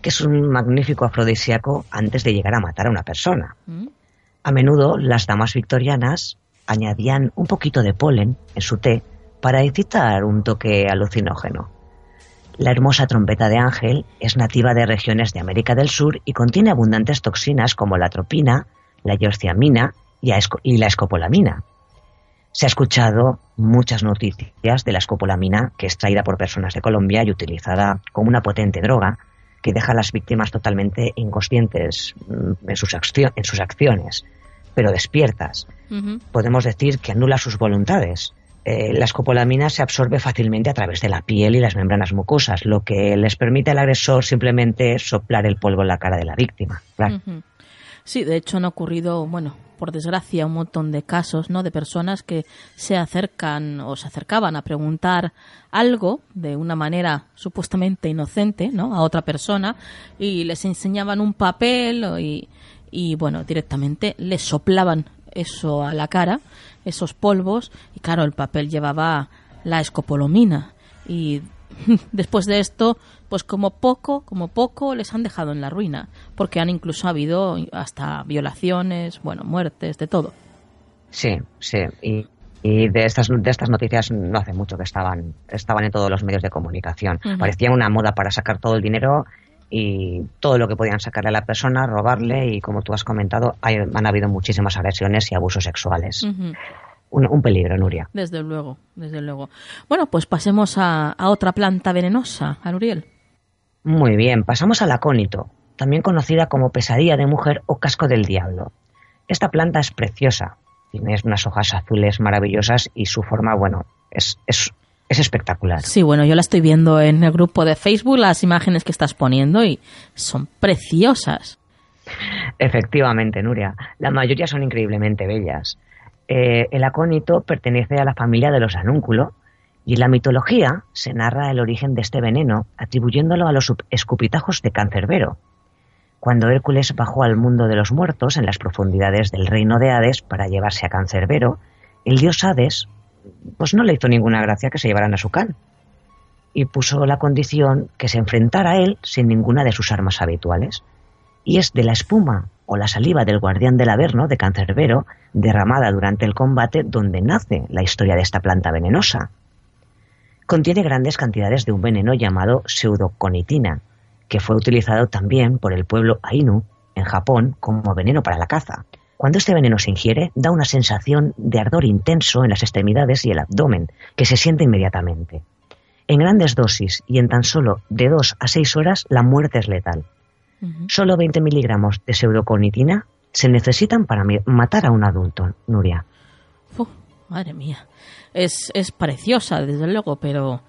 que es un magnífico afrodisíaco antes de llegar a matar a una persona. Mm. A menudo las damas victorianas añadían un poquito de polen en su té para incitar un toque alucinógeno. La hermosa trompeta de ángel es nativa de regiones de América del Sur y contiene abundantes toxinas como la tropina, la yorciamina y la escopolamina. Se ha escuchado muchas noticias de la escopolamina que es traída por personas de Colombia y utilizada como una potente droga que deja a las víctimas totalmente inconscientes mm, en sus, en sus acciones, pero despiertas. Podemos decir que anula sus voluntades. Eh, la escopolamina se absorbe fácilmente a través de la piel y las membranas mucosas, lo que les permite al agresor simplemente soplar el polvo en la cara de la víctima. Sí, de hecho han ocurrido, bueno, por desgracia, un montón de casos, ¿no? De personas que se acercan o se acercaban a preguntar algo de una manera supuestamente inocente, ¿no? A otra persona y les enseñaban un papel y, y bueno, directamente les soplaban eso a la cara, esos polvos y claro, el papel llevaba la escopolomina y (laughs) después de esto, pues como poco, como poco les han dejado en la ruina, porque han incluso habido hasta violaciones, bueno, muertes, de todo. Sí, sí, y, y de estas de estas noticias no hace mucho que estaban estaban en todos los medios de comunicación. Parecía una moda para sacar todo el dinero y todo lo que podían sacarle a la persona, robarle y como tú has comentado, han habido muchísimas agresiones y abusos sexuales un, peligro, Nuria. Desde luego, desde luego. Bueno, pues pasemos a, otra planta venenosa, a Nuriel. Muy bien, pasamos al acónito, también conocida como pesadilla de mujer o casco del diablo. Esta planta es preciosa, tiene unas hojas azules maravillosas y su forma, bueno, es, es, es espectacular. Sí, bueno, yo la estoy viendo en el grupo de Facebook, las imágenes que estás poniendo y son preciosas. Efectivamente, Nuria, la mayoría son increíblemente bellas. Eh, el acónito pertenece a la familia de los anúnculos y en la mitología se narra el origen de este veneno atribuyéndolo a los escupitajos de Cancerbero. Cuando Hércules bajó al mundo de los muertos en las profundidades del reino de Hades para llevarse a Cancerbero, el dios Hades pues no le hizo ninguna gracia que se llevaran a su can y puso la condición que se enfrentara a él sin ninguna de sus armas habituales. Y es de la espuma o la saliva del guardián del Averno de Cancerbero, derramada durante el combate, donde nace la historia de esta planta venenosa. Contiene grandes cantidades de un veneno llamado pseudoconitina, que fue utilizado también por el pueblo Ainu en Japón como veneno para la caza. Cuando este veneno se ingiere, da una sensación de ardor intenso en las extremidades y el abdomen, que se siente inmediatamente. En grandes dosis y en tan solo de dos a seis horas, la muerte es letal. Solo 20 miligramos de pseudoconitina se necesitan para matar a un adulto, Nuria. madre mía. Es, es preciosa, desde luego, pero,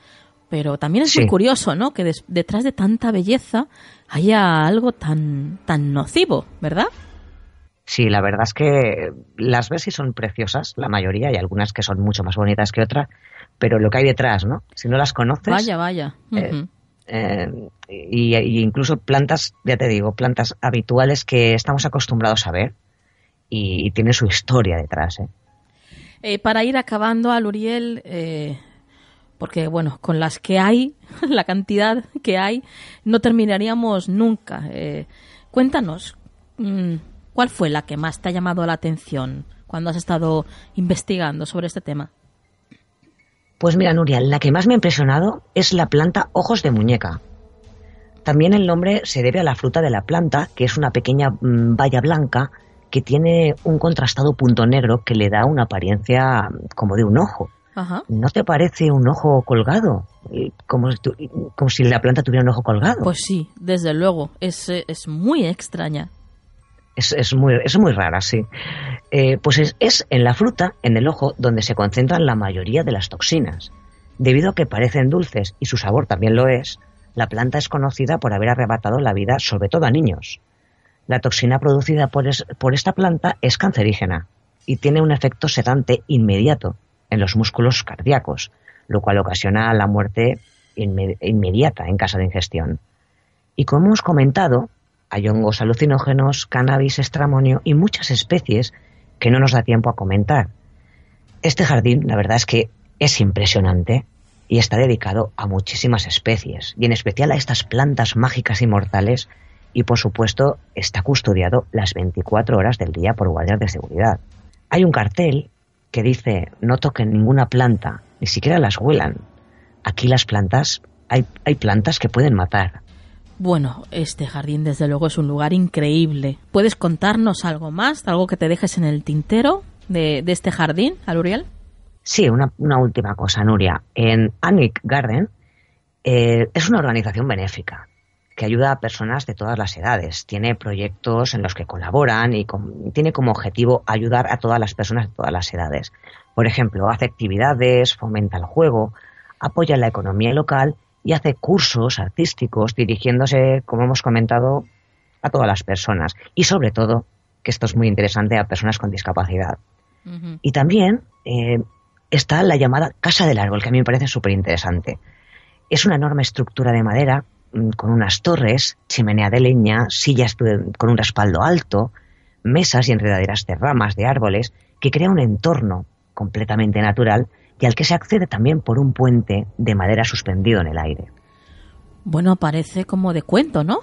pero también es muy curioso, ¿no? Que detrás de tanta belleza haya algo tan, tan nocivo, ¿verdad? Sí, la verdad es que las ves y son preciosas, la mayoría, y algunas que son mucho más bonitas que otras, pero lo que hay detrás, ¿no? Si no las conoces. Vaya, vaya. Eh, eh, y, incluso plantas, ya te digo, plantas habituales que estamos acostumbrados a ver y, tiene su historia detrás. ¿eh? Eh, para ir acabando, al Uriel, porque bueno, con las que hay, (laughs) la cantidad que hay, no terminaríamos nunca. cuéntanos, mm, ¿cuál fue la que más te ha llamado la atención cuando has estado investigando sobre este tema? Pues mira, Nuria, la que más me ha impresionado es la planta ojos de muñeca. También el nombre se debe a la fruta de la planta, que es una pequeña mm, valla blanca que tiene un contrastado punto negro que le da una apariencia mm, como de un ojo. ¿No te parece un ojo colgado? Como, como, si la planta tuviera un ojo colgado. Pues sí, desde luego. Es, es muy extraña. Es, muy, es muy rara, sí. Eh, pues es, es en la fruta, en el ojo, donde se concentran la mayoría de las toxinas. Debido a que parecen dulces y su sabor también lo es, la planta es conocida por haber arrebatado la vida sobre todo a niños. La toxina producida por, por esta planta es cancerígena y tiene un efecto sedante inmediato en los músculos cardíacos, lo cual ocasiona la muerte inmediata en caso de ingestión. Y como hemos comentado, hay hongos alucinógenos, cannabis, estramonio y muchas especies que no nos da tiempo a comentar. Este jardín, la verdad es que es impresionante y está dedicado a muchísimas especies, y en especial a estas plantas mágicas inmortales, y por supuesto está custodiado las 24 horas del día por guardias de seguridad. Hay un cartel que dice no toquen ninguna planta, ni siquiera las huelan. Aquí las plantas, hay, hay plantas que pueden matar. Bueno, este jardín desde luego es un lugar increíble. ¿Puedes contarnos algo más, algo que te dejes en el tintero de, este jardín, Aluriel? Sí, una, última cosa, Nuria. En Anic Garden eh, es una organización benéfica que ayuda a personas de todas las edades. Tiene proyectos en los que colaboran y tiene como objetivo ayudar a todas las personas de todas las edades. Por ejemplo, hace actividades, fomenta el juego, apoya la economía local y hace cursos artísticos dirigiéndose, como hemos comentado, a todas las personas. Y sobre todo, que esto es muy interesante, a personas con discapacidad. Y también eh, está la llamada Casa del Árbol, que a mí me parece súper interesante. Es una enorme estructura de madera mm, con unas torres, chimenea de leña, sillas con un respaldo alto, mesas y enredaderas de ramas de árboles, que crea un entorno completamente natural y al que se accede también por un puente de madera suspendido en el aire. Bueno, parece como de cuento, ¿no?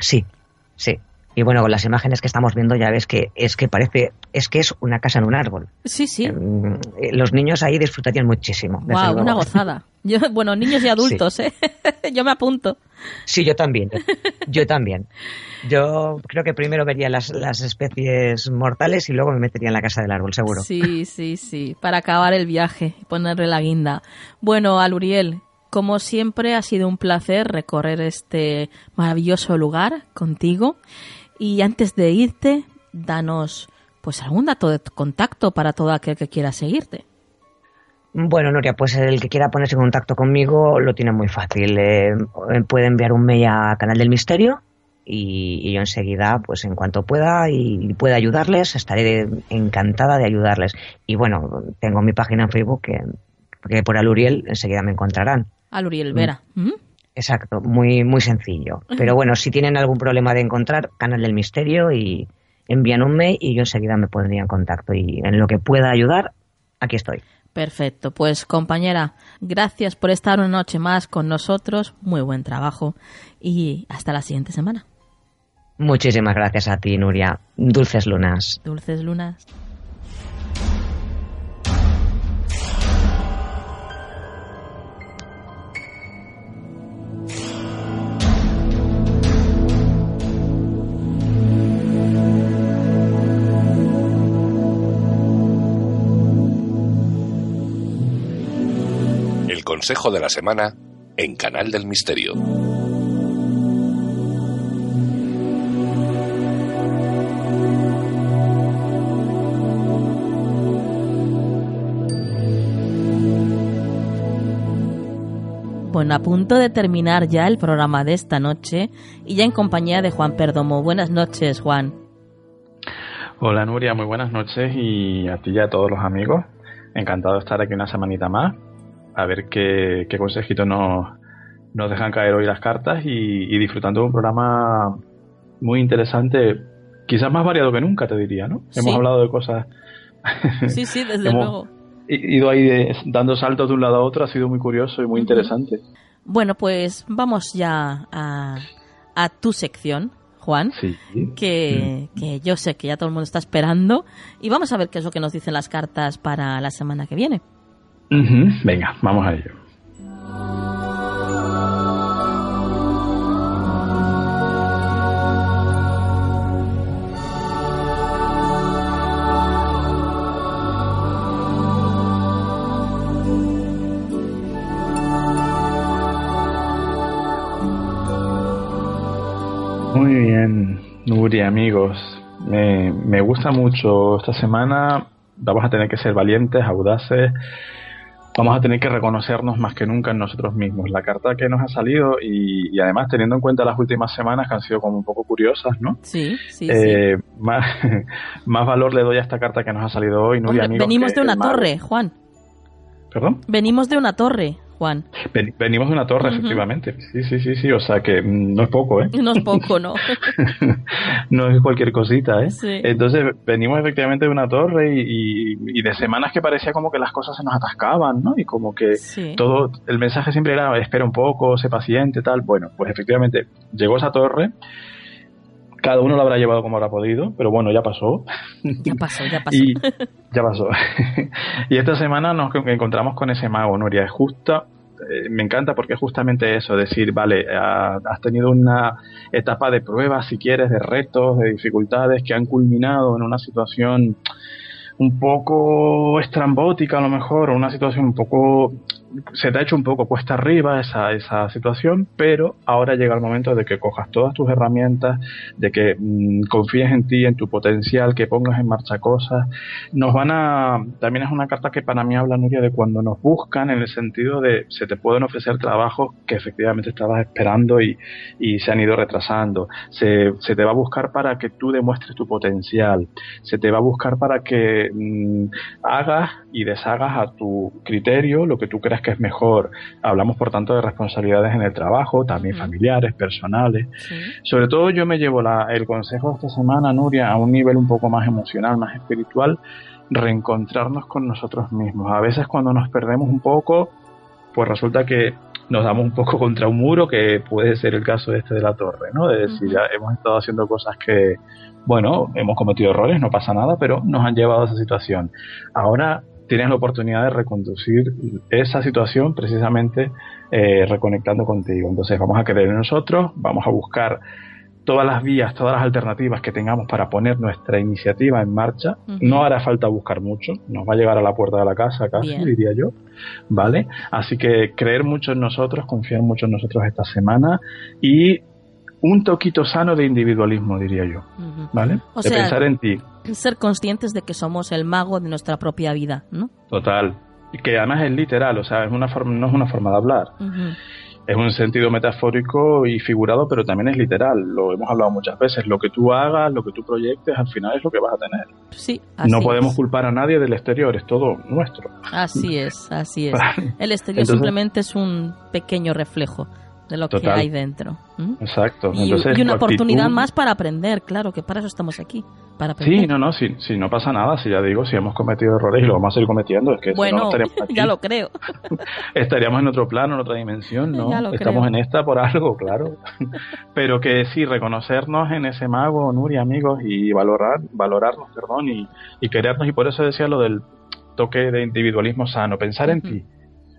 Sí, sí. Y bueno, con las imágenes que estamos viendo ya ves que es que parece, es que es una casa en un árbol. Sí, sí. Mm, eh, los niños ahí disfrutarían muchísimo. Wow, una gozada. (laughs) Yo, bueno, niños y adultos, ¿eh? (laughs) yo me apunto. Sí, yo también. (laughs) Yo también. Yo creo que primero vería las, las especies mortales y luego me metería en la casa del árbol, seguro. Sí, sí, sí. Para acabar el viaje y ponerle la guinda. Bueno, Aluriel, como siempre ha sido un placer recorrer este maravilloso lugar contigo. Y antes de irte, danos pues algún dato de contacto para todo aquel que quiera seguirte. Bueno, Nuria, pues el que quiera ponerse en contacto conmigo lo tiene muy fácil. Eh, puede enviar un mail a Canal del Misterio y, yo enseguida, pues en cuanto pueda y pueda ayudarles, estaré encantada de ayudarles. Y bueno, tengo mi página en Facebook que, que por Aluriel enseguida me encontrarán. Aluriel Vera. ¿Mm? Exacto, muy, muy sencillo. Pero bueno, si tienen algún problema de encontrar, Canal del Misterio y envían un mail y yo enseguida me pondría en contacto. Y en lo que pueda ayudar, aquí estoy. Perfecto, pues compañera, gracias por estar una noche más con nosotros, muy buen trabajo y hasta la siguiente semana. Muchísimas gracias a ti, Nuria. Dulces lunas. Dulces lunas. Consejo de la semana en Canal del Misterio. Bueno, a punto de terminar ya el programa de esta noche y ya en compañía de Juan Perdomo. Buenas noches, Juan. Hola Nuria, muy buenas noches y a ti y a todos los amigos. Encantado de estar aquí una semanita más a ver qué, qué consejitos nos, nos dejan caer hoy las cartas y, disfrutando de un programa muy interesante, quizás más variado que nunca, te diría, ¿no? Hemos hablado de cosas. (laughs) Sí, sí, desde luego. Ido ahí dando saltos de un lado a otro, ha sido muy curioso y muy interesante. Bueno, pues vamos ya a, a tu sección, Juan, sí. que, que, yo sé que ya todo el mundo está esperando. Y vamos a ver qué es lo que nos dicen las cartas para la semana que viene. Venga, vamos a ello. Muy bien, Nuria, amigos. Me, me gusta mucho esta semana. Vamos a tener que ser valientes, audaces. Vamos a tener que reconocernos más que nunca en nosotros mismos. La carta que nos ha salido y, además teniendo en cuenta las últimas semanas que han sido como un poco curiosas, ¿no? Sí, sí, eh, Más, (laughs) más valor le doy a esta carta que nos ha salido hoy, Nuria. venimos de una torre, Juan. ¿Perdón? Venimos de una torre. Juan. venimos de una torre, efectivamente. Sí, sí, sí, sí. O sea que mm, no es poco, ¿eh? (laughs) No es poco, no. (laughs) no es cualquier cosita, ¿eh? Entonces, venimos efectivamente de una torre y, de semanas que parecía como que las cosas se nos atascaban, ¿no? Y como que todo, el mensaje siempre era espera un poco, sé paciente, tal. Bueno, pues efectivamente llegó esa torre cada uno lo habrá llevado como habrá podido, pero bueno, ya pasó. Ya pasó, ya pasó. Y, ya pasó. (laughs) y esta semana nos encontramos con ese mago, Nuria. Es justa, eh, me encanta porque es justamente eso, decir, vale, has tenido una etapa de pruebas, si quieres, de retos, de dificultades que han culminado en una situación un poco estrambótica a lo mejor, o una situación un poco se te ha hecho un poco cuesta arriba esa, esa situación, pero ahora llega el momento de que cojas todas tus herramientas, de que mm, confíes en ti, en tu potencial, que pongas en marcha cosas. Nos van a, también es una carta que para mí habla, Nuria, de cuando nos buscan en el sentido de se te pueden ofrecer trabajos que efectivamente estabas esperando y, y se han ido retrasando. Se, se, te va a buscar para que tú demuestres tu potencial. Se te va a buscar para que mm, hagas y deshagas a tu criterio lo que tú creas que es mejor. Hablamos, por tanto, de responsabilidades en el trabajo, también familiares, personales. Sobre todo yo me llevo la, el consejo de esta semana, Nuria, a un nivel un poco más emocional, más espiritual, reencontrarnos con nosotros mismos. A veces cuando nos perdemos un poco, pues resulta que nos damos un poco (laughs) contra un muro, que puede ser el caso este de la torre, ¿no? De decir, ya hemos estado haciendo cosas que, bueno, hemos cometido errores, no pasa nada, pero nos han llevado a esa situación. Ahora tienes la oportunidad de reconducir esa situación precisamente eh, reconectando contigo. Entonces vamos a creer en nosotros, vamos a buscar todas las vías, todas las alternativas que tengamos para poner nuestra iniciativa en marcha. No hará falta buscar mucho, nos va a llegar a la puerta de la casa casi, diría yo. ¿Vale? Así que creer mucho en nosotros, confiar mucho en nosotros esta semana y un toquito sano de individualismo, diría yo. ¿Vale? de pensar en ti. Ser conscientes de que somos el mago de nuestra propia vida, ¿no? Total. Y que además es literal, o sea, es una forma, no es una forma de hablar. Es un sentido metafórico y figurado, pero también es literal. Lo hemos hablado muchas veces. Lo que tú hagas, lo que tú proyectes, al final es lo que vas a tener. Sí, no podemos culpar a nadie del exterior, es todo nuestro. Así es, así es. (laughs) El exterior simplemente es un pequeño reflejo de lo que hay dentro. Exacto. Y, una oportunidad más para aprender, claro, que para eso estamos aquí. Para aprender. Sí, no, no, si, si no pasa nada, si ya digo, si hemos cometido errores y lo vamos a seguir cometiendo, es que bueno, si no, (laughs) ya lo creo. (laughs) estaríamos en otro plano, en otra dimensión, ¿no? Estamos en esta por algo, claro. (laughs) Pero que sí, reconocernos en ese mago, Nuria, amigos, y valorar, valorarnos, perdón, y, y querernos, y por eso decía lo del toque de individualismo sano, pensar en ti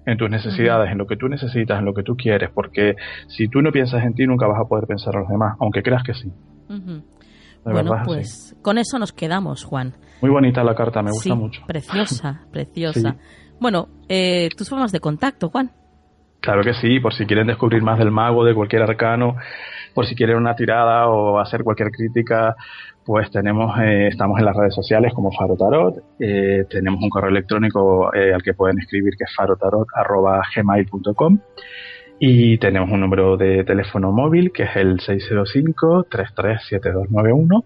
en tus necesidades, en lo que tú necesitas, en lo que tú quieres, porque si tú no piensas en ti nunca vas a poder pensar en los demás, aunque creas que sí. Bueno, pues con eso nos quedamos, Juan. Muy bonita la carta, me gusta mucho. Preciosa, (laughs) preciosa. Bueno, eh, tus formas de contacto, Juan. Claro que sí, por si quieren descubrir más del mago, de cualquier arcano, por si quieren una tirada o hacer cualquier crítica, pues tenemos, eh, estamos en las redes sociales como Faro Tarot, eh, tenemos un correo electrónico eh, al que pueden escribir que es farotarot.gmail.com y tenemos un número de teléfono móvil que es el 605-337291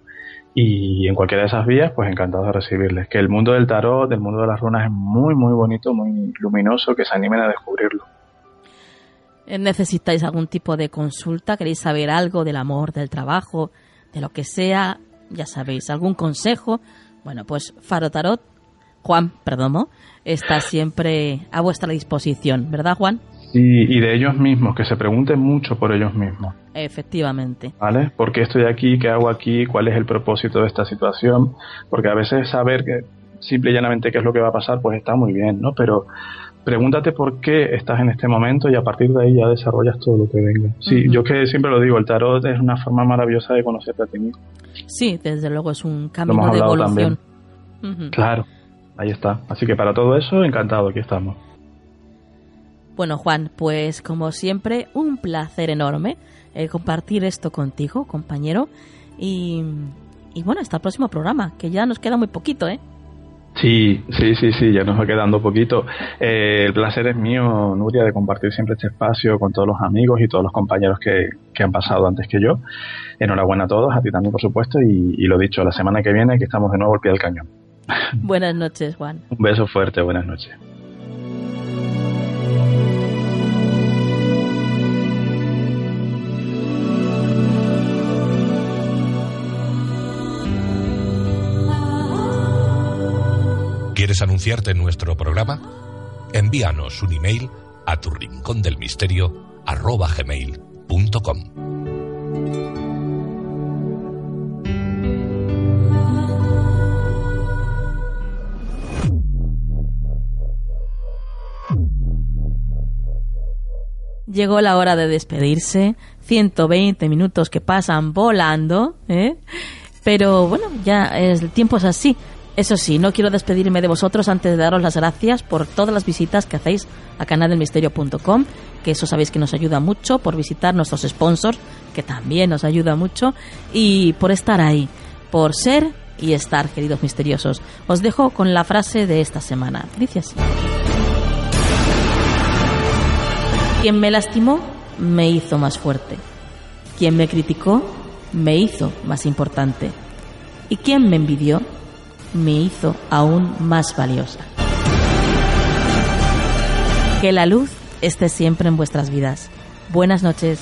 y en cualquiera de esas vías pues encantado de recibirles. Que el mundo del tarot, el mundo de las runas es muy muy bonito, muy luminoso, que se animen a descubrirlo. ¿Necesitáis algún tipo de consulta? ¿Queréis saber algo del amor, del trabajo, de lo que sea? ya sabéis, algún consejo, bueno, pues Faro Tarot, Juan Perdomo, está siempre a vuestra disposición, ¿verdad, Juan? Sí, y de ellos mismos, que se pregunten mucho por ellos mismos. Efectivamente. ¿Vale? ¿Por qué estoy aquí? ¿Qué hago aquí? ¿Cuál es el propósito de esta situación? Porque a veces saber que simple y llanamente qué es lo que va a pasar, pues está muy bien, ¿no? Pero pregúntate por qué estás en este momento y a partir de ahí ya desarrollas todo lo que venga. Sí, yo que siempre lo digo, el tarot es una forma maravillosa de conocerte a ti mismo. Sí, desde luego es un camino de evolución. Claro, ahí está. Así que para todo eso, encantado, aquí estamos. Bueno, Juan, pues como siempre, un placer enorme eh, compartir esto contigo, compañero. Y y bueno, hasta el próximo programa, que ya nos queda muy poquito, ¿eh? Sí, sí, sí, sí, ya nos va quedando poquito. Eh, el placer es mío, Nuria, de compartir siempre este espacio con todos los amigos y todos los compañeros que, que han pasado antes que yo. Enhorabuena a todos, a ti también, por supuesto, y, y lo dicho, la semana que viene que estamos de nuevo al pie del cañón. Buenas noches, Juan. Un beso fuerte, buenas noches. ¿Quieres anunciarte en nuestro programa? Envíanos un email a tu rincón del misterio arroba gmail.com. Llegó la hora de despedirse. 120 minutos que pasan volando, ¿eh? Pero bueno, ya el tiempo es así. Eso sí, no quiero despedirme de vosotros antes de daros las gracias por todas las visitas que hacéis a canaldelmisterio.com, que eso sabéis que nos ayuda mucho, por visitar nuestros sponsors, que también nos ayuda mucho, y por estar ahí, por ser y estar, queridos misteriosos. Os dejo con la frase de esta semana. Dice así. Quien me lastimó me hizo más fuerte. Quien me criticó me hizo más importante. Y quien me envidió me hizo aún más valiosa. Que la luz esté siempre en vuestras vidas. Buenas noches.